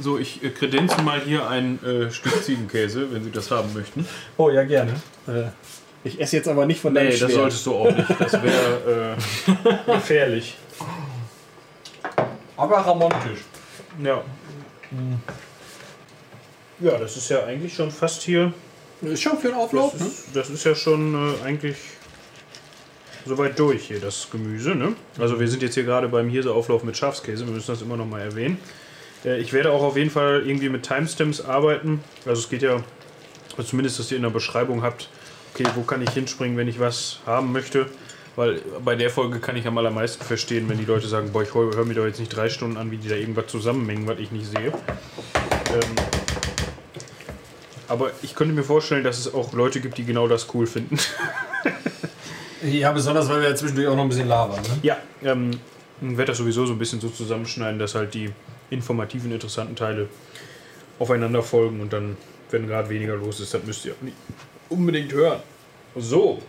So, ich äh, kredenze mal hier ein äh, Stück Ziegenkäse, wenn Sie das haben möchten.
Oh ja, gerne. Äh, ich esse jetzt aber nicht von deinem
Nee, das
Schwert.
solltest du auch nicht. Das wäre äh, gefährlich.
Aber romantisch.
Ja. Ja, das ist ja eigentlich schon fast hier.
Ist schon für den Auflauf,
Das
ne?
ist, das ist ja schon äh, eigentlich soweit durch hier, das Gemüse. Ne? Also wir sind jetzt hier gerade beim Hirseauflauf mit Schafskäse. Wir müssen das immer noch mal erwähnen. Äh, ich werde auch auf jeden Fall irgendwie mit Timestamps arbeiten. Also es geht ja, zumindest, dass ihr in der Beschreibung habt, okay, wo kann ich hinspringen, wenn ich was haben möchte. Weil bei der Folge kann ich am allermeisten verstehen, wenn die Leute sagen, boah, ich höre hör mir doch jetzt nicht drei Stunden an, wie die da irgendwas zusammenmengen, was ich nicht sehe. Ähm, aber ich könnte mir vorstellen, dass es auch Leute gibt, die genau das cool finden.
Ja, besonders weil wir ja zwischendurch auch noch ein bisschen labern, ne?
Ja, ähm, ich werde das sowieso so ein bisschen so zusammenschneiden, dass halt die informativen, interessanten Teile aufeinander folgen und dann, wenn gerade weniger los ist, das müsst ihr auch nicht unbedingt hören. So,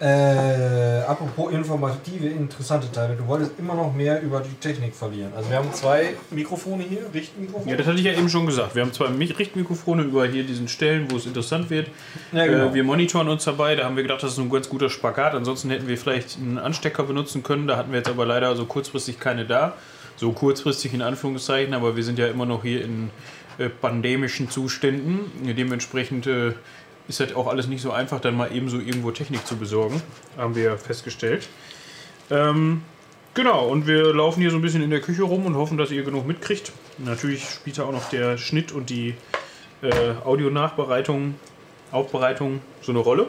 Äh, apropos informative, interessante Teile. Du wolltest immer noch mehr über die Technik verlieren. Also wir haben zwei Mikrofone hier, Richtmikrofone.
ja, das hatte ich ja eben schon gesagt. Wir haben zwei Mi- Richtmikrofone über hier diesen Stellen, wo es interessant wird.
Ja, genau.
Äh, wir monitoren uns dabei, da haben wir gedacht, das ist ein ganz guter Spagat. Ansonsten hätten wir vielleicht einen Anstecker benutzen können. Da hatten wir jetzt aber leider so kurzfristig keine da. So kurzfristig in Anführungszeichen, aber wir sind ja immer noch hier in äh, pandemischen Zuständen. Dementsprechend äh, ist halt auch alles nicht so einfach, dann mal eben so irgendwo Technik zu besorgen. Haben wir festgestellt. Ähm, genau, und wir laufen hier so ein bisschen in der Küche rum und hoffen, dass ihr genug mitkriegt. Natürlich spielt da auch noch der Schnitt und die äh, Audionachbereitung, Aufbereitung so eine Rolle.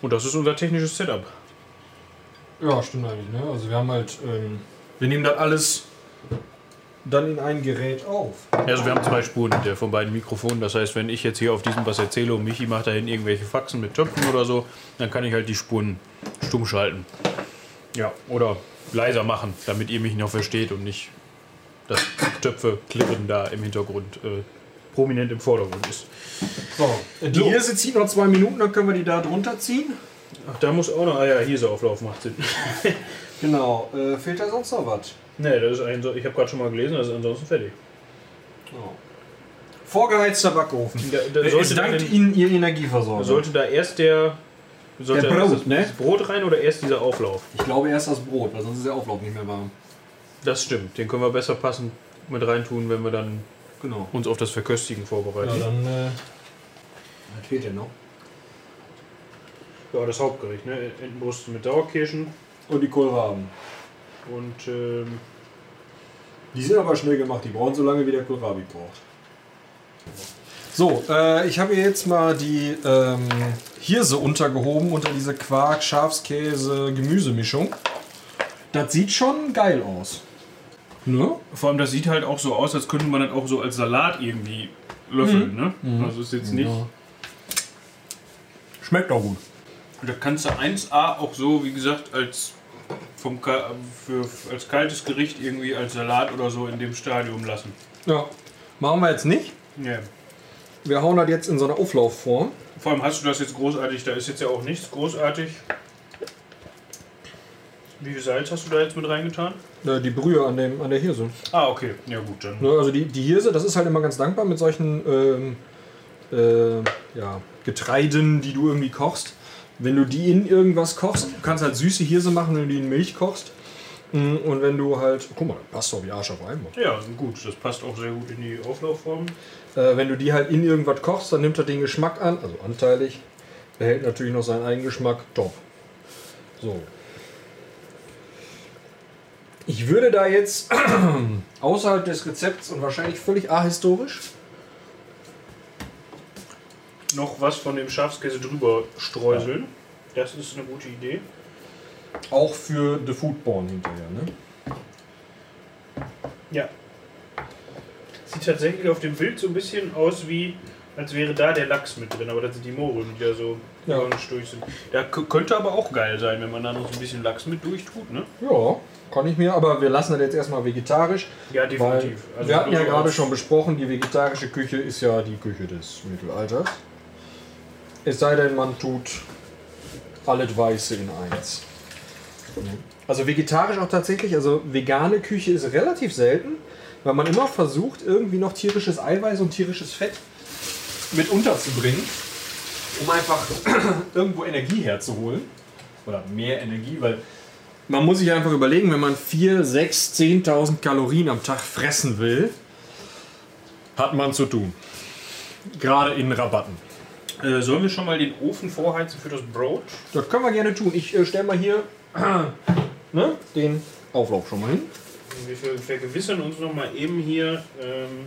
Und das ist unser technisches Setup.
Ja, stimmt eigentlich. Ne? Also wir haben halt, ähm, wir nehmen das alles dann in ein Gerät auf.
Also wir haben zwei Spuren der von beiden Mikrofonen. Das heißt, wenn ich jetzt hier auf diesem was erzähle und Michi macht dahin irgendwelche Faxen mit Töpfen oder so, dann kann ich halt die Spuren stumm schalten. Ja, oder leiser machen, damit ihr mich noch versteht und nicht das Töpfe klippen da im Hintergrund äh, prominent im Vordergrund ist.
So, die
So.
Hirse zieht noch zwei Minuten, dann können wir die da drunter ziehen.
Ach, da muss auch noch, ah ja, hier so Auflauf macht Sinn.
Genau. Äh, fehlt da sonst noch was?
Nee, das ist ein, ich habe gerade schon mal gelesen, das ist ansonsten fertig.
Vorgeheizter Backofen.
Da, da
Es dankt
denn,
Ihnen Ihr Energieversorger.
sollte da erst der, sollte
Der Brot,
das
ne?
Brot rein oder erst dieser Auflauf?
ich glaube erst das Brot, weil sonst ist der Auflauf nicht mehr warm.
Das stimmt, den können wir besser passend mit reintun, wenn wir dann
Genau.
uns auf das Verköstigen vorbereiten.
Ja, dann. Äh, was fehlt denn noch?
Ja, das Hauptgericht, ne? Entenbrust mit Sauerkirschen
Und die Kohlraben.
Und ähm,
Die sind aber schnell gemacht, die brauchen so lange wie der Kohlrabi braucht. So, äh, ich habe hier jetzt mal die ähm, Hirse untergehoben unter diese Quark, Schafskäse, Gemüsemischung. Das sieht schon geil aus. Ne?
vor allem das sieht halt auch so aus, als könnte man das auch so als Salat irgendwie löffeln, ne? Also ist jetzt nicht.
Schmeckt auch gut.
Da kannst du 1A auch so, wie gesagt, als vom Ka für, als kaltes Gericht irgendwie als Salat oder so in dem Stadium lassen.
Ja. Machen wir jetzt nicht.
Ja.
Wir hauen das jetzt in so eine Auflaufform.
Vor allem hast du das jetzt großartig, da ist jetzt ja auch nichts großartig. Wie viel Salz hast du da jetzt mit reingetan?
Äh, die Brühe an, dem, an der Hirse.
Ah, okay. Ja gut, dann.
Ne, also die, die Hirse, das ist halt immer ganz dankbar mit solchen ähm, äh, ja, Getreiden, die du irgendwie kochst. Wenn du die in irgendwas kochst, du kannst halt süße Hirse machen, wenn du die in Milch kochst. Mm, Und wenn du halt, guck mal, das passt doch wie Arsch auf einmal.
Ja, gut, das passt auch sehr gut in die Auflaufform.
Äh, wenn du die halt in irgendwas kochst, dann nimmt er den Geschmack an, also anteilig. Behält natürlich noch seinen eigenen Geschmack. Top. So. Ich würde da jetzt außerhalb des Rezepts und wahrscheinlich völlig ahistorisch
Noch was von dem Schafskäse drüber streuseln. Das ist eine gute Idee.
auch für The Foodborn hinterher, ne?
Ja. Sieht tatsächlich auf dem Bild so ein bisschen aus wie, als wäre da der Lachs mit drin, aber das sind die Mohren, die da so
Ja.
durch sind. Da könnte aber auch geil sein, wenn man da noch so ein bisschen Lachs mit durchtut, ne?
Ja, kann ich mir, aber wir lassen das jetzt erstmal vegetarisch.
Ja, definitiv. Also
wir hatten ja gerade schon besprochen, die vegetarische Küche ist ja die Küche des Mittelalters. Es sei denn, man tut alles Weiße in eins. Also vegetarisch auch tatsächlich, also vegane Küche ist relativ selten, weil man immer versucht, irgendwie noch tierisches Eiweiß und tierisches Fett mit unterzubringen, um einfach irgendwo Energie herzuholen. Oder mehr Energie, weil man muss sich einfach überlegen, wenn man 4, 6, 10.000 Kalorien am Tag fressen will, hat man zu tun. Gerade in Rabatten.
Äh, sollen wir schon mal den Ofen vorheizen für das Brot?
Das können wir gerne tun. Ich äh, stelle mal hier ne, den Auflauf schon mal hin.
Wir ver- vergewissern uns noch mal eben hier. Ähm,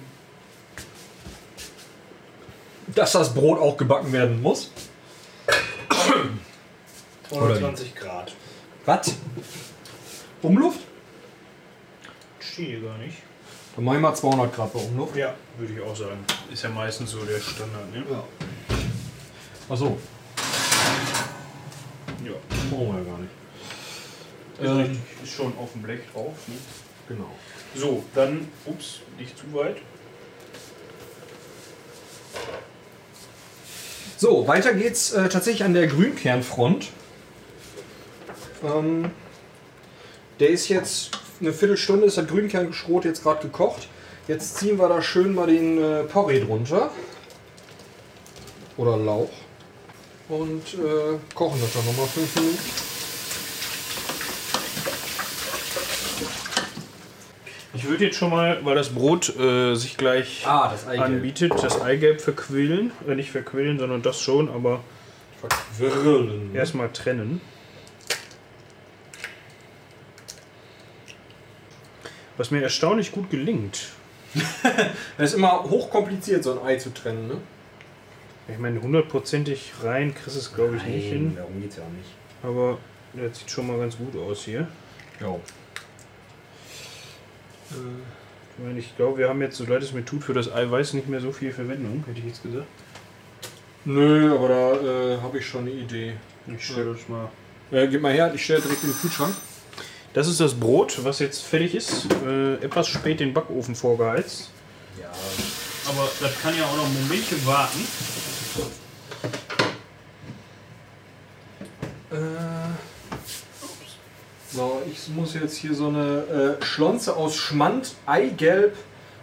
Dass das Brot auch gebacken werden muss.
220 Grad.
Was? Umluft?
Steht hier gar nicht.
Dann mache ich mal 200 Grad bei Umluft.
Ja, würde ich auch sagen. Ist ja meistens so der Standard, ne?
Ja. Achso,
Ja.
brauchen wir ja gar nicht.
Ist,
Ähm.
ist schon auf dem Blech drauf. Ne?
Genau.
So, dann, ups, nicht zu weit.
So, weiter geht's äh, tatsächlich an der Grünkernfront. Ähm, der ist jetzt eine Viertelstunde, ist der Grünkernschrot jetzt gerade gekocht. Jetzt ziehen wir da schön mal den äh, Porree drunter. Oder Lauch. Und äh, kochen das dann nochmal 5 Minuten.
Ich würde jetzt schon mal, weil das Brot äh, sich gleich
Ah, das Eigelb.
anbietet, das Eigelb verquillen. Äh, nicht verquillen, sondern das schon, aber
Verquirlen.
erstmal trennen. Was mir erstaunlich gut gelingt.
Es ist immer hochkompliziert, so ein Ei zu trennen. Ne?
Ich meine, hundertprozentig rein kriegst du es, glaube ich, nicht hin.
darum geht's ja auch nicht.
Aber das sieht schon mal ganz gut aus hier.
Ja.
Ich meine, ich glaube, wir haben jetzt, so leid es mir tut, für das Eiweiß nicht mehr so viel Verwendung, hätte ich jetzt gesagt.
Nö, aber da äh, habe ich schon eine Idee.
Ich stelle das mal.
Äh, gib mal her, ich stelle direkt in den Kühlschrank.
Das ist das Brot, was jetzt fertig ist. Äh, etwas spät den Backofen vorgeheizt.
Ja.
Aber das kann ja auch noch ein Momentchen warten.
So, ich muss jetzt hier so eine äh, Schlonze aus Schmand, Eigelb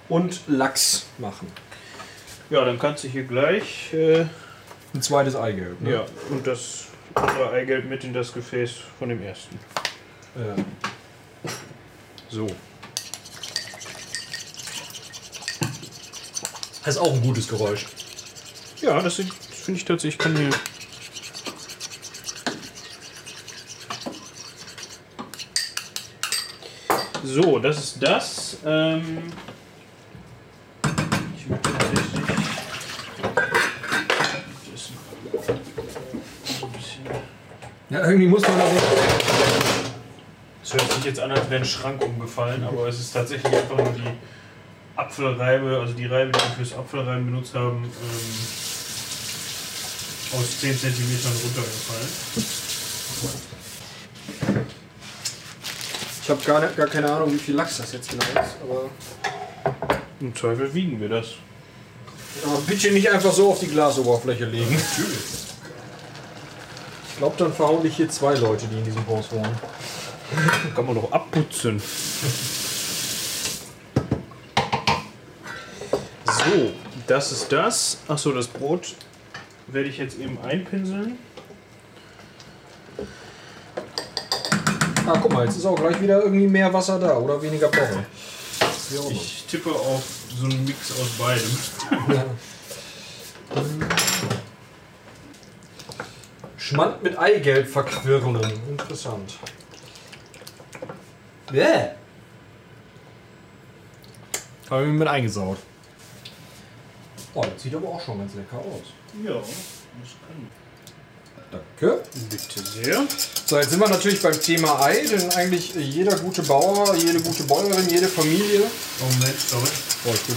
und Lachs machen.
Ja, dann kannst du hier gleich. Äh,
Ein zweites Eigelb. Ne?
ja, und das andere Eigelb mit in das Gefäß von dem ersten.
Ja.
So.
Das ist auch ein gutes Geräusch.
Ja, das finde ich tatsächlich. Ich kann hier. So, das ist das. Ähm ich möchte tatsächlich.
Ja, irgendwie muss man da so.
Es hört sich jetzt an, als wäre ein Schrank umgefallen, aber es ist tatsächlich einfach nur die Apfelreibe, also die Reibe, die wir fürs Apfelreiben benutzt haben, ähm, aus 10 cm runtergefallen.
Ich habe gar, nicht- gar keine Ahnung, wie viel Lachs das jetzt genau ist. Aber,
Im Zweifel wiegen wir das.
aber bitte nicht einfach so auf die Glasoberfläche legen. Ich glaube, dann verhauen dich hier zwei Leute, die in diesem Haus wohnen.
Kann man doch abputzen. So, das ist das. Achso, das Brot werde ich jetzt eben einpinseln.
Ah, guck mal, jetzt ist auch gleich wieder irgendwie mehr Wasser da oder weniger immer.
Ich tippe auf so einen Mix aus beidem.
Ja. Schmand mit Eigelb verquirnen. Interessant. Bäh.
Habe ich mit eingesaut.
Oh, das sieht aber auch schon ganz lecker aus.
Ja, das kann.
Danke.
Bitte sehr.
So, jetzt sind wir natürlich beim Thema Ei, denn eigentlich jeder gute Bauer, jede gute Bäuerin, jede Familie.
Oh Moment, sorry.
Oh, gut.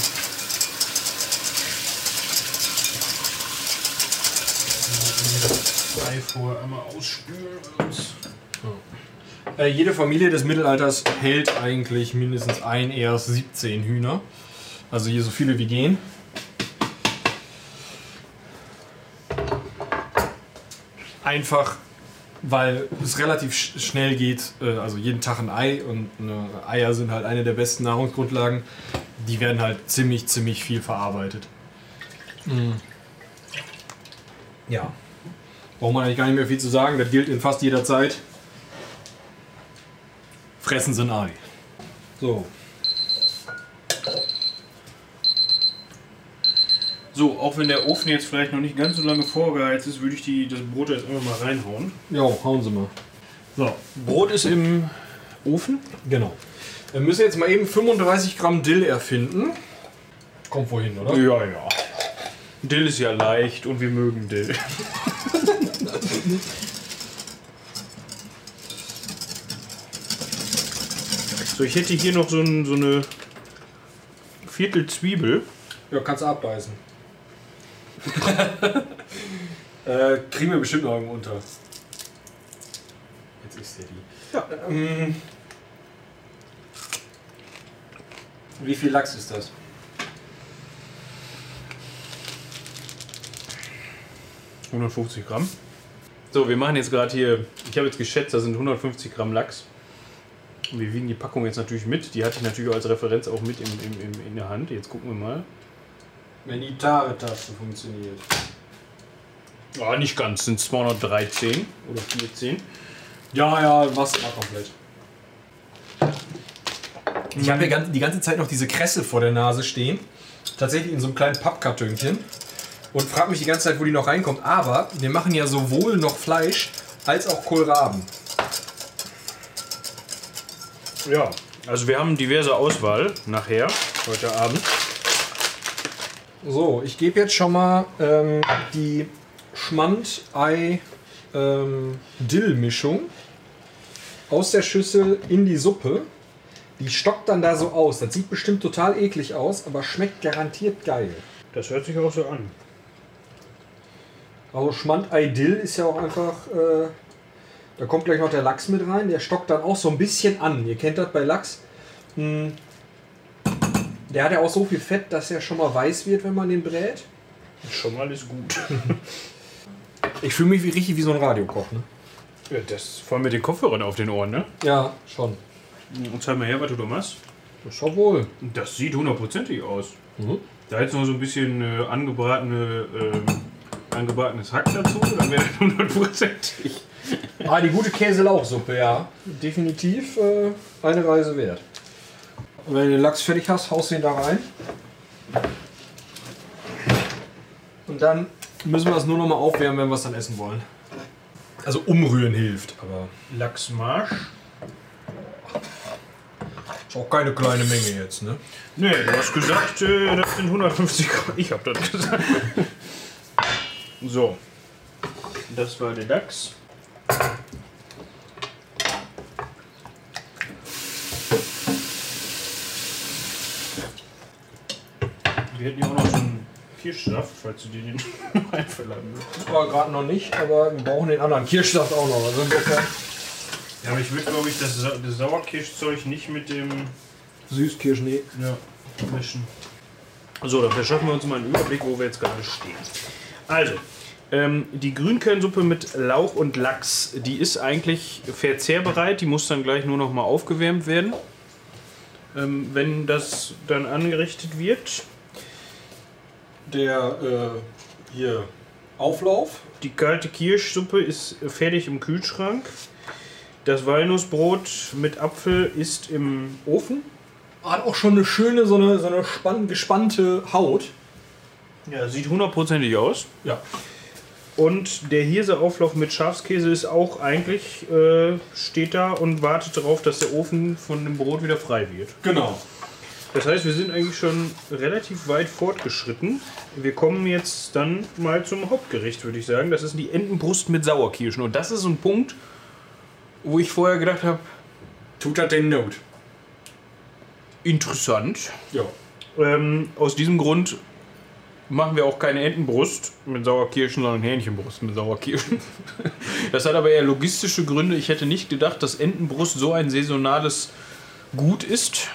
Das Ei vorher einmal ausspülen.
Äh, jede Familie des Mittelalters hält eigentlich mindestens ein, erst 17 Hühner. Also hier so viele wie gehen. Einfach, weil es relativ sch schnell geht. Äh, also jeden Tag ein Ei und Eier sind halt eine der besten Nahrungsgrundlagen. Die werden halt ziemlich, ziemlich viel verarbeitet. Mhm. Ja. Braucht man eigentlich gar nicht mehr viel zu sagen. Das gilt in fast jeder Zeit. Fressen ein Ei. So.
So, auch wenn der Ofen jetzt vielleicht noch nicht ganz so lange vorgeheizt ist, würde ich die, das Brot jetzt einfach mal reinhauen.
Ja, hauen Sie mal.
So, Brot ist im Ofen.
Genau. Wir müssen jetzt mal eben 35 Gramm Dill erfinden. Kommt wohin, oder?
Ja, ja. Dill ist ja leicht und wir mögen Dill. so, ich hätte hier noch so, ein, so eine Viertel Zwiebel.
Ja, kannst du abbeißen. Äh, kriegen wir bestimmt noch irgendwo unter. Jetzt ist ja die.
Ja.
Ähm, wie viel Lachs ist das?
Ja. 150 Gramm. So, wir machen jetzt gerade hier, ich habe jetzt geschätzt, da sind 150 Gramm Lachs. Und wir wiegen die Packung jetzt natürlich mit. Die hatte ich natürlich auch als Referenz auch mit im, im, im, in der Hand. Jetzt gucken wir mal.
Wenn die Tare-Taste funktioniert.
Ja, nicht ganz, sind 213 oder 14.
Ja, ja, was mal komplett. Ich habe hier die ganze Zeit noch diese Kresse vor der Nase stehen. Tatsächlich in so einem kleinen Pappkartönchen. Und frage mich die ganze Zeit, wo die noch reinkommt. Aber wir machen ja sowohl noch Fleisch als auch Kohlraben.
Ja, also wir haben diverse Auswahl nachher, heute Abend.
So, ich gebe jetzt schon mal ähm, die Schmand-Ei-Dill-Mischung aus der Schüssel in die Suppe. Die stockt dann da so aus. Das sieht bestimmt total eklig aus, aber schmeckt garantiert geil.
Das hört sich auch so an.
Also Schmand-Ei-Dill ist ja auch einfach. Äh, da kommt gleich noch der Lachs mit rein. Der stockt dann auch so ein bisschen an. Ihr kennt das bei Lachs. Hm. Der hat ja auch so viel Fett, dass er schon mal weiß wird, wenn man den brät.
Schon mal ist gut.
Ich fühle mich wie, richtig wie so ein Radiokoch, ne?
Ja, das vor allem mit den Kopfhörern auf den Ohren, ne?
Ja, schon.
Und zeig mal her, was du da machst.
Schon wohl.
Das sieht hundertprozentig aus.
Mhm.
Da jetzt noch so ein bisschen äh, angebratene, ähm, angebratenes Hack dazu, dann wäre das hundertprozentig.
Ah, die gute Käse-Lauchsuppe, ja. Definitiv äh, eine Reise wert. Und wenn du den Lachs fertig hast, haust du ihn da rein. Und dann müssen wir das nur noch mal aufwärmen, wenn wir es dann essen wollen. Also umrühren hilft, aber
Lachsmarsch.
ist auch keine kleine Menge jetzt, ne?
Nee, du hast gesagt, äh, das sind 150 Gramm. Ich hab das gesagt. So. Das war der Lachs. Wir hätten ja auch noch so einen Kirschsaft, falls du dir den einverleiben willst.
Aber gerade noch nicht, aber wir brauchen den anderen Kirschsaft auch noch. Also insofern
Ja, aber ich würde, glaube ich, das, Sa das Sauerkirschzeug nicht mit dem
Süßkirsch, nee.
ja, mischen. So, dann verschaffen wir uns mal einen Überblick, wo wir jetzt gerade stehen. Also, ähm, die Grünkernsuppe mit Lauch und Lachs, die ist eigentlich verzehrbereit. Die muss dann gleich nur noch mal aufgewärmt werden. Ähm, wenn das dann angerichtet wird.
Der äh, hier Auflauf.
Die kalte Kirschsuppe ist fertig im Kühlschrank. Das Walnussbrot mit Apfel ist im Ofen.
Hat auch schon eine schöne, so eine, so eine spann gespannte Haut.
Ja, sieht hundertprozentig aus.
Ja.
Und der Hirseauflauf mit Schafskäse ist auch eigentlich, äh, steht da und wartet darauf, dass der Ofen von dem Brot wieder frei wird.
Genau.
Das heißt, wir sind eigentlich schon relativ weit fortgeschritten. Wir kommen jetzt dann mal zum Hauptgericht, würde ich sagen. Das ist die Entenbrust mit Sauerkirschen. Und das ist ein Punkt, wo ich vorher gedacht habe,
Tut das den Not.
interessant.
Ja.
Ähm, aus diesem Grund machen wir auch keine Entenbrust mit Sauerkirschen, sondern Hähnchenbrust mit Sauerkirschen. Das hat aber eher logistische Gründe. Ich hätte nicht gedacht, dass Entenbrust so ein saisonales Gut ist.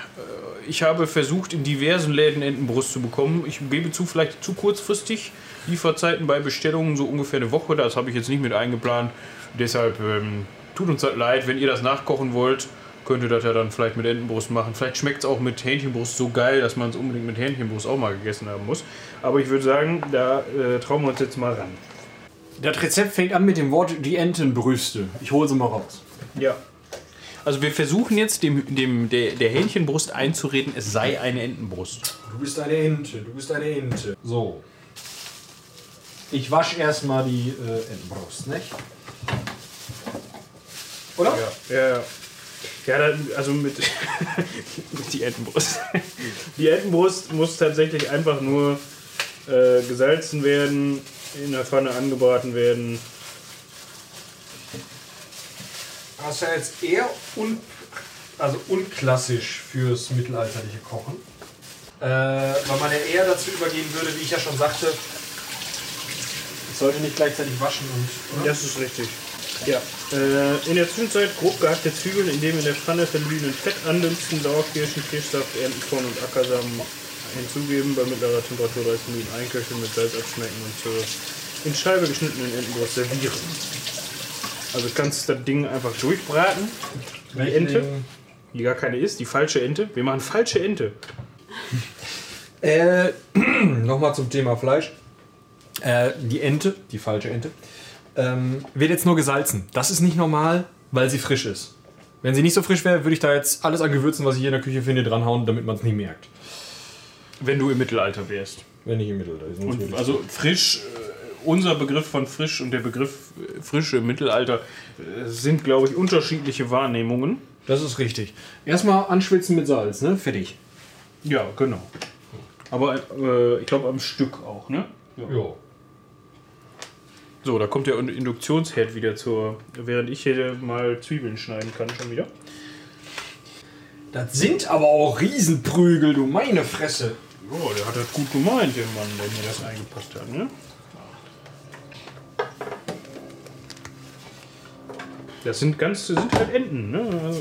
Ich habe versucht, in diversen Läden Entenbrust zu bekommen. Ich gebe zu, vielleicht zu kurzfristig. Lieferzeiten bei Bestellungen so ungefähr eine Woche. Das habe ich jetzt nicht mit eingeplant. Deshalb ähm, tut uns das leid, wenn ihr das nachkochen wollt. Könnt ihr das ja dann vielleicht mit Entenbrust machen. Vielleicht schmeckt es auch mit Hähnchenbrust so geil, dass man es unbedingt mit Hähnchenbrust auch mal gegessen haben muss. Aber ich würde sagen, da äh, trauen wir uns jetzt mal ran.
Das Rezept fängt an mit dem Wort die Entenbrüste. Ich hole sie mal raus.
Ja. Also wir versuchen jetzt dem, dem, der, der Hähnchenbrust einzureden, es sei eine Entenbrust.
Du bist eine Ente, du bist eine Ente. So. Ich wasche erstmal die äh, Entenbrust, nicht? Oder?
Ja, ja, ja. Ja, dann, also mit, mit die Entenbrust. Die Entenbrust muss tatsächlich einfach nur äh, gesalzen werden, in der Pfanne angebraten werden.
Das ist ja jetzt eher un also unklassisch fürs mittelalterliche Kochen. Äh, weil man ja eher dazu übergehen würde, wie ich ja schon sagte, es sollte nicht gleichzeitig waschen und. Oder?
Das ist richtig. Ja. Äh, in der Zwischenzeit grob gehackte Zwiebeln in dem in der Pfanne verglühenden Fett andünsten, Sauerkirschen, Kirschsaft, Entenkorn und Ackersamen hinzugeben, bei mittlerer Temperatur 30 Minuten einköcheln, mit Salz abschmecken und zur in Scheibe geschnittenen Entenbrust servieren. Also kannst das Ding einfach durchbraten. Die
Welche
Ente,
nehmen?
die gar keine ist, die falsche Ente. Wir machen falsche Ente.
Äh, nochmal zum Thema Fleisch. Äh, die Ente, die falsche Ente, ähm, wird jetzt nur gesalzen. Das ist nicht normal, weil sie frisch ist. Wenn sie nicht so frisch wäre, würde ich da jetzt alles an Gewürzen, was ich hier in der Küche finde, dranhauen, damit man es nicht merkt.
Wenn du im Mittelalter wärst.
Wenn nicht im Mittelalter.
Und also frisch, äh, unser Begriff von frisch und der Begriff äh, frisch im Mittelalter äh, sind, glaube ich, unterschiedliche Wahrnehmungen.
Das ist richtig. Erstmal anschwitzen mit Salz, ne? Fertig.
Ja, genau. Aber äh, ich glaube am Stück auch, ne?
Ja.
So, da kommt der Induktionsherd wieder zur. Während ich hier mal Zwiebeln schneiden kann, schon wieder.
Das sind aber auch Riesenprügel, du meine Fresse.
Oh, der hat das gut gemeint, der Mann, der mir das eingepasst hat, ne? Das sind ganz, das sind halt Enten, ne?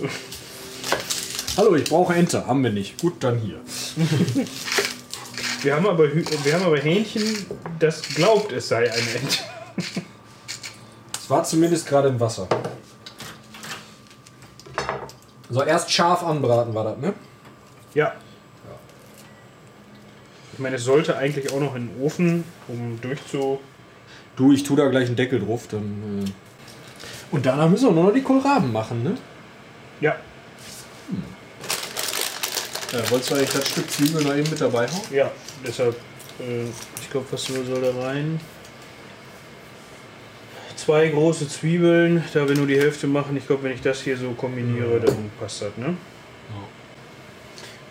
Hallo, ich brauche Ente. Haben wir nicht. Gut, dann hier.
Wir haben, aber, wir haben aber Hähnchen, das glaubt, es sei eine Ente.
Es war zumindest gerade im Wasser. So, erst scharf anbraten war das, ne?
Ja. Ich meine, es sollte eigentlich auch noch in den Ofen, um durchzu.
Du, ich tue da gleich einen Deckel drauf, dann. Äh Und danach müssen wir nur noch die Kohlraben machen, ne?
Ja,
Ja, wolltest du eigentlich das Stück Zwiebel noch eben mit dabei hauen?
ja. Deshalb, äh, ich glaube, was soll da rein? Zwei große Zwiebeln, da wir nur die Hälfte machen. Ich glaube, wenn ich das hier so kombiniere, dann passt das, ne? Ein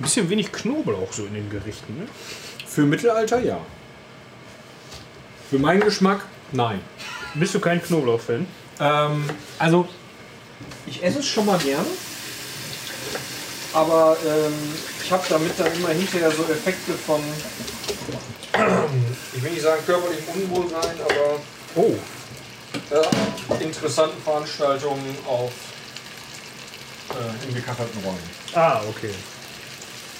bisschen wenig Knoblauch so in den Gerichten, ne?
Für Mittelalter ja. Für meinen Geschmack nein.
Bist du kein Knoblauch-Fan?
Ähm, also, ich esse es schon mal gern. Aber ähm, ich habe damit dann immer hinterher so Effekte von, ich will nicht sagen körperlichem Unwohlsein, aber
Oh,
äh, interessanten Veranstaltungen auf äh, in gekachelten Räumen.
ah, okay.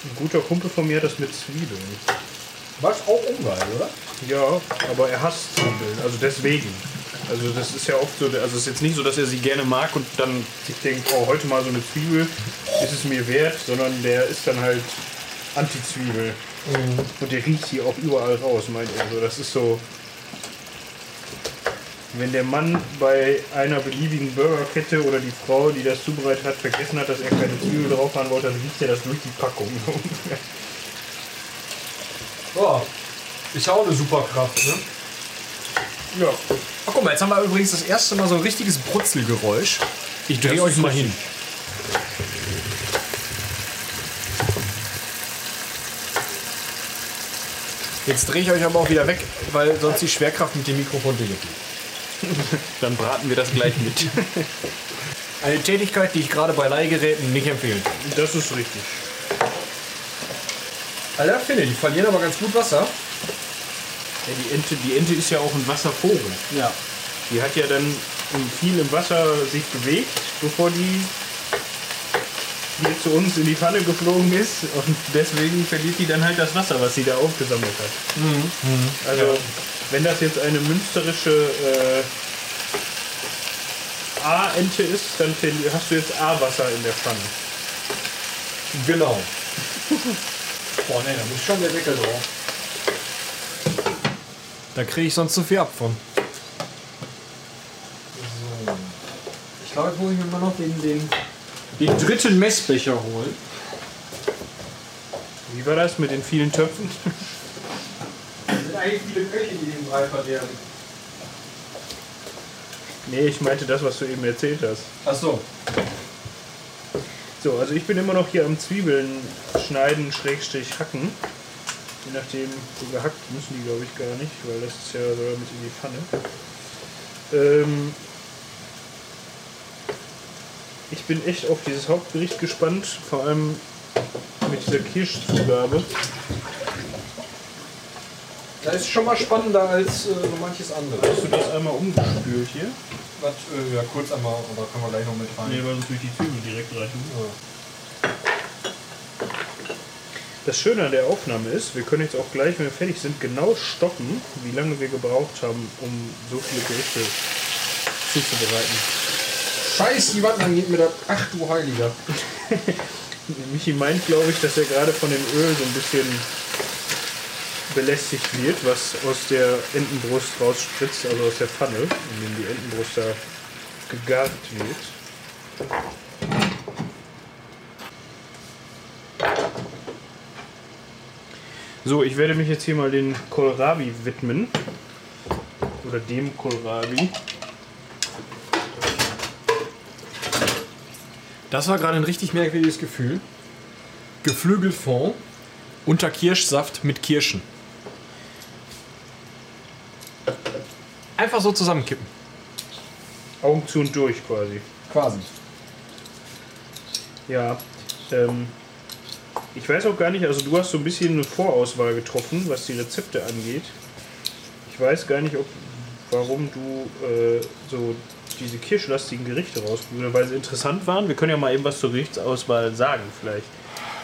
Ein guter Kumpel von mir hat das mit Zwiebeln.
Was auch ungeil, oder?
Ja, aber er hasst Zwiebeln, also deswegen. Also das ist ja oft so, also es ist jetzt nicht so, dass er sie gerne mag und dann sich denkt, oh, heute mal so eine Zwiebel, ist es mir wert, sondern der ist dann halt Anti-Zwiebel. Und der riecht sie auch überall raus, meint er. So, das ist so, wenn der Mann bei einer beliebigen Burgerkette oder die Frau, die das zubereitet hat, vergessen hat, dass er keine Zwiebel drauf haben wollte, dann riecht er das durch die Packung.
Ja, ist ja auch eine Superkraft, ne?
Ja,
Ach, guck mal, jetzt haben wir übrigens das erste Mal so ein richtiges Brutzelgeräusch. Ich drehe euch mal hin. Jetzt drehe ich euch aber auch wieder weg, weil sonst die Schwerkraft mit dem Mikrofon durchgeht.
dann braten wir das gleich mit.
Eine Tätigkeit, die ich gerade bei Leihgeräten nicht empfehlen.
Das ist richtig.
Alter, finde, die verlieren aber ganz gut Wasser.
Ja, die, Ente, die Ente ist ja auch ein Wasservogel.
Ja.
Die hat ja dann viel im Wasser sich bewegt, bevor die hier zu uns in die Pfanne geflogen ist. Und deswegen verliert die dann halt das Wasser, was sie da aufgesammelt hat. Also, wenn das jetzt eine münsterische äh, A-Ente ist, dann hast du jetzt A-Wasser in der Pfanne.
Genau. Boah, ne, da muss schon der Deckel drauf. Da kriege ich sonst zu viel ab von. So. Ich glaube, jetzt muss ich mir mal noch den, den, den dritten Messbecher holen.
Wie war das mit den vielen Töpfen?
Es sind eigentlich viele Köche, die den Brei verderben.
Nee, ich meinte das, was du eben erzählt hast.
Achso.
So, also ich bin immer noch hier am Zwiebeln schneiden, Schrägstrich hacken. Je nachdem, so gehackt müssen die glaube ich gar nicht, weil das ist ja so mit in die Pfanne. Ähm ich bin echt auf dieses Hauptgericht gespannt, vor allem mit dieser Kirschzugabe.
Das ist schon mal spannender als äh, so manches andere.
Hast du das einmal umgespült hier?
Was, äh, ja, kurz einmal, oder können wir gleich noch mit rein.
Nee, weil sonst durch die Zwiebel direkt reichen. Das Schöne an der Aufnahme ist, wir können jetzt auch gleich, wenn wir fertig sind, genau stoppen, wie lange wir gebraucht haben, um so viele Gerichte zuzubereiten.
Scheiß, die Wand angeht mir das. Ach du Heiliger.
Michi meint, glaube ich, dass er gerade von dem Öl so ein bisschen belästigt wird, was aus der Entenbrust rausspritzt, also aus der Pfanne, in dem die Entenbrust da gegart wird. So, ich werde mich jetzt hier mal den Kohlrabi widmen. Oder dem Kohlrabi.
Das war gerade ein richtig merkwürdiges Gefühl. Geflügelfond. unter Kirschsaft mit Kirschen. Einfach so zusammenkippen.
Augen zu und durch quasi.
Quasi.
Ja. Ähm, ich weiß auch gar nicht, also du hast so ein bisschen eine Vorauswahl getroffen, was die Rezepte angeht. Ich weiß gar nicht, ob, warum du äh, so diese kirschlastigen Gerichte rausgesucht hast, weil sie interessant waren. Wir können ja mal eben was zur Gerichtsauswahl sagen, vielleicht.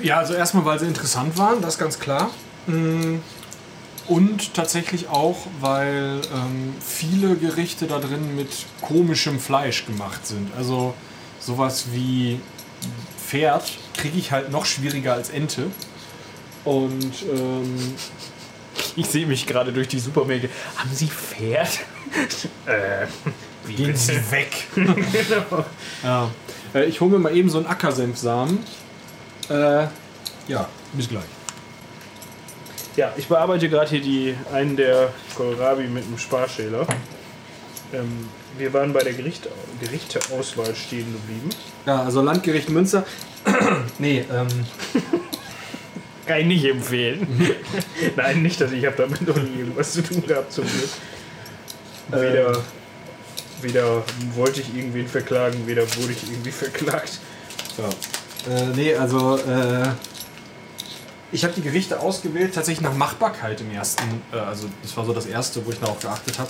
Ja, also erstmal, weil sie interessant waren, das ganz klar. Mm, Und tatsächlich auch, weil ähm, viele Gerichte da drin mit komischem Fleisch gemacht sind. Also sowas wie Pferd kriege ich halt noch schwieriger als Ente. Und ähm,
Ich sehe mich gerade durch die Supermärkte. Haben Sie Pferd? äh, wie
gehen
bitte?
sie weg.
genau.
ja. äh, ich hole mir mal eben so einen Ackersenfsamen. Äh, ja, bis gleich.
Ja, ich bearbeite gerade hier die, einen der Kohlrabi mit einem Sparschäler. Ähm, wir waren bei der Gericht, Gerichteauswahl stehen geblieben.
Ja, also Landgericht Münster. nee, ähm,
Kann ich nicht empfehlen. Nein, nicht, dass ich habe damit noch nie irgendwas zu tun gehabt zum Glück. Weder, weder wollte ich irgendwen verklagen, weder wurde ich irgendwie verklagt.
Ja. Äh, nee, also äh, ich habe die Gerichte ausgewählt, tatsächlich nach Machbarkeit im ersten, äh, also das war so das erste, wo ich darauf geachtet habe,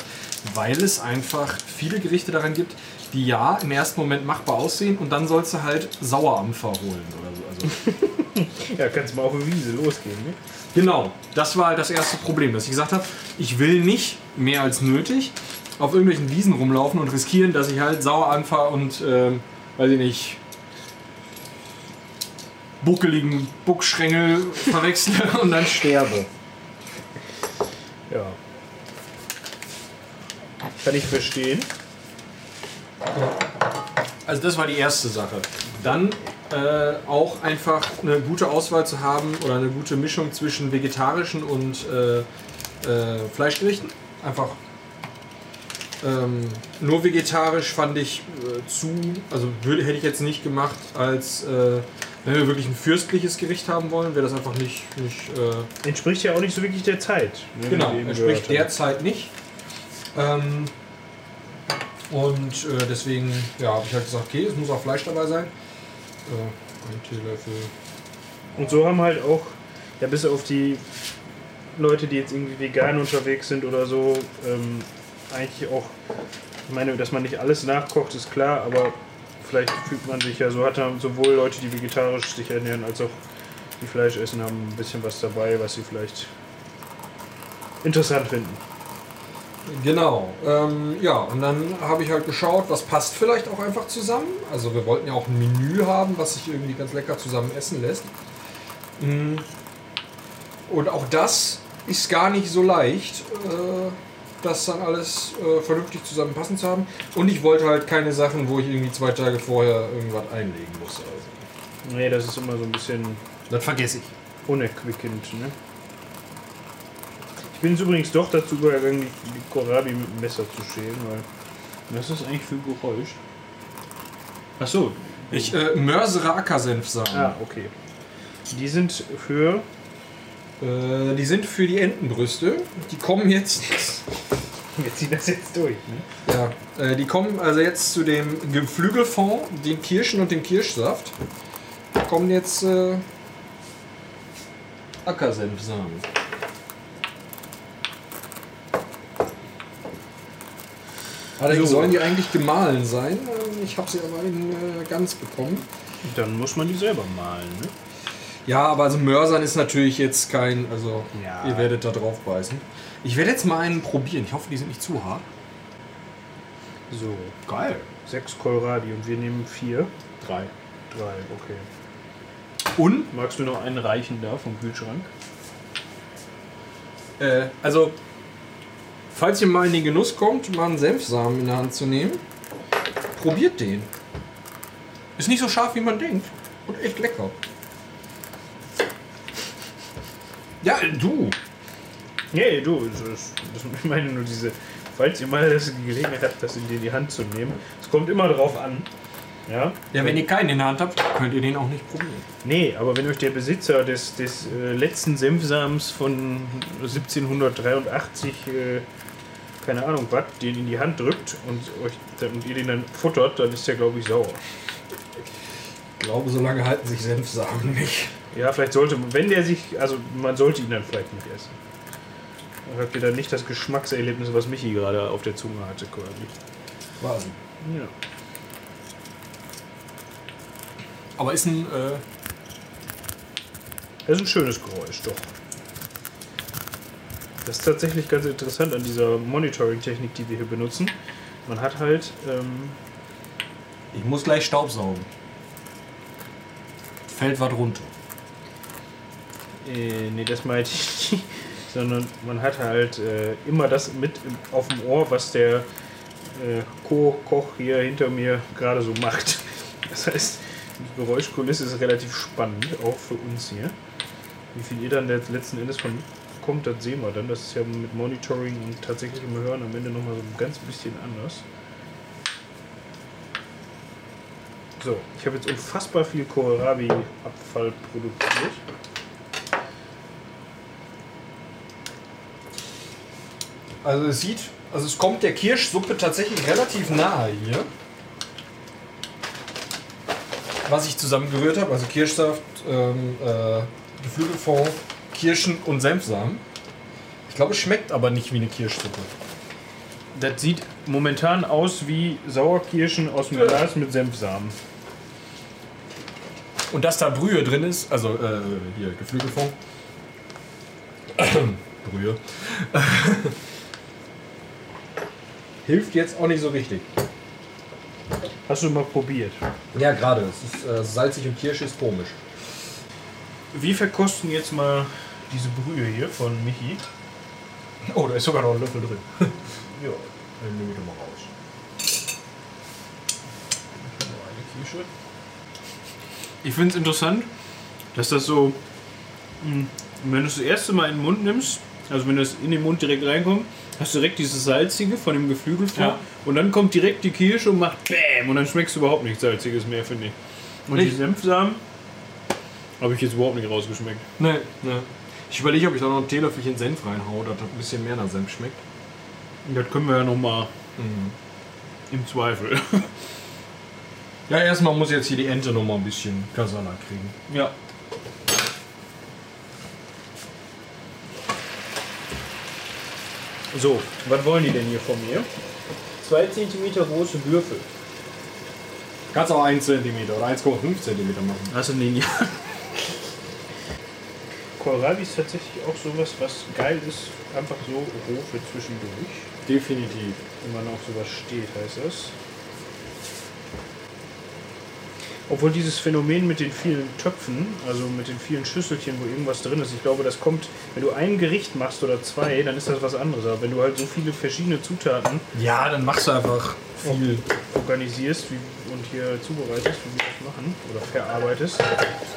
weil es einfach viele Gerichte daran gibt, die ja im ersten Moment machbar aussehen und dann sollst du halt Sauerampfer holen oder so. Also,
Ja, kannst mal auf eine Wiese losgehen. Ne?
genau, das war halt das erste Problem, dass ich gesagt habe, ich will nicht mehr als nötig auf irgendwelchen Wiesen rumlaufen und riskieren, dass ich halt Sauerampfer und, ähm, weiß ich nicht, buckeligen Buckschrängel verwechsle und dann sterbe.
Ja. Kann ich verstehen.
Also das war die erste Sache. Dann äh, auch einfach eine gute Auswahl zu haben oder eine gute Mischung zwischen vegetarischen und äh, äh, Fleischgerichten. Einfach ähm, nur vegetarisch fand ich äh, zu, also würde, hätte ich jetzt nicht gemacht, als äh, wenn wir wirklich ein fürstliches Gericht haben wollen, wäre das einfach nicht, nicht äh,
Entspricht ja auch nicht so wirklich der Zeit.
Genau, entspricht
haben.
derzeit nicht. Ähm, und äh, deswegen ja, habe ich halt gesagt, okay, es muss auch Fleisch dabei sein. Äh, ein Teelöffel.
Und so haben halt auch, ja, bis auf die Leute, die jetzt irgendwie vegan unterwegs sind oder so, ähm, eigentlich auch, ich meine, dass man nicht alles nachkocht, ist klar, aber vielleicht fühlt man sich ja, so hat dann sowohl Leute, die vegetarisch sich ernähren, als auch die Fleisch essen, haben ein bisschen was dabei, was sie vielleicht interessant finden.
Genau. Ähm, ja, und dann habe ich halt geschaut, was passt vielleicht auch einfach zusammen. Also wir wollten ja auch ein Menü haben, was sich irgendwie ganz lecker zusammen essen lässt. Mm. Und auch das ist gar nicht so leicht, äh, das dann alles äh, vernünftig zusammenpassen zu haben. Und ich wollte halt keine Sachen, wo ich irgendwie zwei Tage vorher irgendwas einlegen muss. Also.
Nee, das ist immer so ein bisschen
Das vergesse ich.
unerquickend, ne? Ich bin jetzt übrigens doch dazu übergegangen, die Kohlrabi mit dem Messer zu schälen, weil. Was ist eigentlich für ein Geräusch? Ach so.
Ich äh, mörsere Ackersenfsamen.
Ah, okay. Die sind für.
Äh, die sind für die Entenbrüste. Die kommen jetzt.
Wir ziehen das jetzt durch, ne?
Ja, äh, die kommen also jetzt zu dem Geflügelfond, den Kirschen und dem Kirschsaft. Da kommen jetzt äh, Ackersenfsamen. Allerdings
So.
sollen die eigentlich gemahlen sein. Ich habe sie aber in äh, ganz bekommen.
Dann muss man die selber malen, ne?
Ja, aber also Mörsern ist natürlich jetzt kein, also
Ja.
ihr werdet da drauf beißen. Ich werde jetzt mal einen probieren. Ich hoffe, die sind nicht zu hart.
So.
Geil.
Sechs Kohlrabi und wir nehmen vier.
Drei.
Drei, okay.
Und
Magst du noch einen reichen da vom Kühlschrank?
Äh, also, falls ihr mal in den Genuss kommt, mal einen Senfsamen in der Hand zu nehmen, probiert den. Ist nicht so scharf, wie man denkt. Und echt lecker. Ja, du.
Nee, du, das, das, ich meine nur diese, falls ihr mal das Gelegenheit habt, das in die Hand zu nehmen, es kommt immer drauf an. Ja?
Ja, wenn ihr keinen in der Hand habt, könnt ihr den auch nicht probieren.
Nee, aber wenn euch der Besitzer des, des äh, letzten Senfsamens von 1783, äh, keine Ahnung was, den in die Hand drückt und, euch, und ihr den dann futtert, dann ist der, glaube ich, sauer.
Ich glaube, so lange halten sich Senfsamen nicht.
Ja, vielleicht sollte, wenn der sich, also man sollte ihn dann vielleicht nicht essen. Dann habt ihr dann nicht das Geschmackserlebnis, was Michi gerade auf der Zunge hatte, quasi.
Quasi.
Ja.
Aber ist ein. Äh,
Das ist ein schönes Geräusch, doch. Das ist tatsächlich ganz interessant an dieser Monitoring-Technik, die wir hier benutzen. Man hat halt, ähm,
ich muss gleich Staub saugen. Fällt was runter.
äh, nee, das meinte ich nicht, sondern man hat halt äh, immer das mit auf dem Ohr, was der äh, Co-Koch hier hinter mir gerade so macht. Das heißt, die Geräuschkulisse ist relativ spannend, auch für uns hier. Wie viel ihr dann letzten Endes von kommt, das sehen wir dann. Das ist ja mit Monitoring und tatsächlichem Hören am Ende nochmal so ein ganz bisschen anders. So, ich habe jetzt unfassbar viel Kohlrabi-Abfall produziert.
Also es sieht, also es kommt der Kirschsuppe tatsächlich relativ nahe hier. Was ich zusammengerührt habe, also Kirschsaft, ähm, äh, Geflügelfond, Kirschen und Senfsamen. Ich glaube, es schmeckt aber nicht wie eine Kirschsuppe.
Das sieht momentan aus wie Sauerkirschen aus dem Glas mit Senfsamen.
Und dass da Brühe drin ist, also äh, hier Geflügelfond. Brühe. Hilft jetzt auch nicht so richtig.
Hast du mal probiert?
Ja, gerade. Es ist äh, salzig und Kirsche ist komisch.
Wir verkosten jetzt mal diese Brühe hier von Michi.
Oh, da ist sogar noch ein Löffel drin.
Ja.
Dann nehme ich mal raus.
Eine Kirsche. Ich finde es interessant, dass das so, mh, wenn du es das erste Mal in den Mund nimmst, also wenn das in den Mund direkt reinkommt, hast du direkt dieses Salzige von dem Geflügelfond
Ja.
und dann kommt direkt die Kirsche und macht BÄM und dann schmeckst du überhaupt nichts Salziges mehr, finde ich. Und die
Nicht?
Senfsamen habe ich jetzt überhaupt nicht rausgeschmeckt.
Nee, nee. Ich überlege, ob ich da noch ein Teelöffelchen Senf reinhaue, dass das ein bisschen mehr nach Senf schmeckt.
Das können wir ja nochmal im Zweifel.
Ja, erstmal muss jetzt hier die Ente noch mal ein bisschen Kasala kriegen.
Ja. So, was wollen die denn hier von mir? 2 cm große Würfel.
Kannst auch 1 cm oder 1,5 cm machen.
Hast du den ja? Kohlrabi ist tatsächlich auch sowas, was geil ist, einfach so roh für zwischendurch.
Definitiv.
Wenn man auf sowas steht, heißt das. Obwohl dieses Phänomen mit den vielen Töpfen, also mit den vielen Schüsselchen, wo irgendwas drin ist, ich glaube, das kommt, wenn du ein Gericht machst oder zwei, dann ist das was anderes. Aber wenn du halt so viele verschiedene Zutaten
Ja, dann machst du einfach viel.
organisierst wie, und hier zubereitest, wie wir das machen, oder verarbeitest,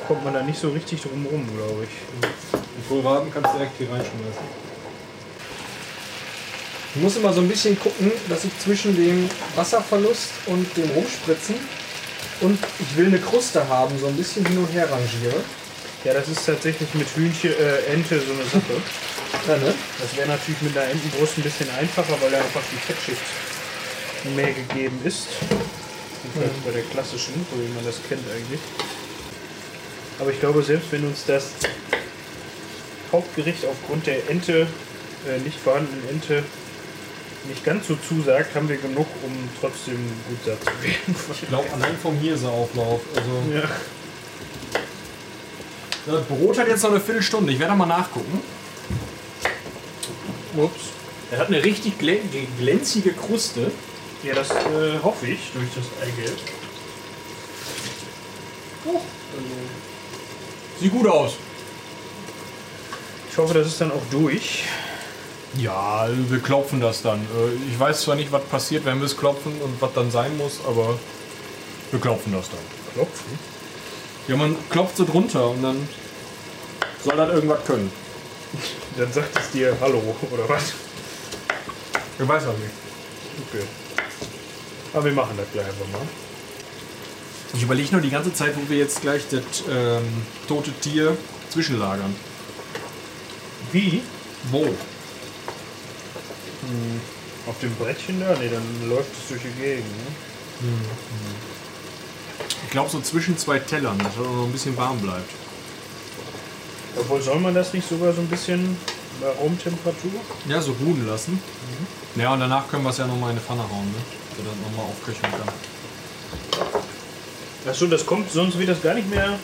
kommt man da nicht so richtig drum rum, glaube ich.
Die Kohlraben kannst du direkt hier reinschmeißen. Ich muss immer so ein bisschen gucken, dass ich zwischen dem Wasserverlust und dem Rumspritzen und ich will eine Kruste haben, so ein bisschen hin und her rangiere.
Ja, das ist tatsächlich mit Hühnchen, äh, Ente so eine Sache.
Ja, ne?
Das wäre natürlich mit einer Entenbrust ein bisschen einfacher, weil da einfach die Fettschicht mehr gegeben ist. Jedenfalls bei der klassischen, so wie man das kennt eigentlich. Aber ich glaube, selbst wenn uns das Hauptgericht aufgrund der Ente, äh, nicht vorhandenen Ente, nicht ganz so zusagt, haben wir genug, um trotzdem gut satt zu werden.
Ich glaube, allein vom Hirseauflauf. Also,
Ja.
das Brot hat jetzt noch eine Viertelstunde. Ich werde da mal nachgucken. Ups. Er hat eine richtig glän glänzige Kruste.
Ja, das äh, hoffe ich durch das Eigelb.
Sieht gut aus.
Ich hoffe, das ist dann auch durch.
Ja, wir klopfen das dann. Äh, Ich weiß zwar nicht, was passiert, wenn wir es klopfen und was dann sein muss, aber wir klopfen das dann.
Klopfen.
Ja, man klopft so drunter und dann soll das irgendwas können.
Dann sagt es dir Hallo oder was?
Ich weiß auch nicht.
Okay. Aber wir machen das gleich einfach mal.
Ich überlege nur die ganze Zeit, wo wir jetzt gleich das ähm, tote Tier zwischenlagern.
Wie?
Wo?
Auf dem Brettchen da? Ne, dann läuft es durch die Gegend. Ne?
Ich glaube so zwischen zwei Tellern, dass er noch ein bisschen warm bleibt.
Obwohl, soll man das nicht sogar so ein bisschen bei Raumtemperatur?
Ja, so ruhen lassen. Ja, und danach können wir es ja nochmal in eine Pfanne hauen, ne? Dass er nochmal aufköcheln kann.
Achso, das kommt, sonst wird das gar nicht mehr.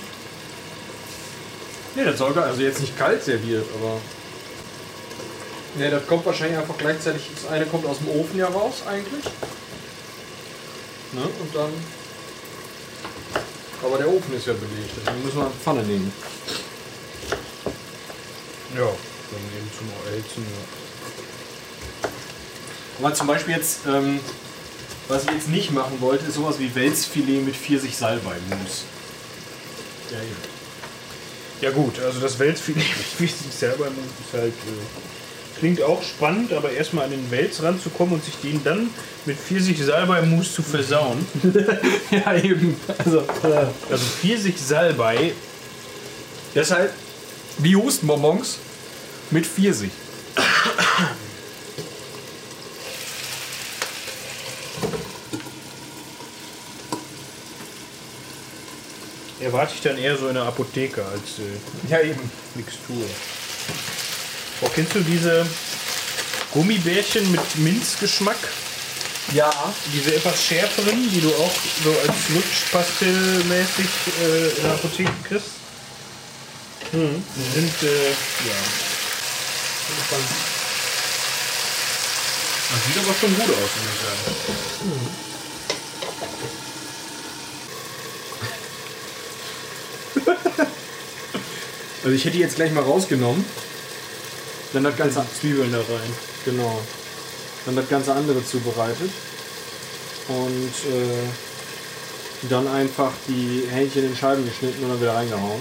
Ne, das soll gar, also jetzt nicht kalt serviert, aber. Ne, das kommt wahrscheinlich einfach gleichzeitig. Das eine kommt aus dem Ofen ja raus, eigentlich. Ne, und dann. Aber der Ofen ist ja belegt, deswegen müssen wir eine Pfanne nehmen.
Ja, dann eben zum Erhitzen. Ja.
Aber zum Beispiel jetzt, ähm, was ich jetzt nicht machen wollte, ist sowas wie Welsfilet mit Pfirsich Salbei-Mousse. Ja, eben.
Ja gut, also das Welsfilet wie sich selber ist halt äh, klingt auch spannend, aber erstmal an den Wels ranzukommen und sich den dann mit Pfirsich Salbei Mousse zu versauen.
ja, eben. Also, äh,
Also Pfirsich Salbei,
deshalb wie Hustenbonbons mit Pfirsich.
Erwarte ich dann eher so in der Apotheke als äh,
Ja, eben.
Mixtur. Oh, kennst du diese Gummibärchen mit Minzgeschmack?
Ja.
Diese etwas schärferen, die du auch so als Lutschpastellmäßig äh, in der Apotheke kriegst? Hm. Die sind, äh, ja.
Das sieht aber schon gut aus, muss ich sagen. also ich hätte die jetzt gleich mal rausgenommen. Dann das ganze
Zwiebeln da rein.
genau. Dann das ganze andere zubereitet. Und äh, dann einfach die Hähnchen in Scheiben geschnitten und dann wieder reingehauen.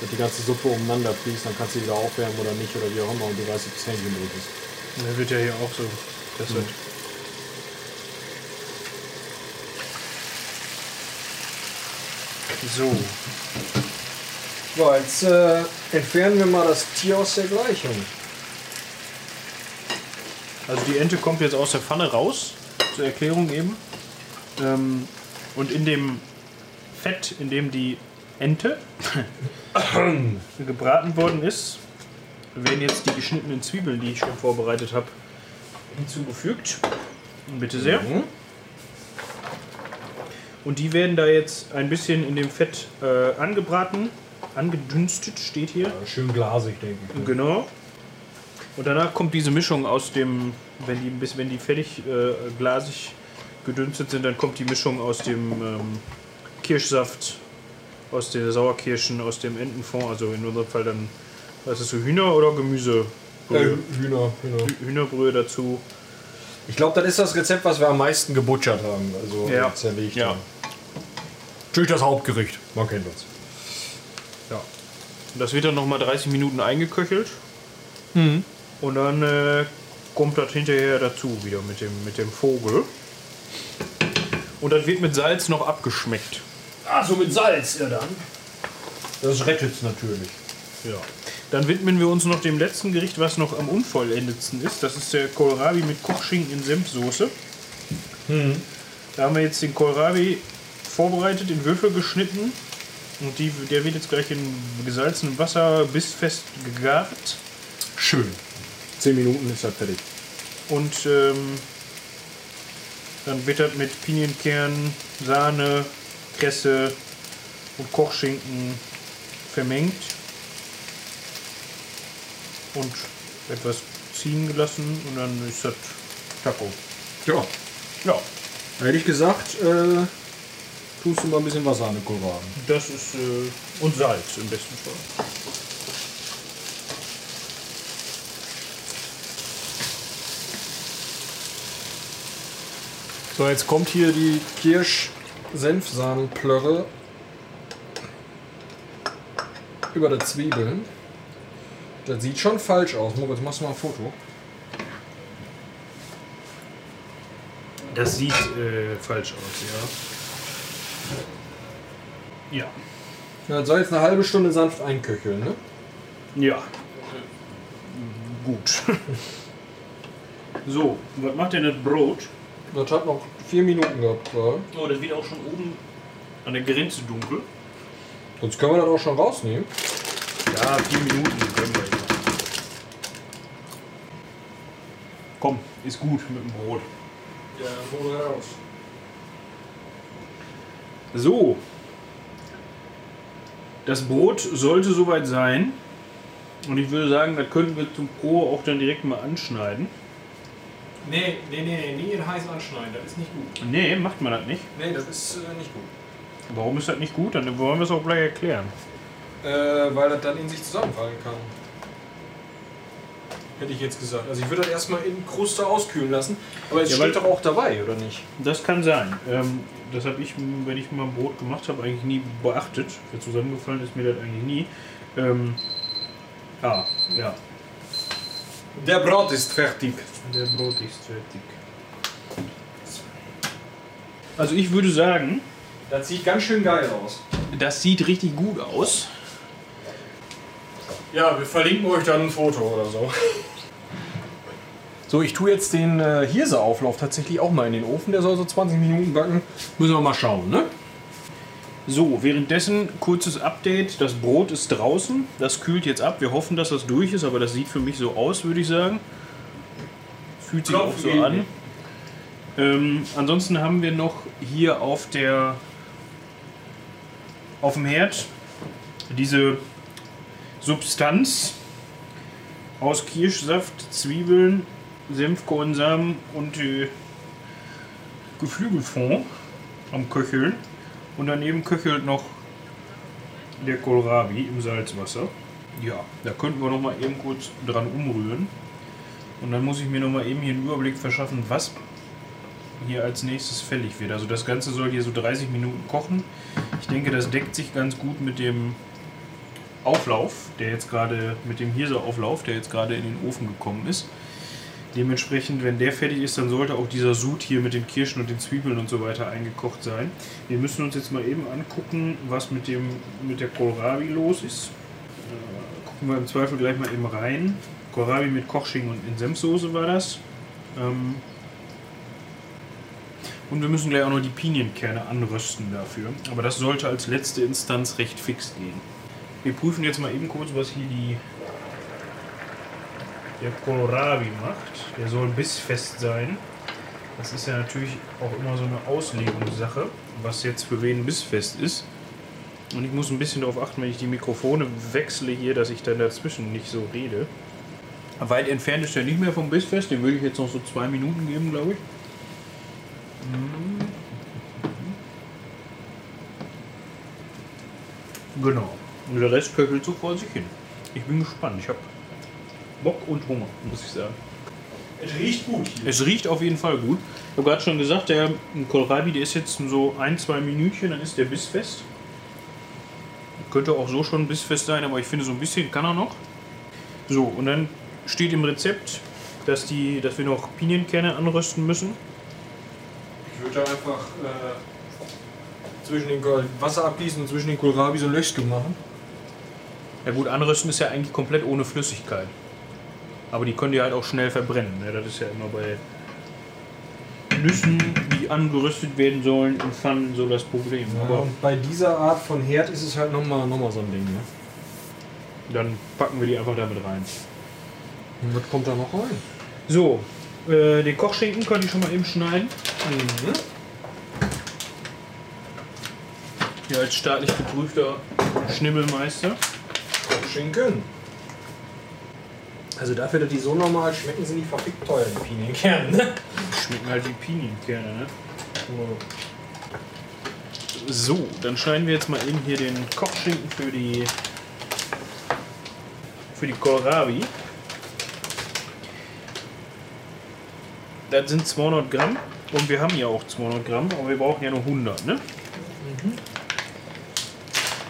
Dass die ganze Suppe umeinander fließt, dann kannst du die wieder aufwärmen oder nicht oder wie auch immer und du weißt, ob das Hähnchen drin ist.
Der wird ja hier auch so. Das wird. So,
So, jetzt äh, entfernen wir mal das Tier aus der Gleichung.
also die Ente kommt jetzt aus der Pfanne raus, zur Erklärung eben. Ähm, und in dem Fett, in dem die Ente gebraten worden ist, werden jetzt die geschnittenen Zwiebeln, die ich schon vorbereitet habe, hinzugefügt. Bitte sehr. Und die werden da jetzt ein bisschen in dem Fett äh, angebraten, angedünstet, steht hier.
Schön glasig, denke ich.
Genau. Und danach kommt diese Mischung aus dem, wenn die, bisschen- wenn die fertig äh, glasig gedünstet sind, dann kommt die Mischung aus dem ähm, Kirschsaft, aus den Sauerkirschen, aus dem Entenfond, also in unserem Fall dann, was ist so Hühner oder Gemüse?
Äh, Hühner, Hühner.
Hühnerbrühe dazu.
Ich glaube, das ist das Rezept, was wir am meisten gebutschert haben. Also
Ja.
zerlegt
Ja.
haben. Natürlich das Hauptgericht. Man kennt uns.
Ja. Das wird dann nochmal 30 Minuten eingeköchelt.
Mhm.
Und dann äh, kommt das hinterher dazu wieder mit dem, mit dem Vogel. Und das wird mit Salz noch abgeschmeckt.
Ah, so mit Salz, ja dann. Das rettet es natürlich.
Ja. Dann widmen wir uns noch dem letzten Gericht, was noch am unvollendetsten ist. Das ist der Kohlrabi mit Kochschinken in Senfsoße. Da haben wir jetzt den Kohlrabi vorbereitet, in Würfel geschnitten. Und die, der wird jetzt gleich in gesalzenem Wasser bissfest gegart.
Schön. Zehn Minuten ist das fertig.
Und ähm, dann wird das mit Pinienkern, Sahne, Kresse und Kochschinken vermengt. Und etwas ziehen gelassen und dann ist das Taco.
Ja.
Ja,
Hätte ich gesagt, äh, tust du mal ein bisschen Wasser an den Kohlrabi.
das ist. Äh, und Salz im besten Fall.
So, jetzt kommt hier die Kirsch-Senfsamenplörre über der Zwiebeln. Das sieht schon falsch aus. Moritz, machst du mal ein Foto?
Das sieht äh, falsch aus, ja. Ja.
Ja, das soll jetzt eine halbe Stunde sanft einköcheln, ne?
Ja. Gut. so, was macht denn das Brot?
Das hat noch vier Minuten gehabt, ja.
Oh, das wird auch schon oben an der Grenze dunkel.
Sonst können wir das auch schon rausnehmen.
Ja, vier Minuten können wir jetzt. Komm, ist gut mit dem Brot.
Ja, hol raus.
So. Das Brot sollte soweit sein. Und ich würde sagen, das könnten wir zum Pro auch dann direkt mal anschneiden.
Nee, nee, nee, nee, nie heiß anschneiden, das ist nicht gut.
Nee, macht man das nicht.
Nee, das ist äh, nicht gut.
Warum ist das nicht gut? Dann wollen wir es auch gleich erklären.
Äh, weil das dann in sich zusammenfallen kann. Hätte ich jetzt gesagt. Also ich würde das erstmal in Kruste auskühlen lassen. Aber es
Ja,
steht doch auch dabei, oder nicht?
Das kann sein. Ähm, das habe ich, wenn ich mal Brot gemacht habe, eigentlich nie beachtet. Für zusammengefallen ist mir das eigentlich nie. Ähm, ah, ja.
Der Brot ist fertig.
Der Brot ist fertig. Also ich würde sagen,
Das sieht ganz schön geil aus.
das sieht richtig gut aus.
Ja, wir verlinken euch dann ein Foto oder so. So, ich tue jetzt den äh, Hirseauflauf tatsächlich auch mal in den Ofen. Der soll so 20 Minuten backen. Müssen wir mal schauen, ne?
So, währenddessen kurzes Update. Das Brot ist draußen. Das kühlt jetzt ab. Wir hoffen, dass das durch ist, aber das sieht für mich so aus, würde ich sagen. Fühlt sich auch so an. Ähm, ansonsten haben wir noch hier auf der auf dem Herd diese Substanz aus Kirschsaft, Zwiebeln, Senfkornsamen und äh, Geflügelfond am Köcheln. Und daneben köchelt noch der Kohlrabi im Salzwasser. Ja, da könnten wir noch mal eben kurz dran umrühren. Und dann muss ich mir noch mal eben hier einen Überblick verschaffen, was hier als nächstes fällig wird. Also das Ganze soll hier so 30 Minuten kochen. Ich denke, das deckt sich ganz gut mit dem Auflauf, der jetzt gerade, mit dem Hirseauflauf, der jetzt gerade in den Ofen gekommen ist. Dementsprechend, wenn der fertig ist, dann sollte auch dieser Sud hier mit den Kirschen und den Zwiebeln und so weiter eingekocht sein. Wir müssen uns jetzt mal eben angucken, was mit, dem, mit der Kohlrabi los ist. Äh, gucken wir im Zweifel gleich mal eben rein. Kohlrabi mit Kochschinken und in Senfsoße war das. Ähm und wir müssen gleich auch noch die Pinienkerne anrösten dafür. Aber das sollte als letzte Instanz recht fix gehen. Wir prüfen jetzt mal eben kurz, was hier die der Kohlrabi macht. Der soll bissfest sein. Das ist ja natürlich auch immer so eine Auslegungssache, was jetzt für wen bissfest ist. Und ich muss ein bisschen darauf achten, wenn ich die Mikrofone wechsle hier, dass ich dann dazwischen nicht so rede. Weit entfernt ist der nicht mehr vom Bissfest, den würde ich jetzt noch so zwei Minuten geben, glaube ich. Genau. Und der Rest köchelt so vor sich hin. Ich bin gespannt. Ich habe Bock und Hunger, muss ich sagen.
Es riecht gut hier.
Es riecht auf jeden Fall gut. Ich habe gerade schon gesagt, der Kohlrabi, der ist jetzt so ein, zwei Minütchen, dann ist der bissfest. Könnte auch so schon bissfest sein, aber ich finde, so ein bisschen kann er noch. So, und dann steht im Rezept, dass, die, dass wir noch Pinienkerne anrösten müssen.
Ich würde da einfach äh, zwischen den Wasser abgießen und zwischen den Kohlrabi so Löchchen machen.
Ja gut, anrösten ist ja eigentlich komplett ohne Flüssigkeit. Aber die können die halt auch schnell verbrennen. Ne? Das ist ja immer bei Nüssen, die angeröstet werden sollen, in Pfannen so das Problem. Aber
und bei dieser Art von Herd ist es halt nochmal noch mal so ein Ding. Ne?
dann packen wir die einfach damit rein.
Und was kommt da noch rein?
So, äh, den Kochschinken könnt ihr schon mal eben schneiden.
Mhm.
Hier als staatlich geprüfter Schnibbelmeister.
Schinken. Also dafür, dass die so normal schmecken, sind die verfickt teuer, die Pinienkerne. Ne?
Schmecken halt wie Pinienkerne, ne? So, dann schneiden wir jetzt mal eben hier den Kochschinken für die für die Kohlrabi. Das sind 200 Gramm und wir haben ja auch 200 Gramm, aber wir brauchen ja nur 100, ne?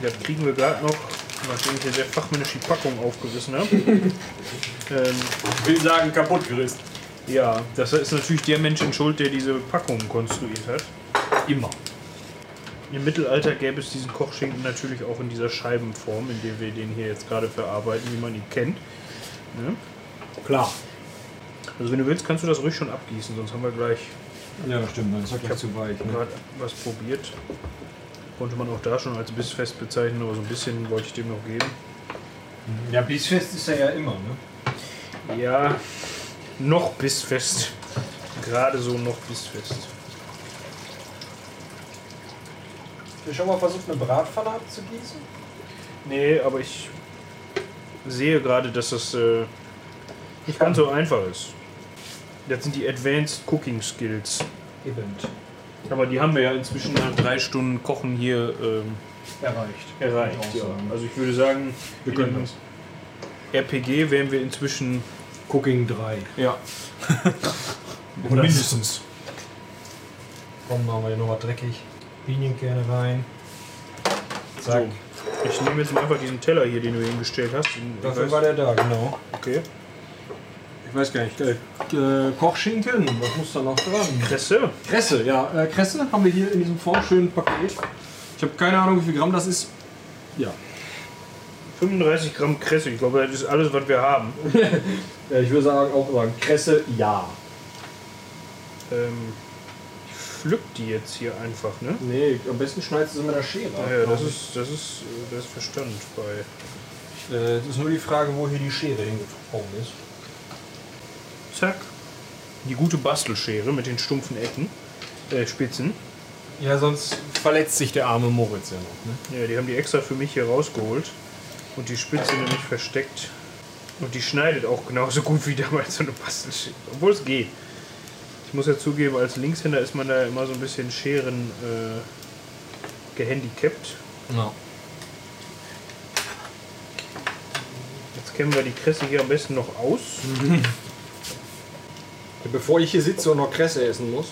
Das kriegen wir gerade noch, nachdem ich hier sehr fachmännisch die Packung aufgerissen habe. ähm,
Ich will sagen, kaputt gerissen.
ja, das ist natürlich der Mensch in Schuld, der diese Packung konstruiert hat. Immer. Im Mittelalter gäbe es diesen Kochschinken natürlich auch in dieser Scheibenform, in der wir den hier jetzt gerade verarbeiten, wie man ihn kennt. Ne?
Klar.
Also wenn du willst, kannst du das ruhig schon abgießen, sonst haben wir gleich
Ja, stimmt. Dann ist
Ich
gleich zu weich. Ne?
gerade was probiert. Konnte man auch da schon als bissfest bezeichnen, aber so ein bisschen wollte ich dem noch geben.
Ja, bissfest ist er ja immer. Ne?
Ja, noch bissfest. Gerade so noch bissfest.
Hast du schon mal versucht, eine Bratpfanne abzugießen?
Nee, aber ich sehe gerade, dass das äh, nicht ganz so einfach ist. Das sind die Advanced Cooking Skills.
Event.
Aber die haben wir ja inzwischen nach drei Stunden Kochen hier ähm,
Erreicht.
erreicht. Ja. Also ich würde sagen,
Wir können das.
RPG wären wir inzwischen
Cooking 3.
ja,
Oder
mindestens.
Komm, machen wir hier noch was dreckig. Pinienkerne rein.
So, ich nehme jetzt mal einfach diesen Teller hier, den du hingestellt hast.
Dafür
weiß-
war der da, genau.
okay.
Ich weiß gar nicht. Äh, äh, Kochschinken, was muss da noch dran?
Kresse.
Kresse, ja. Äh, Kresse haben wir hier in diesem formschönen Paket. Ich habe keine Ahnung, wie viel Gramm das ist. Ja.
35 Gramm Kresse. Ich glaube, das ist alles, was wir haben.
ja ich würde sagen, auch sagen, Kresse, ja.
Ähm, ich pflück die jetzt hier einfach, ne?
Nee, am besten schneidest du sie mit der Schere.
Ja, ja, das ist, das ist, das ist Verstand bei.
Äh, Es ist nur die Frage, wo hier die Schere hingekommen ist.
Zack. Die gute Bastelschere mit den stumpfen Ecken, äh, Spitzen.
Ja, sonst verletzt sich der arme Moritz ja noch. Ne?
Ja, die haben die extra für mich hier rausgeholt. Und die Spitze nämlich versteckt. Und die schneidet auch genauso gut wie damals so eine Bastelschere. Obwohl es geht. Ich muss ja zugeben, als Linkshänder ist man da immer so ein bisschen Scheren äh, gehandicapt.
Ja.
Jetzt kämmen wir die Kresse hier am besten noch aus.
Bevor ich hier sitze und noch Kresse essen muss.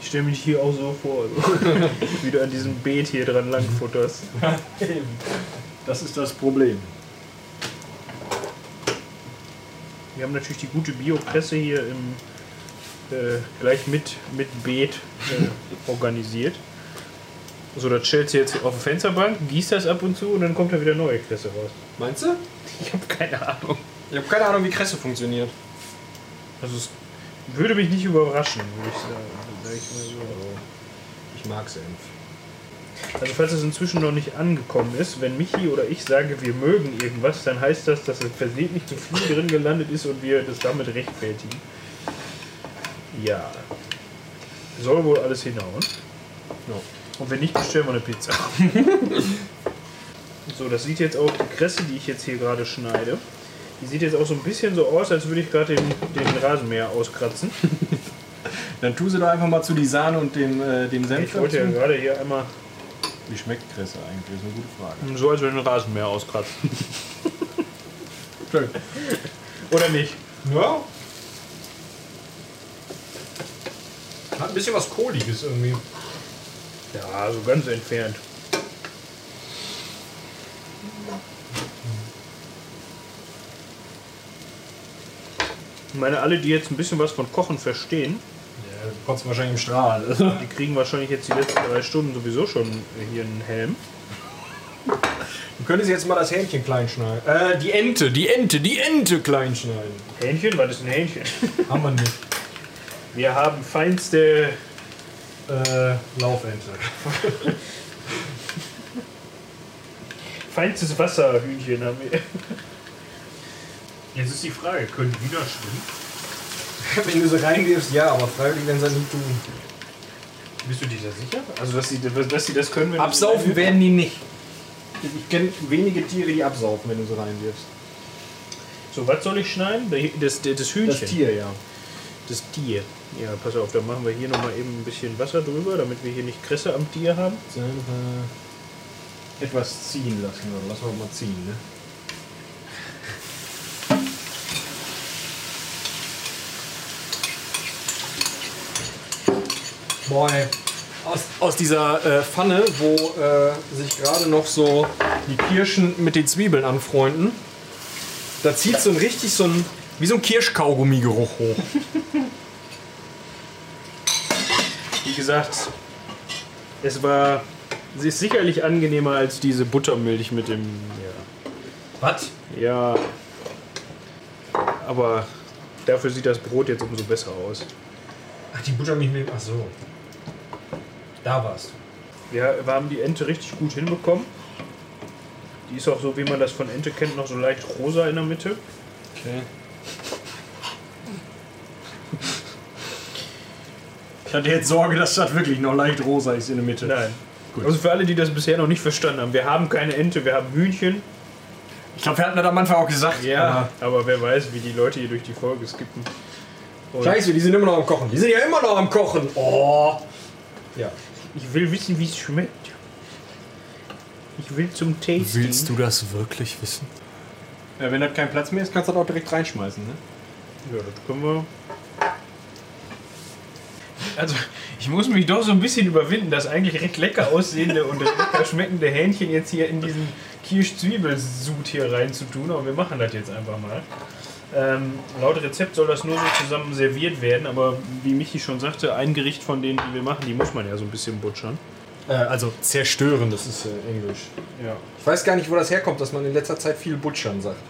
Ich stelle mich hier auch so vor, wie du an diesem Beet hier dran langfutterst.
Das ist das Problem.
Wir haben natürlich die gute Bio-Presse hier im, äh, gleich mit, mit Beet äh, organisiert. So, das stellst du jetzt auf die Fensterbank, gießt das ab und zu und dann kommt da wieder neue Kresse raus.
Meinst du?
Ich habe keine Ahnung.
Ich habe keine Ahnung, wie Kresse funktioniert.
Also es würde mich nicht überraschen, würde ich sagen. Sag ich mal so.
Ich mag Senf.
Also falls es inzwischen noch nicht angekommen ist, wenn Michi oder ich sage, wir mögen irgendwas, dann heißt das, dass es versehentlich zu viel drin gelandet ist und wir das damit rechtfertigen. Ja. Soll wohl alles hinhauen.
Ja.
Und wenn nicht, bestellen wir eine Pizza. so, das sieht jetzt auch, die Kresse, die ich jetzt hier gerade schneide, die sieht jetzt auch so ein bisschen so aus, als würde ich gerade den, den Rasenmäher auskratzen.
Dann tu sie doch einfach mal zu die Sahne und dem, äh, dem Senf
Ich wollte ja
dazu.
gerade hier einmal
Wie schmeckt Kresse eigentlich? Das ist eine gute Frage.
so, als würde ich den Rasenmäher auskratzen.
Schön.
Oder nicht?
Ja. Hat ein bisschen was Kohliges irgendwie.
Ja, so ganz entfernt. Ich meine, alle, die jetzt ein bisschen was von Kochen verstehen,
Ja, kotzt wahrscheinlich im Strahl.
die kriegen wahrscheinlich jetzt die letzten drei Stunden sowieso schon hier einen Helm.
Du könntest jetzt mal das Hähnchen klein schneiden. Äh, die Ente, die Ente, die Ente klein schneiden.
Hähnchen? Was ist ein Hähnchen?
Haben wir nicht.
Wir haben feinste.
Äh, Laufente.
Feinstes Wasserhühnchen haben wir. Jetzt ist die Frage, können die Hühner schwimmen?
Wenn du sie reinwirfst, ja, aber freiwillig werden sie das nicht tun.
Bist du dir da sicher? Also, dass sie, dass sie das können, wenn
Absaufen werden die nicht. Ich kenne wenige Tiere, die absaufen, wenn du sie reinwirfst.
So, was soll ich schneiden? Das, das, das Hühnchen.
Das Tier, ja.
Das Tier. Ja, pass auf, dann machen wir hier nochmal eben ein bisschen Wasser drüber, damit wir hier nicht Kresse am Tier haben.
Dann, äh, etwas ziehen lassen. Oder lassen wir mal ziehen, ne? Boah, ey. Aus, aus dieser äh, Pfanne, wo äh, sich gerade noch so die Kirschen mit den Zwiebeln anfreunden, da zieht so ein richtig so ein, wie so ein Kirschkaugummi-Geruch hoch.
Wie gesagt, Es war. Sie ist sicherlich angenehmer als diese Buttermilch mit dem.
Was?
Ja. Ja. Aber dafür sieht das Brot jetzt umso besser aus.
Ach, die Buttermilch mit. Ach so. Da war's.
Ja, wir haben die Ente richtig gut hinbekommen. Die ist auch so, wie man das von Ente kennt, noch so leicht rosa in der Mitte.
Okay.
Ich hatte jetzt Sorge, dass das wirklich noch leicht rosa ist in der Mitte.
Nein. Also für alle, die das bisher noch nicht verstanden haben, wir haben keine Ente, wir haben Hühnchen.
Ich glaube, wir hatten das am Anfang auch gesagt.
Ja, aber wer weiß, wie die Leute hier durch die Folge skippen. Und
Scheiße, die sind immer noch am Kochen. Die sind ja immer noch am Kochen. Oh. Ja.
Ich will wissen, wie es schmeckt. Ich will zum Tasting.
Willst du das wirklich wissen?
ja. Wenn das kein Platz mehr ist, kannst du das auch direkt reinschmeißen. Ne?
Ja, das können wir. Also, ich muss mich doch so ein bisschen überwinden, das eigentlich recht lecker aussehende und lecker schmeckende Hähnchen jetzt hier in diesen Kirsch-Zwiebelsud hier reinzutun. Aber wir machen das jetzt einfach mal. Ähm, laut Rezept soll das nur so zusammen serviert werden, aber wie Michi schon sagte, ein Gericht von denen, die wir machen, die muss man ja so ein bisschen butchern.
Äh, also zerstören, das ist äh, Englisch.
Ja.
Ich weiß gar nicht, wo das herkommt, dass man in letzter Zeit viel butchern sagt.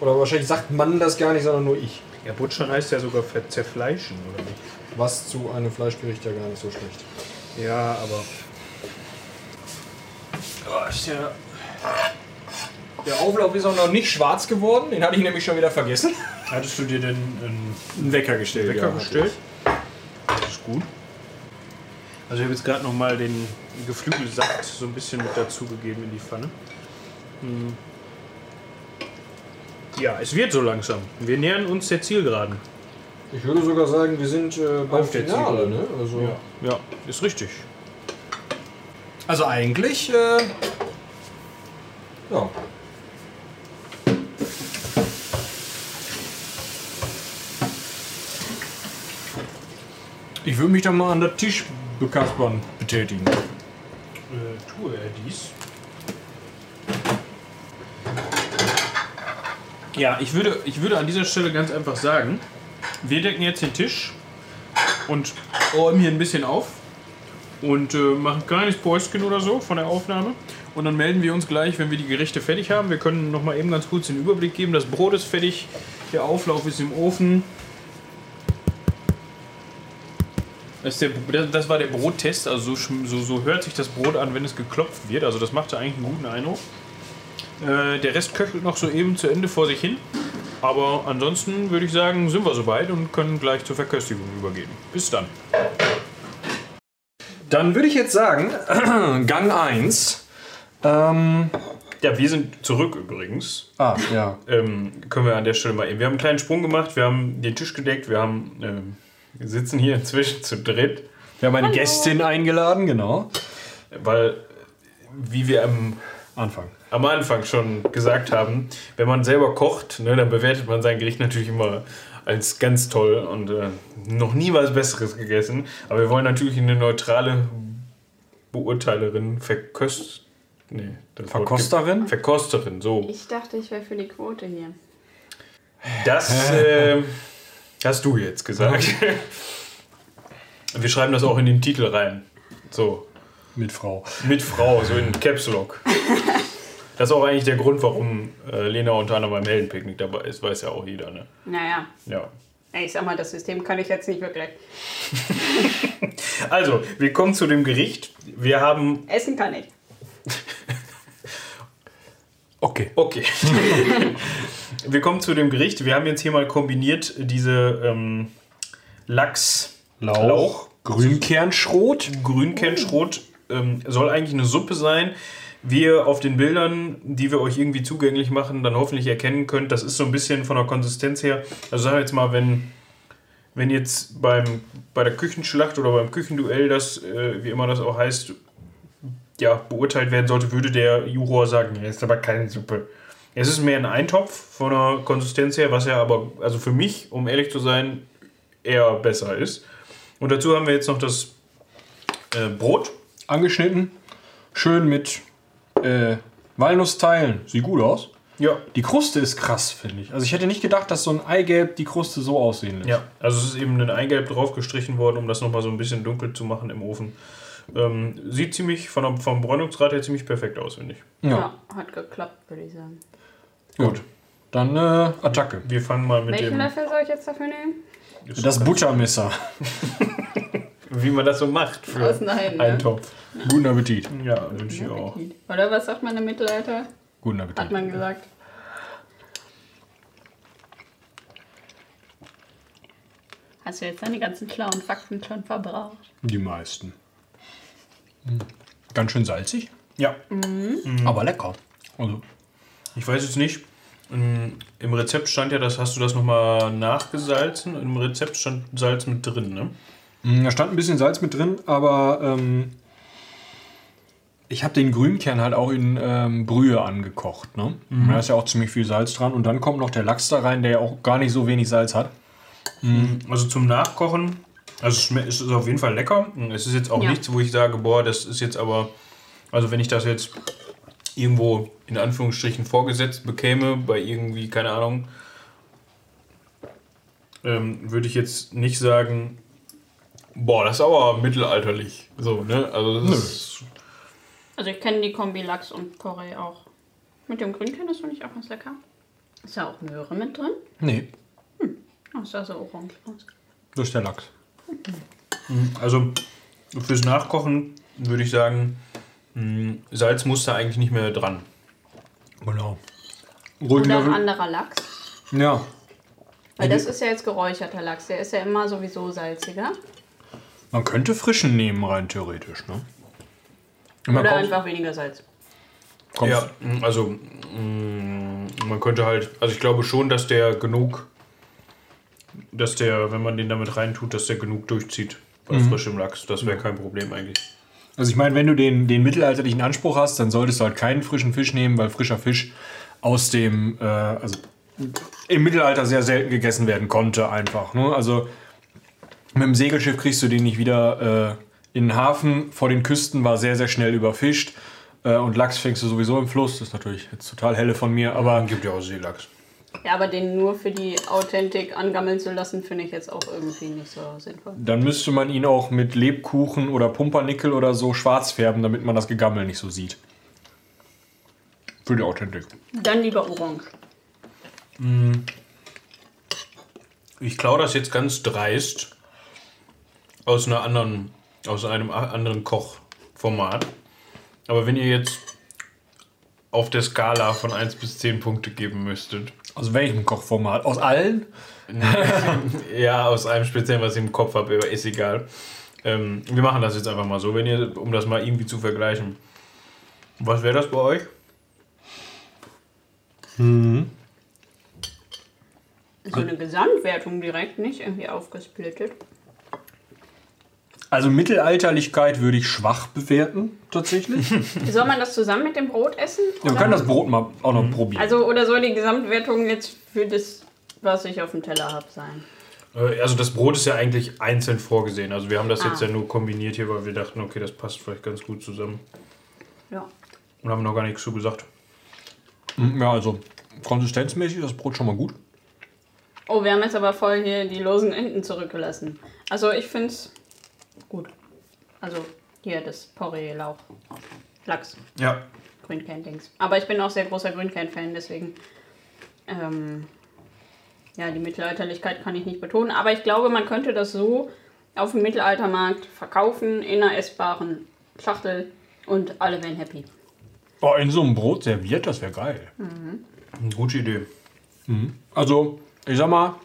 Oder wahrscheinlich sagt man das gar nicht, sondern nur ich.
Ja, butchern heißt ja sogar zerfleischen, oder nicht?
Was zu einem Fleischgericht ja gar nicht so schlecht.
Ja, aber.
Oh, ist der, der Auflauf ist auch noch nicht schwarz geworden. Den hatte ich nämlich schon wieder vergessen.
Hattest du dir denn einen
Einen Wecker gestellt.
Wecker
ja,
gestellt? Das ist gut. Also ich habe jetzt gerade noch mal den Geflügelsaft so ein bisschen mit dazugegeben in die Pfanne. Hm. Ja, es wird so langsam. Wir nähern uns der Zielgeraden.
Ich würde sogar sagen, wir sind äh, beim
Auf
Finale.
Zielgeraden.
Ne? Also,
Ja, ist richtig.
also eigentlich, äh, ja. Ich würde mich dann mal an der Tisch bekaspern betätigen.
Äh, tue er dies. Ja, ich würde, ich würde an dieser Stelle ganz einfach sagen, wir decken jetzt den Tisch und räumen hier ein bisschen auf und äh, machen ein kleines Päuschen oder so von der Aufnahme. Und dann melden wir uns gleich, wenn wir die Gerichte fertig haben. Wir können noch mal eben ganz kurz den Überblick geben. Das Brot ist fertig, der Auflauf ist im Ofen. Das, der, das war der Brottest, also so, so, so hört sich das Brot an, wenn es geklopft wird. Also das machte eigentlich einen guten Eindruck. Äh, der Rest köchelt noch so eben zu Ende vor sich hin. Aber ansonsten würde ich sagen, sind wir soweit und können gleich zur Verköstigung übergehen. Bis dann.
Dann würde ich jetzt sagen, Gang 1. Ähm,
Ja, wir sind zurück übrigens.
ah, ja.
Ähm, können wir an der Stelle mal eben. Wir haben einen kleinen Sprung gemacht, wir haben den Tisch gedeckt, wir haben ähm, wir sitzen hier inzwischen zu dritt,
Wir haben eine Gästin eingeladen, genau.
weil wie wir am
Anfang.
am Anfang schon gesagt haben, wenn man selber kocht, ne, dann bewertet man sein Gericht natürlich immer als ganz toll und äh, noch nie was Besseres gegessen. Aber wir wollen natürlich eine neutrale Beurteilerin, Verköst... Nee, das
Verkosterin?
gibt- Verkosterin, so.
Ich dachte, ich wäre für die Quote hier.
Das äh, hast du jetzt gesagt. Wir schreiben das auch in den Titel rein. So,
Mit Frau.
mit Frau, so in Caps Lock. Das ist auch eigentlich der Grund, warum äh, Lena unter anderem beim Heldenpicknick dabei ist, weiß ja auch jeder, ne?
Naja,
Ja.
ich sag mal, das System kann ich jetzt nicht wirklich.
Also, wir kommen zu dem Gericht. Wir haben.
Essen kann ich.
Okay.
Okay. wir kommen zu dem Gericht. Wir haben jetzt hier mal kombiniert diese ähm, Lachs. Lauch.
Grünkernschrot.
Grünkernschrot ähm, soll eigentlich eine Suppe sein. Wie ihr auf den Bildern, die wir euch irgendwie zugänglich machen, dann hoffentlich erkennen könnt, das ist so ein bisschen von der Konsistenz her. Also sagen wir jetzt mal, wenn, wenn jetzt beim, bei der Küchenschlacht oder beim Küchenduell das, äh, wie immer das auch heißt, ja, beurteilt werden sollte, würde der Juror sagen, ja, ist aber keine Suppe. Es ist mehr ein Eintopf von der Konsistenz her, was ja aber, also für mich, um ehrlich zu sein, eher besser ist. Und dazu haben wir jetzt noch das äh, Brot.
Angeschnitten. Schön mit äh, Walnussteilen. Sieht gut aus.
Ja.
Die Kruste ist krass, finde ich. Also ich hätte nicht gedacht, dass so ein Eigelb die Kruste so aussehen lässt.
Ja, also es ist eben ein Eigelb drauf gestrichen worden, um das nochmal so ein bisschen dunkel zu machen im Ofen. Ähm, sieht ziemlich von der, vom Bräunungsgrad her ziemlich perfekt aus, finde ich.
Ja.
Ja. hat geklappt, würde ich sagen.
Gut. Dann äh, Attacke.
Wir fangen mal mit
Welchen
dem.
Löffel soll ich jetzt dafür nehmen?
Das Butchermesser.
Wie man das so macht für
Aus nein,
einen
ne?
Topf.
Guten Appetit.
Ja, wünsche ich auch.
Oder was sagt man im Mittelalter?
Guten
Hat
Appetit.
man gesagt. Hast du jetzt deine ganzen schlauen Fakten schon verbraucht?
Die meisten. Hm. Ganz schön salzig,
Ja,
aber lecker. Also,
ich weiß jetzt nicht. ähm, Im Rezept stand ja, das hast du das nochmal nachgesalzen. Im Rezept stand Salz mit drin, ne?
mh, da stand ein bisschen Salz mit drin, aber ähm, ich habe den Grünkern halt auch in ähm, Brühe angekocht. Ne? Da ist ja auch ziemlich viel Salz dran. Und dann kommt noch der Lachs da rein, der ja auch gar nicht so wenig Salz hat.
Also zum Nachkochen, also es ist auf jeden Fall lecker. Es ist jetzt auch
Ja.
nichts, wo ich sage, boah, das ist jetzt aber, also wenn ich das jetzt irgendwo in Anführungsstrichen vorgesetzt bekäme, bei irgendwie, keine Ahnung, ähm, würde ich jetzt nicht sagen, boah, das ist aber mittelalterlich. So, ne? Also das ist,
Also ich kenne die Kombi Lachs und Porree auch. Mit dem Grünkern ist doch nicht auch ganz lecker. Ist da auch Möhre mit drin?
Nee,
Oh, ist da so orange aus.
das ist der Lachs.
also fürs Nachkochen würde ich sagen, mh, Salz muss da eigentlich nicht mehr dran.
Genau. Ruhig
Oder ein anderer Lachs.
Ja.
Weil das ist ja jetzt geräucherter Lachs. Der ist ja immer sowieso salziger.
Man könnte frischen nehmen, rein theoretisch. Ne? Man
Oder
kommt-
einfach weniger Salz.
kommt-
Ja, mh, also mh, man könnte halt, also ich glaube schon, dass der genug, dass der, wenn man den damit reintut, dass der genug durchzieht bei frischem Lachs. Das wäre kein Problem eigentlich.
Also ich meine, wenn du den, den mittelalterlichen Anspruch hast, dann solltest du halt keinen frischen Fisch nehmen, weil frischer Fisch aus dem, äh, also im Mittelalter sehr selten gegessen werden konnte einfach. Ne? Also mit dem Segelschiff kriegst du den nicht wieder äh, in den Hafen. Vor den Küsten war sehr, sehr schnell überfischt. Äh, und Lachs fängst du sowieso im Fluss. Das ist natürlich jetzt total helle von mir, aber
Gibt ja auch Seelachs.
Ja, aber den nur für die Authentik angammeln zu lassen, finde ich jetzt auch irgendwie nicht so sinnvoll.
dann müsste man ihn auch mit Lebkuchen oder Pumpernickel oder so schwarz färben, damit man das Gegammel nicht so sieht. Für die Authentik.
Dann lieber orange.
Ich klaue das jetzt ganz dreist aus einer anderen, aus einem anderen Kochformat. Aber wenn ihr jetzt auf der Skala von 1 bis 10 Punkte geben müsstet,
Aus welchem Kochformat? Aus allen?
Ja, aus einem speziellen, was ich im Kopf habe, aber ist egal. Ähm, wir machen das jetzt einfach mal so, wenn ihr, um das mal irgendwie zu vergleichen. Was wäre das bei euch?
So eine Gesamtwertung direkt, nicht irgendwie aufgesplittet.
Also Mittelalterlichkeit würde ich schwach bewerten, tatsächlich.
Soll man das zusammen mit dem Brot essen?
Wir
oder?
können das Brot mal auch noch probieren.
Also, oder soll die Gesamtwertung jetzt für das, was ich auf dem Teller habe, sein?
Äh, Also das Brot ist ja eigentlich einzeln vorgesehen. Also wir haben das
Ah.
jetzt ja nur kombiniert hier, weil wir dachten, okay, das passt vielleicht ganz gut zusammen.
Ja.
Und haben noch gar nichts zu gesagt.
ja, also konsistenzmäßig ist das Brot schon mal gut.
Oh, wir haben jetzt aber voll hier die losen Enden zurückgelassen. Also, ich finde es gut. Also, hier das Porree, Lauch, Lachs,
Ja.
Grünkern-Dings. Aber ich bin auch sehr großer Grünkern-Fan, deswegen. Ähm, ja, die Mittelalterlichkeit kann ich nicht betonen. Aber ich glaube, man könnte das so auf dem Mittelaltermarkt verkaufen, in einer essbaren Schachtel und alle wären happy.
Oh, in so einem Brot serviert, das wäre geil.
Eine gute Idee.
Also, ich sag mal,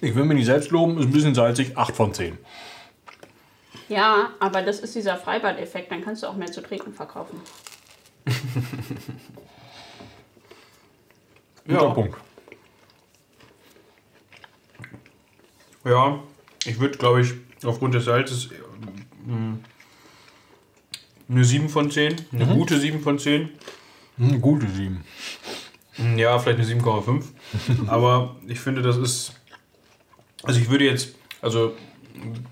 ich will mir nicht selbst loben, ist ein bisschen salzig, 8 von 10.
Ja, aber das ist dieser Freibad-Effekt, dann kannst du auch mehr zu trinken verkaufen.
Guter
Ja.
Punkt.
Ja, ich würde, glaube ich, aufgrund des Salzes ähm, eine 7 von 10. Eine gute 7 von 10.
Hm, gute 7.
Ja, vielleicht eine 7,5. Aber ich finde, das ist. Also ich würde jetzt. Also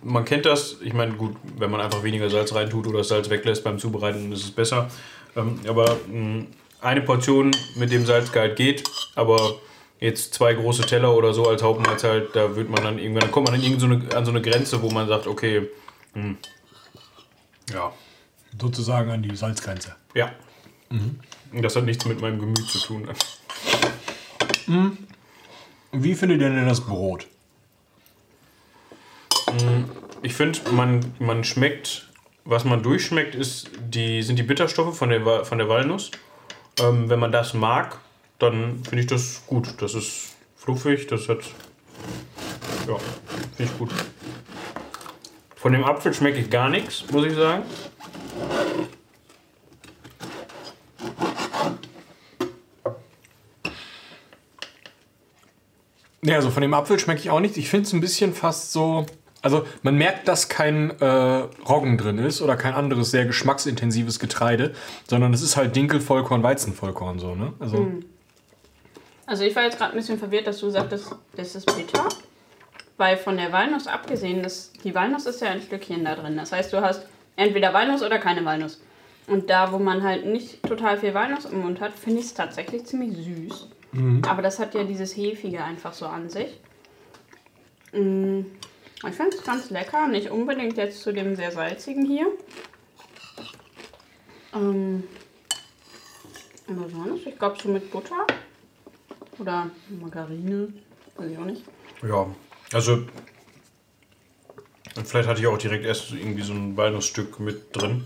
man kennt das. Ich meine, gut, wenn man einfach weniger Salz reintut oder das Salz weglässt beim Zubereiten, ist es besser. Ähm, aber mh, eine Portion mit dem Salzgehalt geht, aber jetzt zwei große Teller oder so als Hauptmahlzeit, da wird man dann irgendwann, dann kommt man dann irgend so eine, an so eine Grenze, wo man sagt, okay, hm, ja,
Sozusagen an die Salzgrenze.
ja. Und Das hat nichts mit meinem Gemüt zu tun.
Wie findet ihr denn das Brot?
Ich finde, man, man schmeckt, was man durchschmeckt, ist die, sind die Bitterstoffe von der, von der Walnuss. Ähm, wenn man das mag, dann finde ich das gut. Das ist fluffig, das hat. Ja, finde ich gut. Von dem Apfel schmecke ich gar nichts, muss ich sagen.
Ja, also von dem Apfel schmecke ich auch nicht. Ich finde es ein bisschen fast so. Also man merkt, dass kein äh, Roggen drin ist oder kein anderes sehr geschmacksintensives Getreide, sondern es ist halt Dinkelvollkorn, Weizenvollkorn so, ne? Also
Also ich war jetzt gerade ein bisschen verwirrt, dass du sagtest, das ist bitter. Weil von der Walnuss abgesehen, das, die Walnuss ist ja ein Stückchen da drin. Das heißt, du hast entweder Walnuss oder keine Walnuss. Und da, wo man halt nicht total viel Walnuss im Mund hat, finde ich es tatsächlich ziemlich süß. Aber das hat ja dieses Hefige einfach so an sich. Mm, Ich finde es ganz lecker. Nicht unbedingt jetzt zu dem sehr salzigen hier. Ähm, aber sonst, ich glaube so mit Butter. Oder Margarine. Weiß ich auch nicht.
Ja, also. Und vielleicht hatte ich auch direkt erst irgendwie so ein Walnussstück mit drin.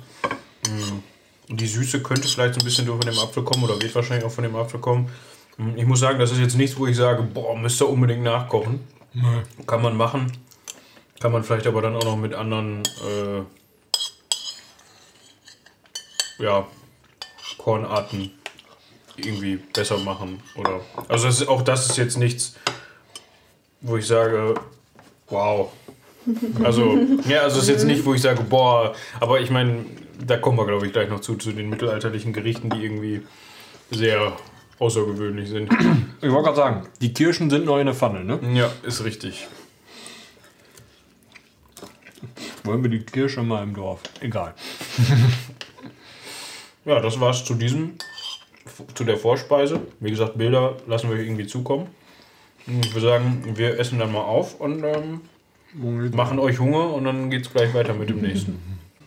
Mm. Und die Süße könnte vielleicht so ein bisschen durch von dem Apfel kommen oder wird wahrscheinlich auch von dem Apfel kommen. Mm, Ich muss sagen, das ist jetzt nichts, wo ich sage, boah, müsst ihr unbedingt nachkochen. Kann man machen. Kann man vielleicht aber dann auch noch mit anderen äh, ja, Kornarten irgendwie besser machen. Oder also das ist, auch das ist jetzt nichts, wo ich sage, wow. Also, ja, also es ist jetzt nicht, wo ich sage, boah, aber ich meine, da kommen wir, glaube ich, gleich noch zu, zu den mittelalterlichen Gerichten, die irgendwie sehr außergewöhnlich sind.
ich wollte gerade sagen, die Kirschen sind in der Pfanne, ne?
Ja, ist richtig.
Wollen wir die Kirsche mal im Dorf? Egal.
Ja, das war's zu diesem, zu der Vorspeise. Wie gesagt, Bilder lassen wir euch irgendwie zukommen. Und Ich würde sagen, wir essen dann mal auf und ähm, machen euch Hunger und dann geht's gleich weiter mit dem nächsten.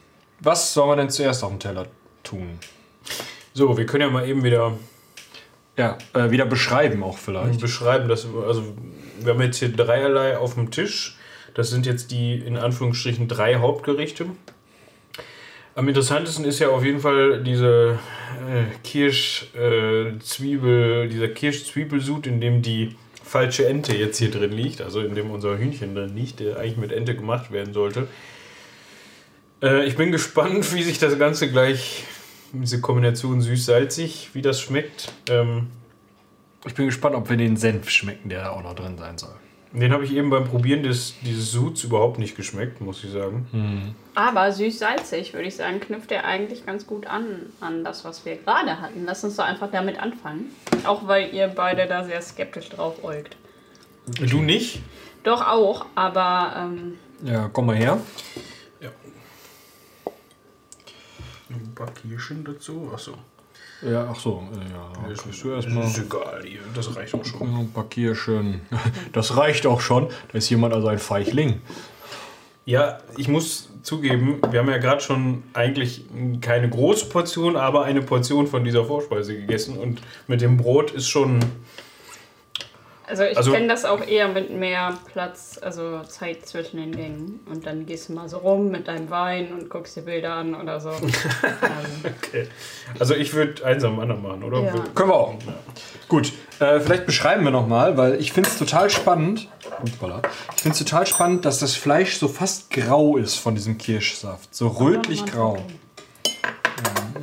Was sollen wir denn zuerst auf dem Teller tun?
So, wir können ja mal eben wieder
Ja, äh, wieder beschreiben auch vielleicht.
beschreiben, dass also wir haben jetzt hier dreierlei auf dem Tisch. Das sind jetzt die in Anführungsstrichen drei Hauptgerichte. Am interessantesten ist ja auf jeden Fall diese äh, Kirsch-Zwiebel, dieser Kirsch-Zwiebelsud, in dem die falsche Ente jetzt hier drin liegt, also in dem unser Hühnchen drin liegt, der eigentlich mit Ente gemacht werden sollte. Äh, ich bin gespannt, wie sich das Ganze gleich, diese Kombination süß-salzig, wie das schmeckt. Ähm,
Ich bin gespannt, ob wir den Senf schmecken, der da auch noch drin sein soll.
Den habe ich eben beim Probieren des, dieses Suds überhaupt nicht geschmeckt, muss ich sagen.
Aber süß-salzig, würde ich sagen, knüpft er eigentlich ganz gut an, an das, was wir gerade hatten. Lass uns doch einfach damit anfangen. Auch weil ihr beide da sehr skeptisch drauf äugt.
Du nicht?
Doch auch, aber ähm,
Ja, komm mal her.
Ein paar Kirschen dazu. Achso.
Ja, ach so. äh, Ja,
Das
kriegst
ist,
du erstmal
ist egal, hier. das reicht auch schon.
ein paar Kirschen. Das reicht auch schon. Da ist jemand also ein Feichling.
Ja, ich muss zugeben, wir haben ja gerade schon eigentlich keine große Portion, aber eine Portion von dieser Vorspeise gegessen. Und mit dem Brot ist schon.
Also ich
Also-
kenne das auch eher mit mehr Platz, also Zeit zwischen den Gängen. Und dann gehst du mal so rum mit deinem Wein und guckst dir Bilder an oder so. ähm,
Okay. Also ich würde eins am anderen machen, oder?
Ja.
Können wir auch. Gut, äh, vielleicht beschreiben wir nochmal, weil ich finde es total spannend. Hoppala. Ich finde es total spannend, dass das Fleisch so fast grau ist von diesem Kirschsaft. So rötlich grau. Ja,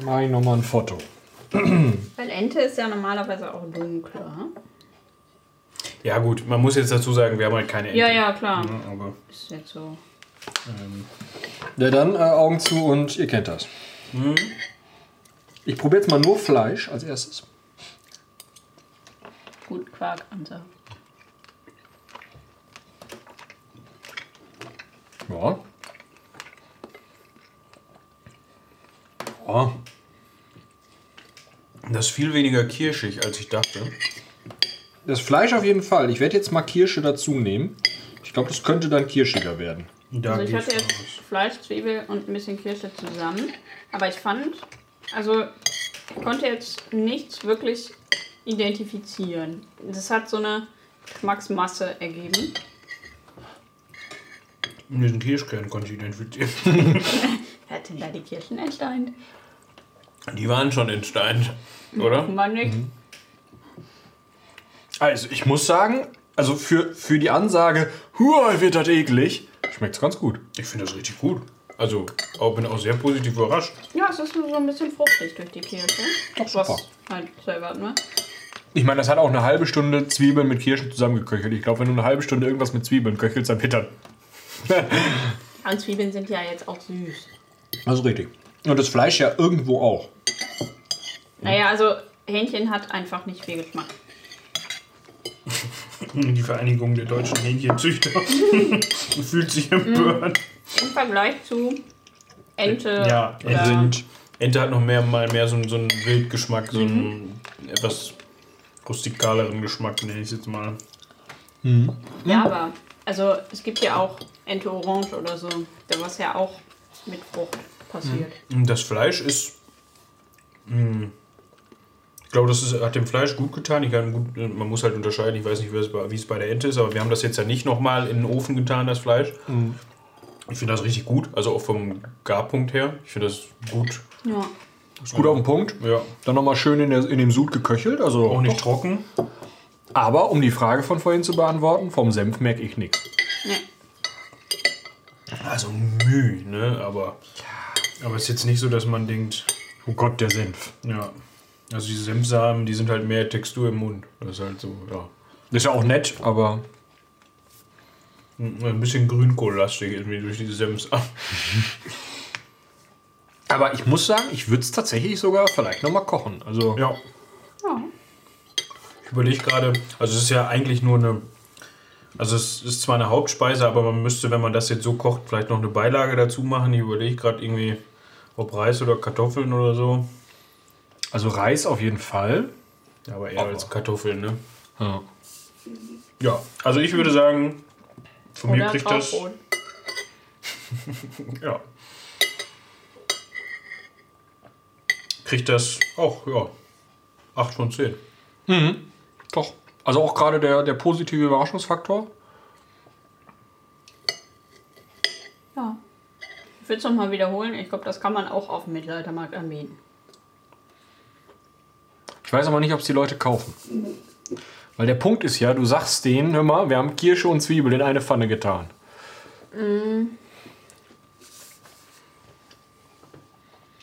Mach ich nochmal ein Foto.
Weil Ente ist ja normalerweise auch dunkler.
Ja, gut, man muss jetzt dazu sagen, wir haben halt keine Ente.
Ja, ja, klar.
Ja, aber,
Ist jetzt so.
ähm,
Ja, dann äh, Augen zu und ihr kennt das. Ich probiere jetzt mal nur Fleisch als erstes.
Gut, Quark, Ante.
Ja. Ja.
Das ist viel weniger kirschig, als ich dachte.
Das Fleisch auf jeden Fall. Ich werde jetzt mal Kirsche dazu nehmen. Ich glaube, das könnte dann kirschiger werden.
Da
Also ich hatte jetzt
aus.
Fleisch, Zwiebel und ein bisschen Kirsche zusammen. Aber ich fand, also ich konnte jetzt nichts wirklich identifizieren. Das hat so eine Geschmacksmasse ergeben.
Diesen Kirschkern konnte ich identifizieren.
Wer hat denn da die Kirschen entsteint?
Die waren schon entsteint, oder?
Man nicht.
Also, ich muss sagen, also für, für die Ansage, huah, wird das eklig, schmeckt es ganz gut.
Ich finde das richtig gut. Also, auch, bin auch sehr positiv überrascht.
Ja, es ist so ein bisschen fruchtig durch die Kirsche.
Doch, super.
Was halt zu erwarten war.
Ich meine, das hat auch eine halbe Stunde Zwiebeln mit Kirschen zusammengeköchelt. Ich glaube, wenn du eine halbe Stunde irgendwas mit Zwiebeln köchelst, dann pittert.
Und Zwiebeln sind ja jetzt auch süß.
Also richtig. Und das Fleisch ja irgendwo auch.
Naja, also Hähnchen hat einfach nicht viel Geschmack.
Die Vereinigung der deutschen Hähnchenzüchter fühlt sich empört.
Im Vergleich zu Ente.
Ja, Ente, Ente hat noch mehr, mal mehr so, einen- so einen Wildgeschmack, so einen etwas rustikaleren Geschmack, nenne ich es jetzt mal.
Ja, aber also es gibt ja auch Ente Orange oder so, da was ja auch mit Frucht passiert.
Und Das Fleisch ist. mh, Ich glaube, das ist, hat dem Fleisch gut getan. Ich kann gut, man muss halt unterscheiden. Ich weiß nicht, wie es, bei, wie es bei der Ente ist, aber wir haben das jetzt ja nicht nochmal in den Ofen getan, das Fleisch. Ich finde das richtig gut. Also auch vom Garpunkt her. Ich finde das gut.
Ja.
Ist gut auf den Punkt.
Ja.
Dann nochmal schön in, der, in dem Sud geköchelt. Also
Auch nicht trocken.
Aber um die Frage von vorhin zu beantworten, vom Senf merke ich nichts.
Nee.
Also Mühe, ne? Aber. Aber es ist jetzt nicht so, dass man denkt,
Oh Gott, der Senf.
ja. Also diese Senfsamen, die sind halt mehr Textur im Mund. Das ist halt so, ja.
Das ist ja auch nett, aber
Ein bisschen grünkohllastig irgendwie durch diese Senfsamen.
Aber ich muss sagen, ich würde es tatsächlich sogar vielleicht nochmal kochen. Also
Ja.
Ja.
Ich überlege gerade, also es ist ja eigentlich nur eine, also es ist zwar eine Hauptspeise, aber man müsste, wenn man das jetzt so kocht, vielleicht noch eine Beilage dazu machen. Ich überlege gerade irgendwie, ob Reis oder Kartoffeln oder so.
Also Reis auf jeden Fall.
Ja, aber eher
Aber-
als Kartoffeln, ne?
Ja.
Ja, also ich würde sagen, von mir
Oder
kriegt das. Ja. Kriegt das auch, ja. 8 von 10.
Doch. Also auch gerade der, der positive Überraschungsfaktor.
Ja. Ich würde es nochmal wiederholen. Ich glaube, das kann man auch auf dem Mittelaltermarkt anbieten.
Ich weiß aber nicht, ob es die Leute kaufen. Weil der Punkt ist ja, du sagst denen, hör mal, wir haben Kirsche und Zwiebel in eine Pfanne getan.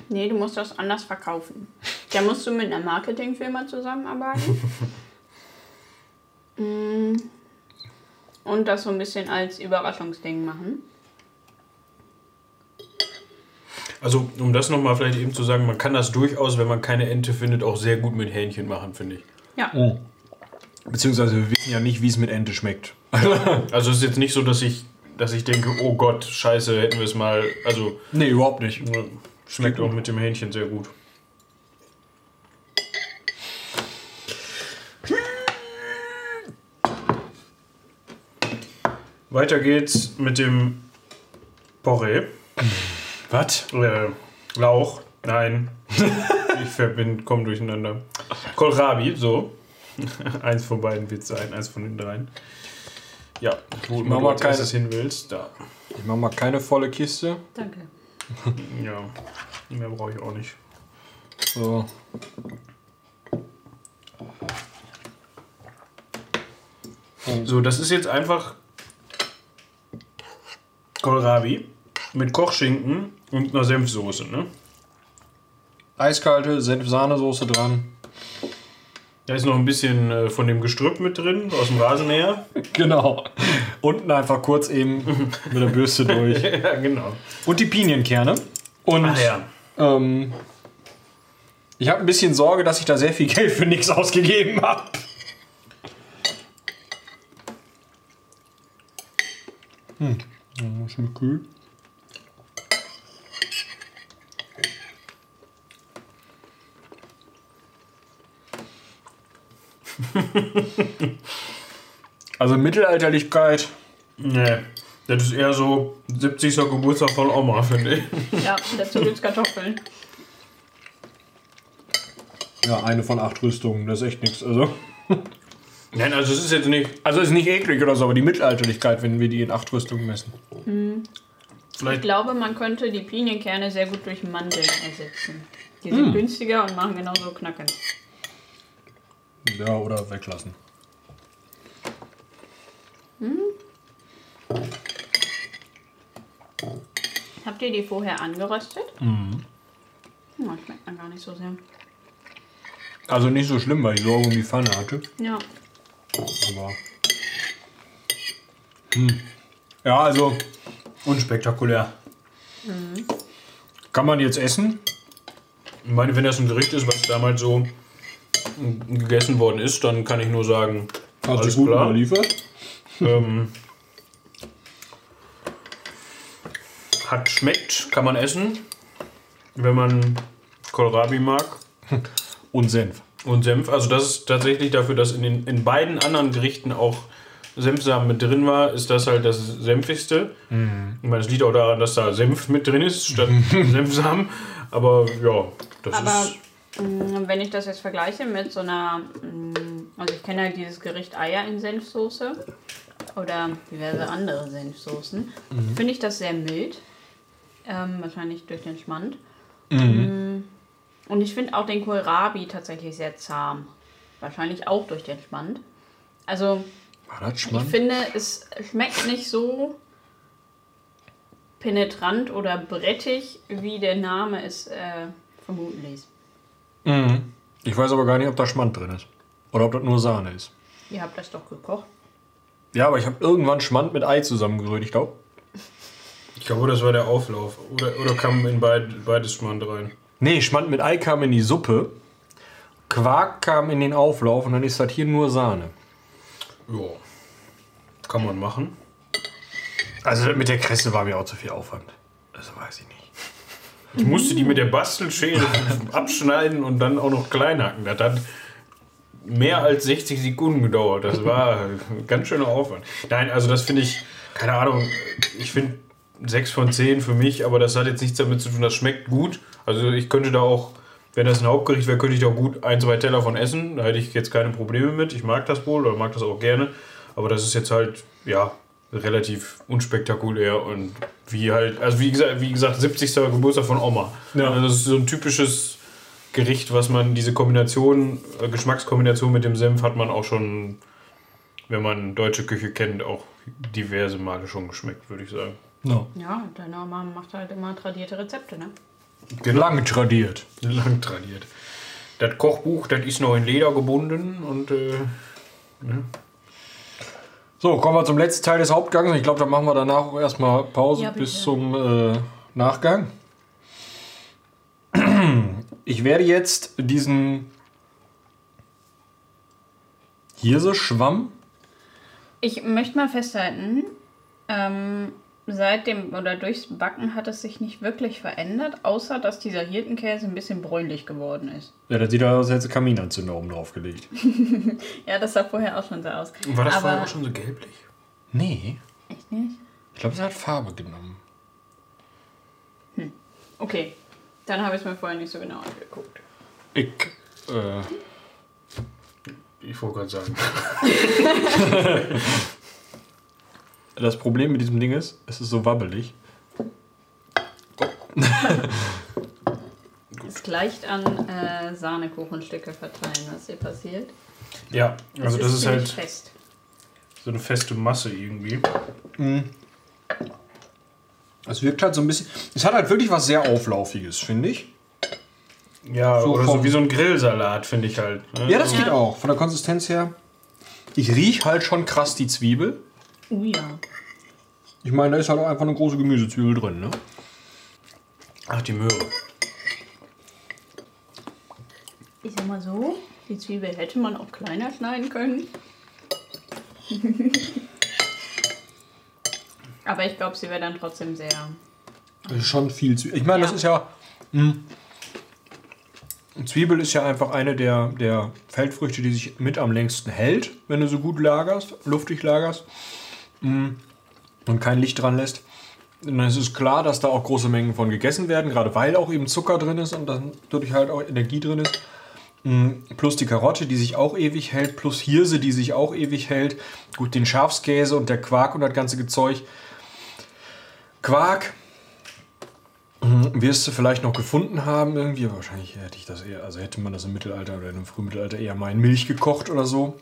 Nee, du musst das anders verkaufen. Da musst du mit einer Marketingfirma zusammenarbeiten. Mm. Und das so ein bisschen als Überraschungsding machen.
Also, um das nochmal vielleicht eben zu sagen, man kann das durchaus, wenn man keine Ente findet, auch sehr gut mit Hähnchen machen, finde ich.
Ja.
Beziehungsweise wir wissen ja nicht, wie es mit Ente schmeckt.
Also es ist jetzt nicht so, dass ich, dass ich denke, oh Gott, scheiße, hätten wir es mal. Also
Nee, überhaupt nicht.
äh, schmeckt auch mit dem Hähnchen sehr gut. Weiter geht's mit dem Porree.
Was?
Äh, Lauch. Nein. ich verbinde, komm durcheinander. Kohlrabi, so. eins von beiden wird sein, eins von den dreien. Ja, wo
mach
du
mal
als
keine-
hin willst, da.
Ich mach mal keine volle Kiste.
Danke.
Ja, mehr brauche ich auch nicht.
So.
So, das ist jetzt einfach Kohlrabi mit Kochschinken und einer Senfsoße, ne?
Eiskalte Senf-Sahnesoße dran.
Da ist noch ein bisschen äh, von dem Gestrüpp mit drin, aus dem Rasenmäher.
Genau. Unten einfach kurz eben mit der Bürste durch.
ja, genau.
Und die Pinienkerne. Und
Ach ja.
ähm, ich habe ein bisschen Sorge, dass ich da sehr viel Geld für nichts ausgegeben habe. Hm, ja, schmeckt kühl. Also Mittelalterlichkeit.
Nee. Das ist eher so 70. Geburtstag von Oma, finde ich.
Ja, dazu gibt's Kartoffeln.
Ja, eine von acht Rüstungen, das ist echt nichts. Also.
Nein, also es ist jetzt nicht.
Also ist nicht eklig oder so, aber die Mittelalterlichkeit, wenn wir die in acht Rüstungen messen.
Ich
Vielleicht.
glaube, man könnte die Pinienkerne sehr gut durch Mandeln ersetzen. Die sind günstiger und machen genauso knacken.
Ja, oder weglassen.
Habt ihr die vorher angeröstet? Mhm. Ja, schmeckt dann gar nicht so sehr.
Also nicht so schlimm, weil ich Sorge um die Pfanne hatte.
Ja.
Aber. Hm. Ja, also
Unspektakulär.
kann man jetzt essen.
Ich meine, wenn das ein Gericht ist, was damals so gegessen worden ist, dann kann ich nur sagen,
Hast
alles
gut
klar.
überliefert?
Ähm, hat schmeckt, kann man essen, wenn man Kohlrabi mag
Und Senf.
und Senf. Also das ist tatsächlich dafür, dass in, den, in beiden anderen Gerichten auch Senfsamen mit drin war, ist das halt das Senfigste. Ich meine, es liegt auch daran, dass da Senf mit drin ist, statt Senfsamen. Aber ja, das
Aber
ist...
mh, wenn ich das jetzt vergleiche mit so einer, mh, also ich kenne halt dieses Gericht Eier in Senfsoße oder diverse andere Senfsoßen, finde ich das sehr mild. Ähm, wahrscheinlich durch den Schmand. Mm, Und ich finde auch den Kohlrabi tatsächlich sehr zahm. Wahrscheinlich auch durch den Schmand. Also ich finde, es schmeckt nicht so penetrant oder brettig, wie der Name es äh, vermuten ließ.
Mhm. Ich weiß aber gar nicht, ob da Schmand drin ist. Oder ob das nur Sahne ist.
Ihr habt das doch gekocht.
Ja, aber ich habe irgendwann Schmand mit Ei zusammengerührt, ich glaube.
Ich glaube, das war der Auflauf. Oder, oder kam in beid, beides Schmand rein.
Nee, Schmand mit Ei kam in die Suppe. Quark kam in den Auflauf und dann ist das hier nur Sahne.
Ja. Kann man machen.
Also das mit der Kresse war mir auch zu viel Aufwand. Das weiß ich nicht.
Ich musste die mit der Bastelschere abschneiden und dann auch noch klein hacken. Das hat mehr als 60 Sekunden gedauert. Das war ein ganz schöner Aufwand. Nein, also das finde ich, keine Ahnung, ich finde 6 von 10 für mich, aber das hat jetzt nichts damit zu tun, das schmeckt gut. Also ich könnte da auch, wenn das ein Hauptgericht wäre, könnte ich da auch gut ein, zwei Teller von essen. Da hätte ich jetzt keine Probleme mit. Ich mag das wohl oder mag das auch gerne. Aber das ist jetzt halt, ja, relativ unspektakulär und wie halt, also wie gesagt, wie gesagt 70. Geburtstag von Oma.
Ja.
Also das ist so ein typisches Gericht, was man, diese Kombination, äh, Geschmackskombination mit dem Senf hat man auch schon, wenn man deutsche Küche kennt, auch diverse Male schon geschmeckt, würde ich sagen.
No.
Ja, deine Mama macht halt immer tradierte Rezepte, ne?
Lang tradiert.
Lang tradiert. Das Kochbuch, das ist noch in Leder gebunden und äh,
So, kommen wir zum letzten Teil des Hauptgangs. Ich glaube, da machen wir danach auch erstmal Pause
Ja,
bis zum äh, Nachgang. Ich werde jetzt diesen Hirse-Schwamm.
Ich möchte mal festhalten, ähm, seit dem oder durchs Backen hat es sich nicht wirklich verändert, außer dass dieser Hirtenkäse ein bisschen bräunlich geworden ist.
Ja, das sieht aus, als hätte Kaminanzünder oben drauf gelegt.
Ja, das sah vorher auch schon so aus.
war das
Aber
vorher auch schon so gelblich?
Nee,
Echt nicht?
ich glaube, es hat Farbe genommen.
Okay, dann habe ich es mir vorher nicht so genau angeguckt.
Ich, äh,
Ich wollte gerade sagen.
das Problem mit diesem Ding ist, es ist so wabbelig.
Es gleicht an äh, Sahnekuchenstücke verteilen, was hier passiert.
Ja, also
Es
das ist halt
fest.
so eine feste Masse irgendwie.
Es wirkt halt so ein bisschen. Es hat halt wirklich was sehr Auflaufiges, finde ich.
Ja,
So
oder so wie so ein Grillsalat, finde ich halt. ne?
Ja, das
Ja.
geht auch. Von der Konsistenz her. Ich rieche halt schon krass die Zwiebel.
Oh ja.
Ich meine, da ist halt auch einfach eine große Gemüsezwiebel drin, ne?
Ach, die Möhre.
Ich sag mal so, die Zwiebel hätte man auch kleiner schneiden können. Aber ich glaube, sie wäre dann trotzdem sehr.
Das ist schon viel Zwiebel. Ich meine, das
Ja.
ist ja. Mh, Zwiebel ist ja einfach eine der, der Feldfrüchte, die sich mit am längsten hält, wenn du so gut lagerst, luftig lagerst und kein Licht dran lässt. Dann ist es klar, dass da auch große Mengen von gegessen werden, gerade weil auch eben Zucker drin ist und dann dadurch halt auch Energie drin ist. Mm, Plus die Karotte, die sich auch ewig hält, plus Hirse, die sich auch ewig hält. Gut, den Schafskäse und der Quark und das ganze Gezeug. Quark mm, wirst du vielleicht noch gefunden haben irgendwie. Wahrscheinlich hätte ich das eher, also hätte man das im Mittelalter oder im Frühmittelalter eher mal in Milch gekocht oder so.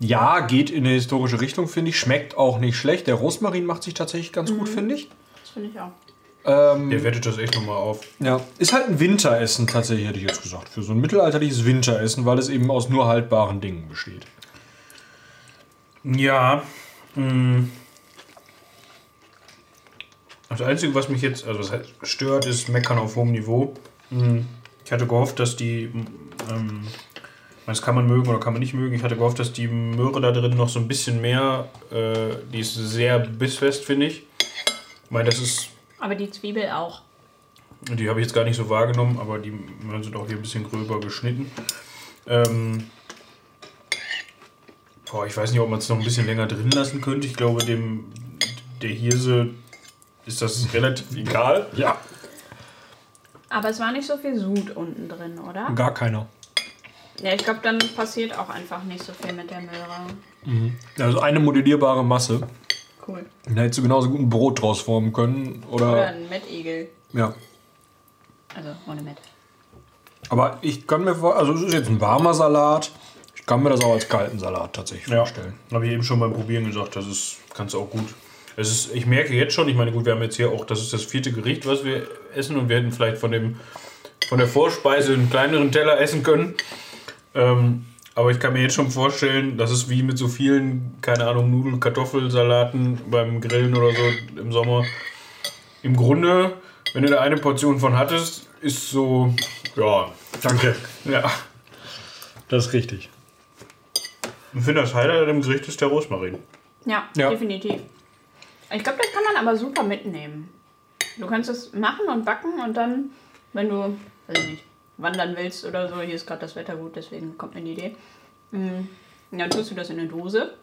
Mm, Ja, geht in eine historische Richtung, finde ich. Schmeckt auch nicht schlecht. Der Rosmarin macht sich tatsächlich ganz gut, finde ich.
Das finde ich auch.
Ähm,
Der wettet das echt nochmal auf.
ja, ist halt ein Winteressen tatsächlich, hätte ich jetzt gesagt. Für so ein mittelalterliches Winteressen, weil es eben aus nur haltbaren Dingen besteht.
Ja. mh. Das Einzige, was mich jetzt, also was heißt, stört, ist Meckern auf hohem Niveau. Mh. Ich hatte gehofft, dass die, ähm, das kann man mögen oder kann man nicht mögen. Ich hatte gehofft, dass die Möhre da drin noch so ein bisschen mehr, äh, die ist sehr bissfest, finde ich. Ich meine, das ist
Aber die Zwiebel auch.
Die habe ich jetzt gar nicht so wahrgenommen, aber die sind auch hier ein bisschen gröber geschnitten. Ähm, boah, ich weiß nicht, ob man es noch ein bisschen länger drin lassen könnte. Ich glaube, dem der Hirse ist das relativ egal.
Ja.
Aber es war nicht so viel Sud unten drin, oder?
Gar keiner.
Ja, ich glaube, dann passiert auch einfach nicht so viel mit der Möhre.
Also eine modellierbare Masse.
Cool.
Da hättest du genauso gut ein Brot draus formen können.
Oder
Oder.
ein Mettigel.
Ja.
Also ohne Met.
Aber ich kann mir vor, also es ist jetzt ein warmer Salat. Ich kann mir das auch als kalten Salat tatsächlich
Ja,
vorstellen.
habe ich eben schon beim Probieren gesagt, das ist, kannst du auch gut. Es ist, ich merke jetzt schon, ich meine, gut, wir haben jetzt hier auch, das ist das vierte Gericht, was wir essen und wir hätten vielleicht von, dem, von der Vorspeise einen kleineren Teller essen können. Ähm, aber ich kann mir jetzt schon vorstellen, das ist wie mit so vielen, keine Ahnung, Nudel-, Kartoffelsalaten beim Grillen oder so im Sommer. Im Grunde, wenn du da eine Portion von hattest, ist so, ja,
Danke.
ja.
Das ist richtig.
Ich finde, das Highlight an dem Gericht ist der Rosmarin.
Ja,
Ja.
definitiv. Ich glaube, das kann man aber super mitnehmen. Du kannst es machen und backen und dann, wenn du, weiß ich nicht, wandern willst oder so, hier ist gerade das Wetter gut, deswegen kommt mir die Idee. Mm, Dann tust du das in eine Dose.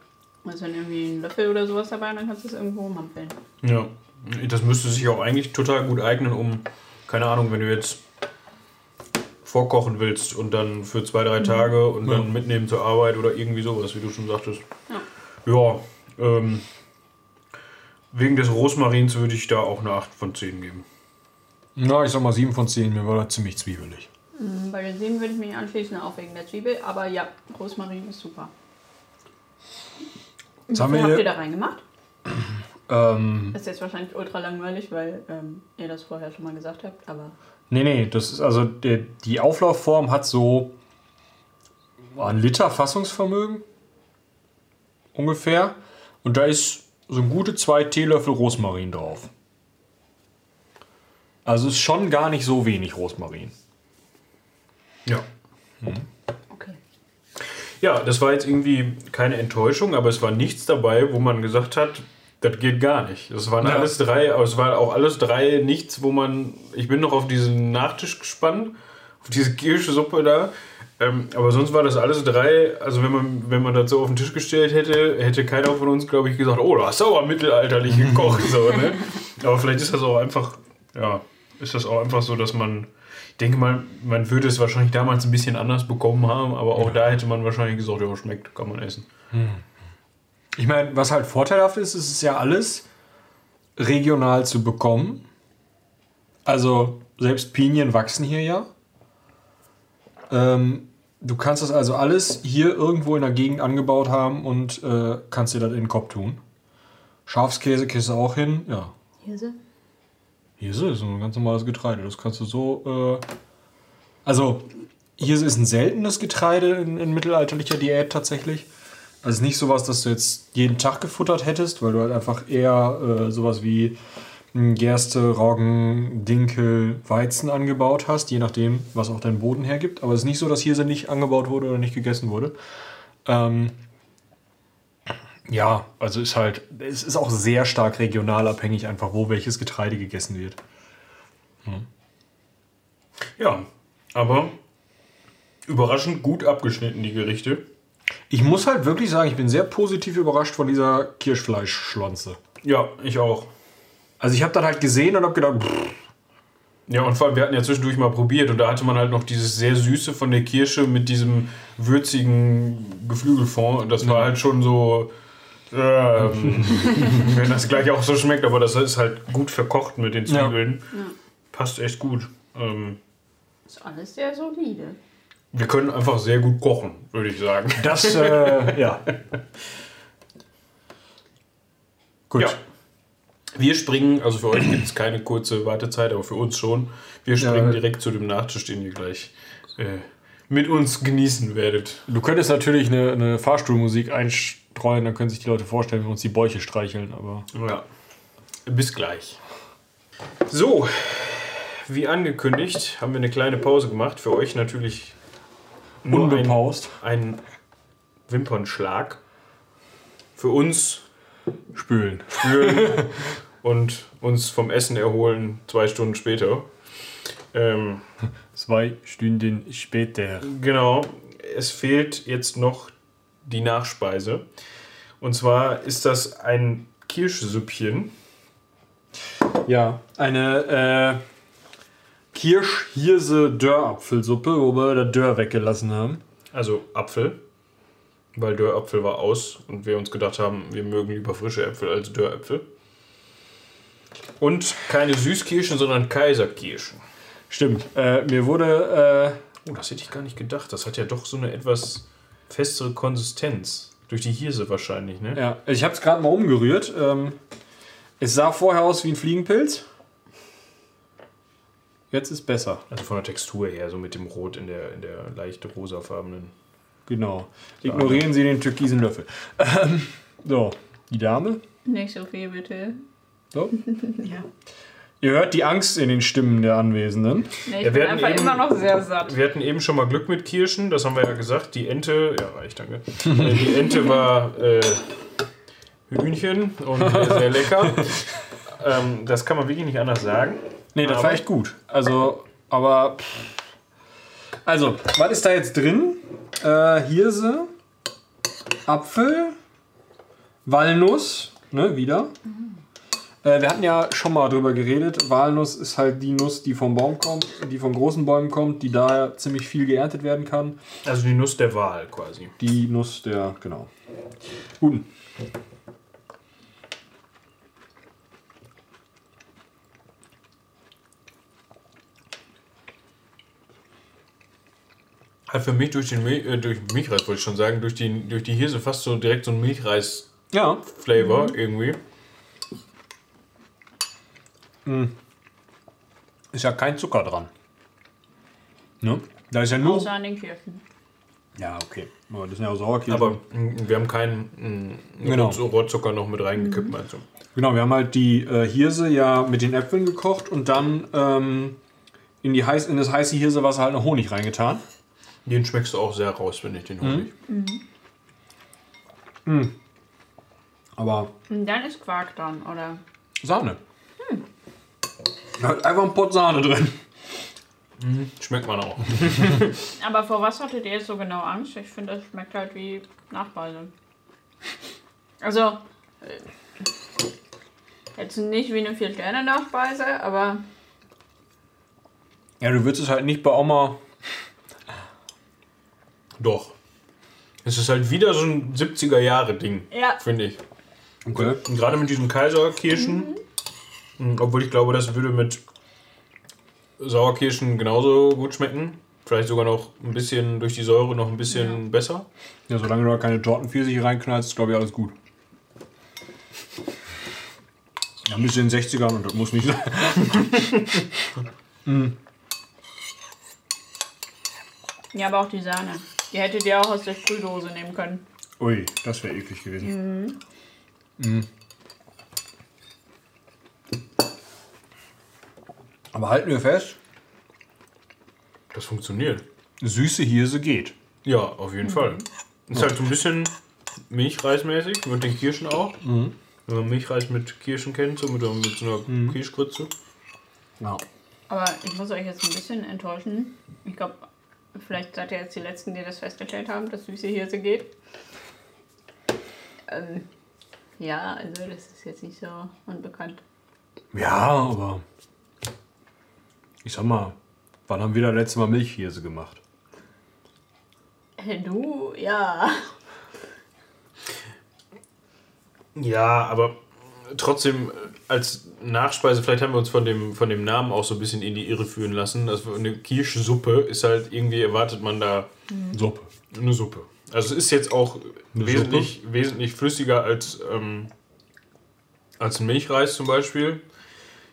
Da ist dann irgendwie ein Löffel oder sowas dabei und dann kannst du es irgendwo mampeln.
Ja, das müsste sich auch eigentlich total gut eignen, um, keine Ahnung, wenn du jetzt vorkochen willst und dann für zwei, drei Tage und dann mitnehmen zur Arbeit oder irgendwie sowas, wie du schon sagtest.
Ja.
Ja, ähm, wegen des Rosmarins würde ich da auch eine 8 von 10 geben.
Na, ich sag mal 7 von 10, mir war das ziemlich zwiebelig.
Bei den sieben würde ich mich anschließen, auch wegen der Zwiebel. Aber ja, Rosmarin ist super. Wie
haben wir
habt ihr da reingemacht?
Ähm,
Das ist jetzt wahrscheinlich ultra langweilig, weil ähm, ihr das vorher schon mal gesagt habt, aber
nee, nee, das ist also der, die Auflaufform hat so ein Liter Fassungsvermögen ungefähr. Und da ist so ein gute zwei Teelöffel Rosmarin drauf. Also ist schon gar nicht so wenig Rosmarin.
Ja.
okay.
Ja, das war jetzt irgendwie keine Enttäuschung, aber es war nichts dabei, wo man gesagt hat, das geht gar nicht. Das waren
Ja.
alles drei, aber es war auch alles drei nichts, wo man. Ich bin noch auf diesen Nachtisch gespannt, auf diese Kirschsuppe da. Ähm, aber sonst war das alles drei. Also wenn man, wenn man das so auf den Tisch gestellt hätte, hätte keiner von uns, glaube ich, gesagt, oh, du hast aber mittelalterlich gekocht. so, ne? Aber vielleicht ist das auch einfach, ja, ist das auch einfach so, dass man. Ich denke mal, man würde es wahrscheinlich damals ein bisschen anders bekommen haben, aber auch da hätte man wahrscheinlich gesagt, ja, schmeckt, kann man essen.
Ich meine, was halt vorteilhaft ist, ist es ja alles regional zu bekommen. Also selbst Pinien wachsen hier ja. Ähm, du kannst das also alles hier irgendwo in der Gegend angebaut haben und äh, kannst dir das in den Kopf tun. Schafskäse kriegst du auch hin. Ja,
Hirse?
hier ist ein ganz normales Getreide. Das kannst du so. Äh, also, hier ist ein seltenes Getreide in, in mittelalterlicher Diät tatsächlich. Also nicht sowas, dass du jetzt jeden Tag gefuttert hättest, weil du halt einfach eher äh, sowas wie mh, Gerste, Roggen, Dinkel, Weizen angebaut hast, je nachdem, was auch dein Boden hergibt. Aber es ist nicht so, dass Hirse nicht angebaut wurde oder nicht gegessen wurde. Ähm, ja, also ist halt, es ist auch sehr stark regional abhängig, einfach wo welches Getreide gegessen wird.
Ja, aber überraschend gut abgeschnitten, die Gerichte.
Ich muss halt wirklich sagen, ich bin sehr positiv überrascht von dieser Kirschfleischschlonze.
Ja, ich auch.
Also ich habe dann halt gesehen und habe gedacht, pff,
Ja, und vor allem, wir hatten ja zwischendurch mal probiert und da hatte man halt noch dieses sehr süße von der Kirsche mit diesem würzigen Geflügelfond und das war halt schon so, ähm, wenn das gleich auch so schmeckt, aber das ist halt gut verkocht mit den Zwiebeln. Passt echt gut. Ähm,
Ist alles sehr solide.
wir können einfach sehr gut kochen, würde ich sagen.
das, äh, ja. Gut.
Ja. Wir springen, also für euch gibt es keine kurze Wartezeit, aber für uns schon. Wir springen
Ja.
direkt zu dem Nachtisch, den ihr gleich äh, mit uns genießen werdet.
Du könntest natürlich eine, eine Fahrstuhlmusik einstreuen, dann können sich die Leute vorstellen, wie wir uns die Bäuche streicheln, aber.
Ja. Bis gleich. So, wie angekündigt, haben wir eine kleine Pause gemacht. Für euch natürlich nur ein,
Unbepaust.
ein Wimpernschlag. Für uns
Spülen.
spüren und uns vom Essen erholen zwei Stunden später. Ähm,
Zwei Stunden später.
Genau, es fehlt jetzt noch die Nachspeise. Und zwar ist das ein Kirschsüppchen.
Ja, eine äh, Kirsch-Hirse-Dörrapfelsuppe, wo wir der Dörr weggelassen haben.
Also Apfel, weil Dörrapfel war aus und wir uns gedacht haben, wir mögen lieber frische Äpfel als Dörräpfel. Und keine Süßkirschen, sondern Kaiserkirschen.
Stimmt. Äh, mir wurde.
Oh, das hätte ich gar nicht gedacht. Das hat ja doch so eine etwas festere Konsistenz. Durch die Hirse wahrscheinlich, ne?
Ja, ich habe es gerade mal umgerührt. Ähm, es sah vorher aus wie ein Fliegenpilz. Jetzt ist besser.
Also von der Textur her, so mit dem Rot in der, in der leicht rosafarbenen.
Genau. Ignorieren Sie den türkisen Löffel. Ähm, so, die Dame.
Nicht so viel, bitte.
So.
Ja.
Ihr hört die Angst in den Stimmen der Anwesenden.
Nee, ich
Ja, wir
bin
hatten
einfach
eben-
immer noch sehr satt.
Wir hatten eben schon mal Glück mit Kirschen, das haben wir ja gesagt. Die Ente, ja, reicht, danke. Äh, Die Ente war äh, Hühnchen und äh, sehr lecker. Ähm, das kann man wirklich nicht anders sagen.
Nee, das
Aber-
war echt gut. Also, aber. Also, was ist da jetzt drin? Äh, Hirse, Apfel, Walnuss, ne, wieder. Äh, wir hatten ja schon mal drüber geredet. Walnuss ist halt die Nuss, die vom Baum kommt, die von großen Bäumen kommt, die da ziemlich viel geerntet werden kann.
Also die Nuss der Wahl quasi.
Die Nuss der, genau. Guten.
Hat für mich durch den Mil äh, durch Milchreis, wollte ich schon sagen, durch die, durch die Hirse fast so direkt so ein Milchreis-Flavor
Ja,
irgendwie.
Ist ja kein Zucker dran. Ne? Da ist ja nur.
Außer an den Kirschen.
Ja, okay. Aber das sind ja auch Sauerkirschen.
Aber mh, wir haben keinen mh,
Genau.
Rohr- Rohrzucker noch mit reingekippt, meinst du?
Genau, wir haben halt die äh, Hirse ja mit den Äpfeln gekocht und dann ähm, in, die heiß, in das heiße Hirsewasser halt noch Honig reingetan.
Den schmeckst du auch sehr raus, finde ich, den Honig.
Aber
Und dann ist Quark dran, oder?
Sahne. Hat einfach ein Pott Sahne drin.
Schmeckt man auch.
Aber vor was hattet ihr jetzt so genau Angst? Ich finde, das schmeckt halt wie Nachspeise. Also, äh, jetzt nicht wie eine Vier-Sterne-Nachspeise, aber
Ja, du würdest es halt nicht bei Oma.
Doch. Es ist halt wieder so ein 70er-Jahre-Ding,
ja,
finde ich.
Okay.
Und gerade mit diesen Kaiserkirschen, mh, obwohl ich glaube, das würde mit Sauerkirschen genauso gut schmecken. Vielleicht sogar noch ein bisschen durch die Säure noch ein bisschen besser.
Ja, solange du da keine Tortenpfirsiche reinknallst, ist glaube ich alles gut. Ja, ein bisschen in den 60ern und das muss nicht sein.
ja, aber auch die Sahne. Die hättet ihr auch aus der Sprühdose nehmen können.
Ui, das wäre eklig gewesen. Mhm. Aber halten wir fest,
Das funktioniert.
süße Hirse geht.
Ja, auf jeden Fall. Ist halt so ein bisschen Milchreismäßig, mit den Kirschen auch. Wenn man Milchreis mit Kirschen kennt, so mit, mit so einer Kirschgrütze.
Ja.
Aber ich muss euch jetzt ein bisschen enttäuschen. Ich glaube, vielleicht seid ihr jetzt die Letzten, die das festgestellt haben, dass süße Hirse geht. Ähm, ja, also das ist jetzt nicht so unbekannt.
Ja, aber. Ich sag mal, wann haben wir das letzte Mal Milchhirse gemacht?
Äh, Du, ja.
Ja, aber trotzdem äh, als Nachspeise, vielleicht haben wir uns von dem, von dem Namen auch so ein bisschen in die Irre führen lassen. Also eine Kirschsuppe ist halt irgendwie, erwartet man da
Suppe.
eine Suppe. Also es ist jetzt auch wesentlich, wesentlich flüssiger als, ähm, als ein Milchreis zum Beispiel.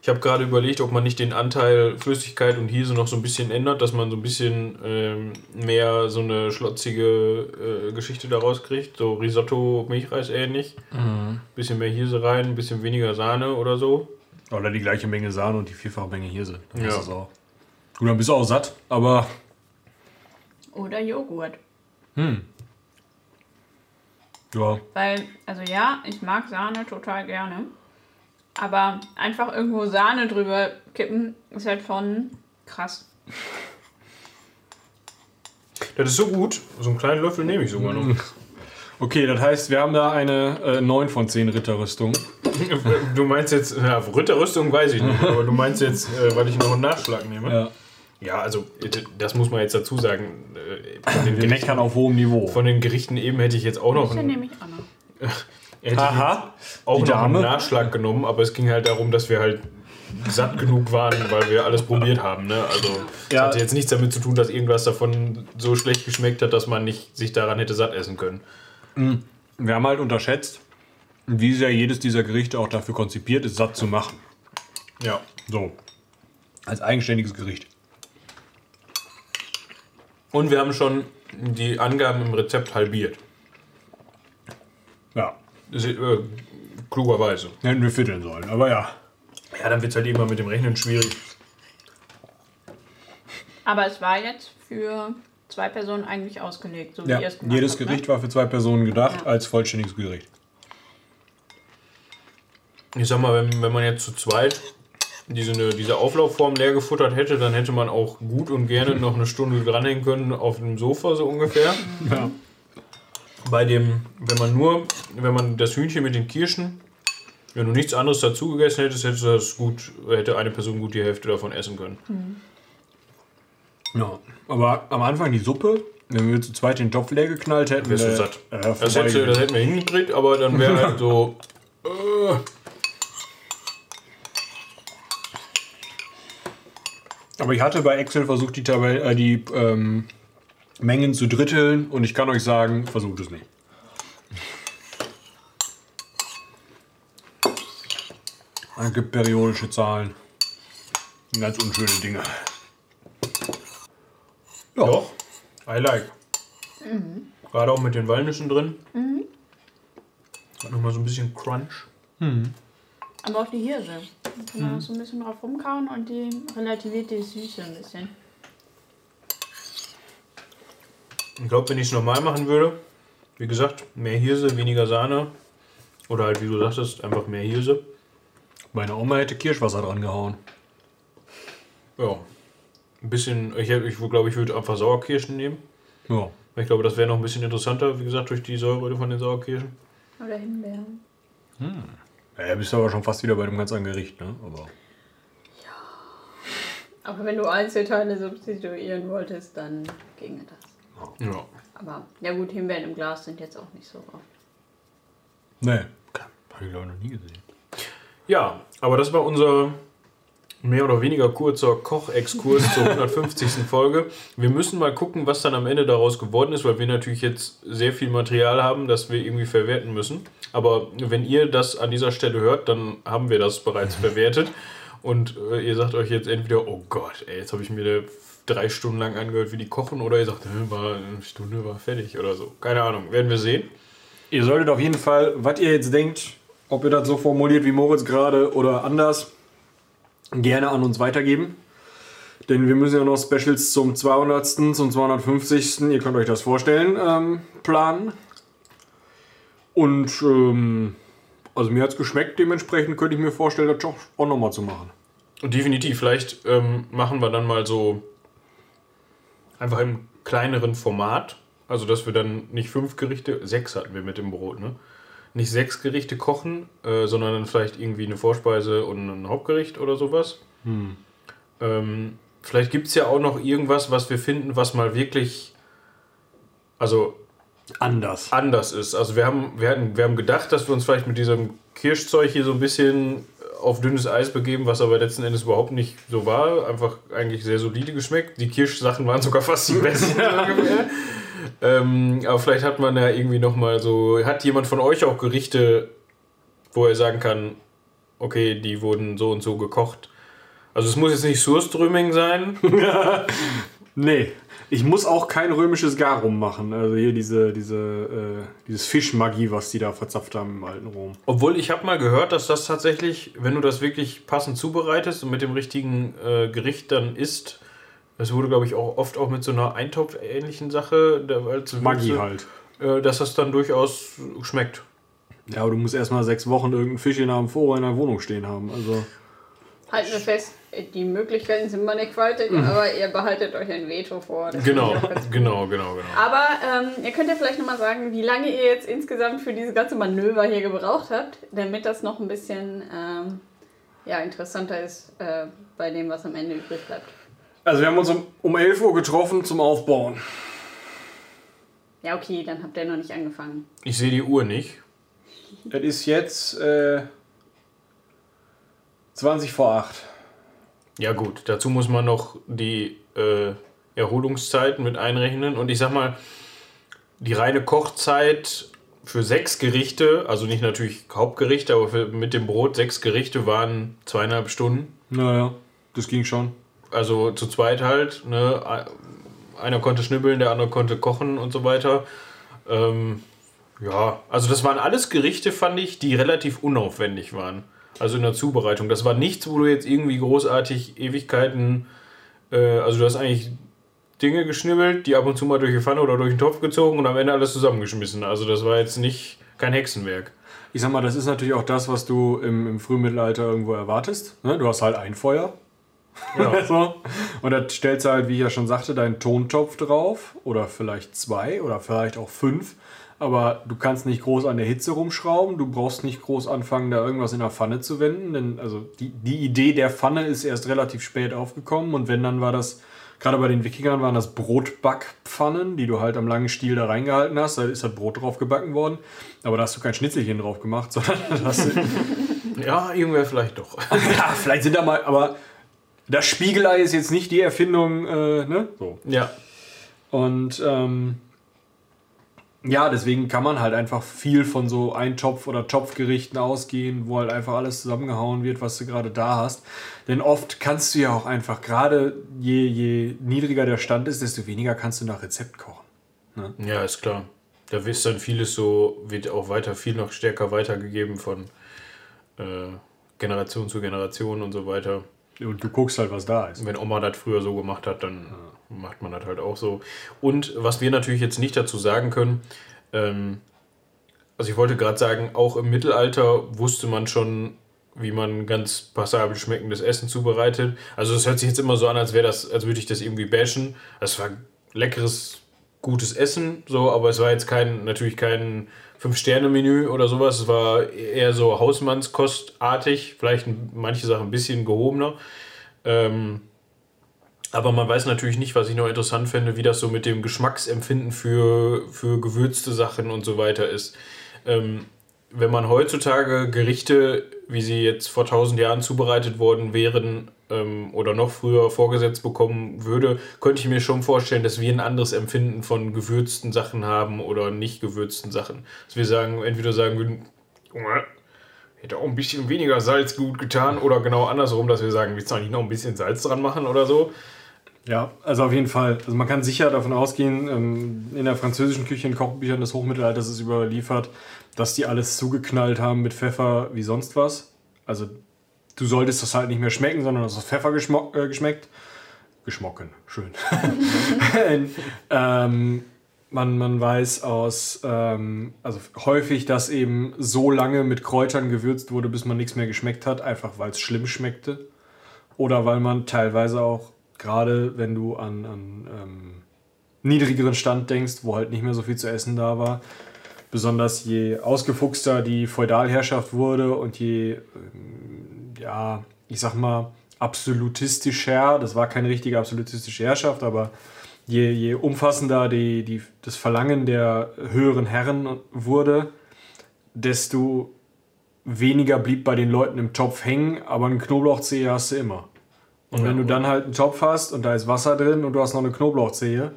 Ich habe gerade überlegt, ob man nicht den Anteil Flüssigkeit und Hirse noch so ein bisschen ändert, dass man so ein bisschen ähm, mehr so eine schlotzige äh, Geschichte daraus kriegt. So Risotto, Milchreis ähnlich. Bisschen mehr Hirse rein, ein bisschen weniger Sahne oder so.
Oder die gleiche Menge Sahne und die vierfache Menge Hirse. Dann
Ja.
ist es auch. Gut, dann bist du auch satt, aber
Oder Joghurt.
ja.
Weil, also ja, ich mag Sahne total gerne. Aber einfach irgendwo Sahne drüber kippen ist halt schon krass.
Das ist so gut. So einen kleinen Löffel nehme ich sogar noch.
Okay, das heißt, wir haben da eine äh, 9 von 10 Ritterrüstung.
Du meinst jetzt, ja, Ritterrüstung weiß ich nicht, aber du meinst jetzt, äh, weil ich noch einen Nachschlag nehme?
Ja.
Ja, also das muss man jetzt dazu sagen. Äh, Von den, Gerichten,
meckern auf hohem Niveau.
von den Gerichten eben hätte ich jetzt auch noch
Das
einen,
nehme ich auch noch.
hätte ich
Aha.
jetzt auch
Die
noch einen
Dame.
Nachschlag genommen, aber es ging halt darum, dass wir halt satt genug waren, weil wir alles probiert haben. Ne? Also
Ja.
hatte jetzt nichts damit zu tun, dass irgendwas davon so schlecht geschmeckt hat, dass man nicht sich daran hätte satt essen können.
Wir haben halt unterschätzt, wie sehr jedes dieser Gerichte auch dafür konzipiert ist, satt zu machen.
Ja.
So. Als eigenständiges Gericht.
Und wir haben schon die Angaben im Rezept halbiert.
Ja.
Äh, klugerweise.
Hätten wir vierteln sollen, aber ja.
Ja, dann wird es halt irgendwann mit dem Rechnen schwierig.
Aber es war jetzt für zwei Personen eigentlich ausgelegt, so wie
ja.
ihr es gemacht
Jedes
habt, ne?
Gericht war für zwei Personen gedacht
Ja.
als vollständiges Gericht.
Ich sag mal, wenn, wenn man jetzt zu zweit diese, ne, diese Auflaufform leer gefuttert hätte, dann hätte man auch gut und gerne noch eine Stunde dranhängen können auf dem Sofa so ungefähr.
Ja.
Bei dem, wenn man nur, wenn man das Hühnchen mit den Kirschen, wenn du nichts anderes dazu gegessen hättest, hätte das gut, hätte eine Person gut die Hälfte davon essen können.
ja. Aber am Anfang die Suppe, wenn wir zu zweit den Topf leer geknallt hätten,
Wärst du
wär-
satt.
Äh,
Das,
vorbei
hätte, das hätten wir hingekriegt, aber dann wäre halt so. Äh,
Aber ich hatte bei Excel versucht, die, Tabelle, äh, die ähm, Mengen zu dritteln und ich kann euch sagen, versucht es nicht. Es gibt periodische Zahlen. Ganz unschöne Dinge. Ja.
Doch, I like. Gerade auch mit den Walnüssen drin. Hat nochmal so ein bisschen Crunch.
Aber auch die Hirse. Da kann man auch so ein bisschen drauf rumkauen und die relativiert die Süße ein bisschen.
Ich glaube, wenn ich es normal machen würde, wie gesagt, mehr Hirse, weniger Sahne. Oder halt, wie du sagtest, einfach mehr Hirse.
Meine Oma hätte Kirschwasser dran gehauen.
Ja. Ein bisschen, ich, ich glaube, ich würde einfach Sauerkirschen nehmen.
Ja.
Ich glaube, das wäre noch ein bisschen interessanter, wie gesagt, durch die Säure von den Sauerkirschen.
Oder Himbeeren.
Ja, bist du aber schon fast wieder bei einem ganz anderen Gericht, ne? Aber
Aber wenn du Einzelteile substituieren wolltest, dann ginge das.
Ja.
Aber ja gut, Himbeeren im Glas sind jetzt auch nicht so oft.
nee. Habe ich glaube noch nie gesehen.
Ja, aber das war unser mehr oder weniger kurzer Kochexkurs zur 150. Folge. Wir müssen mal gucken, was dann am Ende daraus geworden ist, weil wir natürlich jetzt sehr viel Material haben, das wir irgendwie verwerten müssen. Aber wenn ihr das an dieser Stelle hört, dann haben wir das bereits verwertet. Und äh, ihr sagt euch jetzt entweder, oh Gott, ey, jetzt habe ich mir da drei Stunden lang angehört, wie die kochen, oder ihr sagt, "Hä, war eine Stunde, war fertig oder so. Keine Ahnung, werden wir sehen.
Ihr solltet auf jeden Fall, was ihr jetzt denkt, ob ihr das so formuliert wie Moritz gerade oder anders, gerne an uns weitergeben. Denn wir müssen ja noch Specials zum 200., zum 250., ihr könnt euch das vorstellen, ähm, planen. Und ähm, also mir hat es geschmeckt, dementsprechend könnte ich mir vorstellen, das auch, auch nochmal zu machen.
Und definitiv, vielleicht ähm, machen wir dann mal so einfach im kleineren Format. Also, dass wir dann nicht fünf Gerichte, sechs hatten wir mit dem Brot, ne? Nicht sechs Gerichte kochen, äh, sondern dann vielleicht irgendwie eine Vorspeise und ein Hauptgericht oder sowas. Ähm, vielleicht gibt es ja auch noch irgendwas, was wir finden, was mal wirklich, also
Anders.
anders ist. Also wir haben, wir, hatten, wir haben gedacht, dass wir uns vielleicht mit diesem Kirschzeug hier so ein bisschen auf dünnes Eis begeben, was aber letzten Endes überhaupt nicht so war. Einfach eigentlich sehr solide geschmeckt. Die Kirschsachen waren sogar fast die besten. ähm, aber vielleicht hat man ja irgendwie noch mal so, hat jemand von euch auch Gerichte, wo er sagen kann, okay, die wurden so und so gekocht. Also es muss jetzt nicht Surströmming sein.
Nee, ich muss auch kein römisches Garum machen. Also hier diese, diese, äh, dieses Fischmagie, was die da verzapft haben im alten Rom.
Obwohl ich habe mal gehört, dass das tatsächlich, wenn du das wirklich passend zubereitest und mit dem richtigen äh, Gericht dann isst, das wurde glaube ich auch oft auch mit so einer Eintopf-ähnlichen Sache, da, als
Magie
Würze,
halt.
äh, dass das dann durchaus schmeckt.
Ja, aber du musst erstmal sechs Wochen irgendeinen Fisch in einem Vorraum in der Wohnung stehen haben. Also.
Halten wir fest, die Möglichkeiten sind mannigfaltig, aber ihr behaltet euch ein Veto vor. Das
Genau, genau, genau, genau.
Aber ähm, ihr könnt ja vielleicht nochmal sagen, wie lange ihr jetzt insgesamt für diese ganze Manöver hier gebraucht habt, damit das noch ein bisschen ähm, ja, interessanter ist äh, bei dem, was am Ende übrig bleibt.
Also wir haben uns um, um 11 Uhr getroffen zum Aufbauen.
Ja, okay, dann habt ihr noch nicht angefangen.
Ich sehe die Uhr nicht.
Es ist jetzt äh, 20 vor 8.
Ja gut, dazu muss man noch die äh, Erholungszeiten mit einrechnen. Und ich sag mal, die reine Kochzeit für sechs Gerichte, also nicht natürlich Hauptgerichte, aber für, mit dem Brot sechs Gerichte waren zweieinhalb Stunden.
Naja, das ging schon.
Also zu zweit halt. Ne? Einer konnte schnibbeln, der andere konnte kochen und so weiter. Ähm, ja, also das waren alles Gerichte, fand ich, die relativ unaufwendig waren. Also in der Zubereitung. Das war nichts, wo du jetzt irgendwie großartig Ewigkeiten. Äh, also du hast eigentlich Dinge geschnibbelt, die ab und zu mal durch die Pfanne oder durch den Topf gezogen und am Ende alles zusammengeschmissen. Also das war jetzt nicht kein Hexenwerk.
Ich sag mal, das ist natürlich auch das, was du im, im Frühmittelalter irgendwo erwartest. Ne? Du hast halt ein Feuer.
Ja.
so. Und da stellst du halt, wie ich ja schon sagte, deinen Tontopf drauf. Oder vielleicht zwei oder vielleicht auch fünf. Aber du kannst nicht groß an der Hitze rumschrauben. Du brauchst nicht groß anfangen, da irgendwas in der Pfanne zu wenden. Denn also die, die Idee der Pfanne ist erst relativ spät aufgekommen. Und wenn, dann war das, gerade bei den Wikingern waren das Brotbackpfannen, die du halt am langen Stiel da reingehalten hast. Da ist halt Brot drauf gebacken worden. Aber da hast du kein Schnitzelchen drauf gemacht, sondern da hast du
Ja, irgendwer vielleicht doch.
ja, vielleicht sind da mal, aber das Spiegelei ist jetzt nicht die Erfindung, äh, ne? So.
ja.
Und ähm, ja, deswegen kann man halt einfach viel von so Eintopf- oder Topfgerichten ausgehen, wo halt einfach alles zusammengehauen wird, was du gerade da hast. Denn oft kannst du ja auch einfach, gerade je, je niedriger der Stand ist, desto weniger kannst du nach Rezept kochen.
Ja, ist klar. Da ist dann vieles so, wird auch weiter, viel noch stärker weitergegeben von äh, Generation zu Generation und so weiter.
Und du guckst halt, was da ist.
Wenn Oma das früher so gemacht hat, dann macht man das halt auch so. Und was wir natürlich jetzt nicht dazu sagen können, ähm, also ich wollte gerade sagen, auch im Mittelalter wusste man schon, wie man ganz passabel schmeckendes Essen zubereitet. Also es hört sich jetzt immer so an, als wäre das, als würde ich das irgendwie bashen. Es war leckeres, gutes Essen, so, aber es war jetzt kein, natürlich kein Fünf-Sterne-Menü oder sowas. Es war eher so Hausmannskostartig, vielleicht manche Sachen ein bisschen gehobener. Ähm, aber man weiß natürlich nicht, was ich noch interessant finde, wie das so mit dem Geschmacksempfinden für, für gewürzte Sachen und so weiter ist. Ähm, wenn man heutzutage Gerichte, wie sie jetzt vor tausend Jahren zubereitet worden wären ähm, oder noch früher vorgesetzt bekommen würde, könnte ich mir schon vorstellen, dass wir ein anderes Empfinden von gewürzten Sachen haben oder nicht gewürzten Sachen. Dass wir sagen, entweder sagen würden, hätte auch ein bisschen weniger Salz gut getan oder genau andersrum, dass wir sagen, willst du nicht noch ein bisschen Salz dran machen oder so.
Ja, also auf jeden Fall. Also man kann sicher davon ausgehen, ähm, in der französischen Küche, in Kochbüchern des Hochmittelalters ist überliefert, dass die alles zugeknallt haben mit Pfeffer wie sonst was. Also du solltest das halt nicht mehr schmecken, sondern es ist Pfeffer äh, geschmeckt. Geschmocken, schön. ähm, man, man weiß aus, ähm, also häufig, dass eben so lange mit Kräutern gewürzt wurde, bis man nichts mehr geschmeckt hat, einfach weil es schlimm schmeckte. Oder weil man teilweise auch, gerade wenn du an, an ähm, niedrigeren Stand denkst, wo halt nicht mehr so viel zu essen da war, besonders je ausgefuchster die Feudalherrschaft wurde und je, ähm, ja, ich sag mal, absolutistischer, das war keine richtige absolutistische Herrschaft, aber je, je umfassender die, die, das Verlangen der höheren Herren wurde, desto weniger blieb bei den Leuten im Topf hängen, aber einen Knoblauchzehe hast du immer. Und wenn du dann halt einen Topf hast und da ist Wasser drin und du hast noch eine Knoblauchzehe,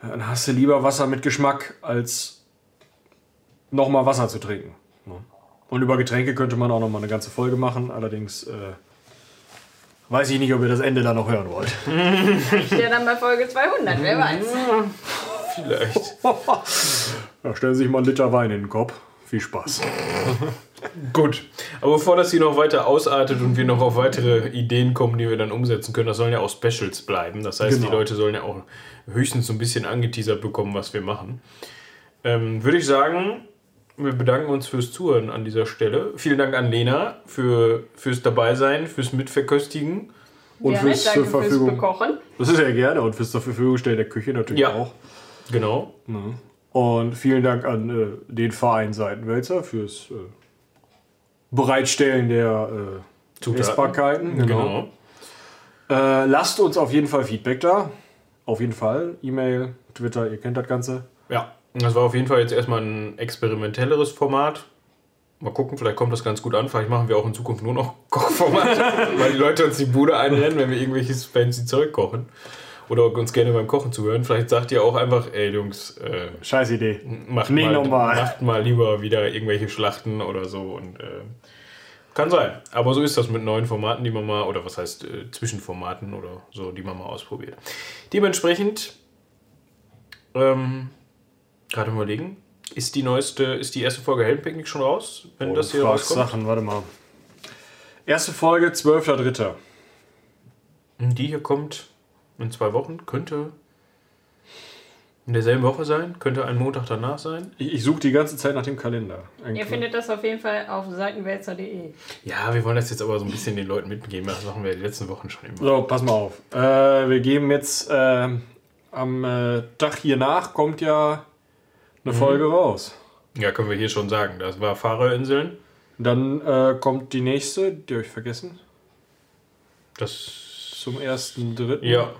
dann hast du lieber Wasser mit Geschmack, als nochmal Wasser zu trinken. Ne? Und über Getränke könnte man auch nochmal eine ganze Folge machen, allerdings äh, weiß ich nicht, ob ihr das Ende da noch hören wollt.
Ja, dann bei Folge 200, wer weiß.
Vielleicht.
Da stellen Sie sich mal einen Liter Wein in den Kopf. Viel Spaß.
Gut. Aber bevor das hier noch weiter ausartet und wir noch auf weitere Ideen kommen, die wir dann umsetzen können, das sollen ja auch Specials bleiben. Das heißt,
Genau.
die Leute sollen ja auch höchstens so ein bisschen angeteasert bekommen, was wir machen. Ähm, Würde ich sagen, wir bedanken uns fürs Zuhören an dieser Stelle. Vielen Dank an Lena für, fürs Dabeisein, fürs Mitverköstigen.
Und
Gerne,
fürs zur
danke fürs
Verfügung.
Bekochen.
Das ist ja gerne und fürs zur Verfügung stellen der Küche natürlich
Ja.
auch.
Genau.
Und vielen Dank an äh, den Verein Seitenwälzer fürs äh, Bereitstellen der äh,
Zutaten.
Essbarkeiten.
Genau.
Äh, lasst uns auf jeden Fall Feedback da. Auf jeden Fall. E-Mail, Twitter, ihr kennt das Ganze.
Ja, das war auf jeden Fall jetzt erstmal ein experimentelleres Format. Mal gucken, vielleicht kommt das ganz gut an. Vielleicht machen wir auch in Zukunft nur noch Kochformat, weil die Leute uns die Bude einrennen, wenn wir irgendwelches fancy Zeug kochen. Oder uns gerne beim Kochen zuhören. Vielleicht sagt ihr auch einfach, ey Jungs, äh,
Scheiß Idee.
macht,
Nee,
mal,
normal.
macht mal lieber wieder irgendwelche Schlachten oder so. Und äh, kann sein. Aber so ist das mit neuen Formaten, die man mal, oder was heißt äh, Zwischenformaten oder so, die man mal ausprobiert. Dementsprechend, ähm, gerade überlegen, ist die neueste, ist die erste Folge Heldenpicknick schon raus, wenn
Oh,
das hier rauskommt?
Sachen, warte mal. Erste Folge, 12.3.
Die hier kommt in zwei Wochen, könnte in derselben Woche sein, könnte ein Montag danach sein.
Ich, ich suche die ganze Zeit nach dem Kalender. Ein
Ihr findet das auf jeden Fall auf seitenwälzer.de.
Ja, wir wollen das jetzt aber so ein bisschen den Leuten mitgeben. Das machen wir die letzten Wochen schon immer.
So, pass mal auf. Äh, wir geben jetzt ähm, am äh, Tag hier nach kommt ja eine Folge raus.
Ja, können wir hier schon sagen. Das war Fahrerinseln.
Dann äh, kommt die nächste, die habe ich vergessen,
Das.
zum ersten dritten.
Ja.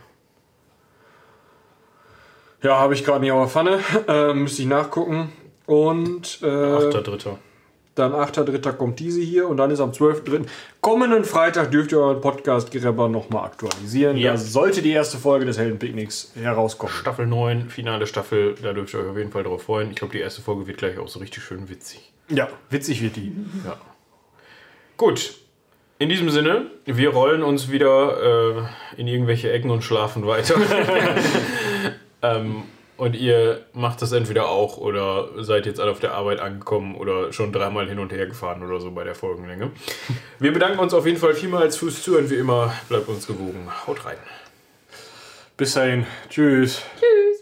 Ja, habe ich gerade nicht auf der Pfanne. Äh, müsste ich nachgucken. Und äh,
Achter, dritter.
dann 8.3. kommt diese hier und dann ist am 12.3. kommenden Freitag dürft ihr euren Podcast Gerebber nochmal aktualisieren.
Ja.
Da sollte die erste Folge des Heldenpicknicks herauskommen.
Staffel 9, finale Staffel. Da dürft ihr euch auf jeden Fall drauf freuen. Ich glaube, die erste Folge wird gleich auch so richtig schön witzig.
Ja, witzig wird die.
Ja. Gut. In diesem Sinne, wir rollen uns wieder äh, in irgendwelche Ecken und schlafen weiter. ähm, und ihr macht das entweder auch oder seid jetzt alle auf der Arbeit angekommen oder schon dreimal hin und her gefahren oder so bei der Folgenlänge. Wir bedanken uns auf jeden Fall vielmals fürs Zuhören. Wie immer, bleibt uns gewogen. Haut rein.
Bis dahin. Tschüss.
Tschüss.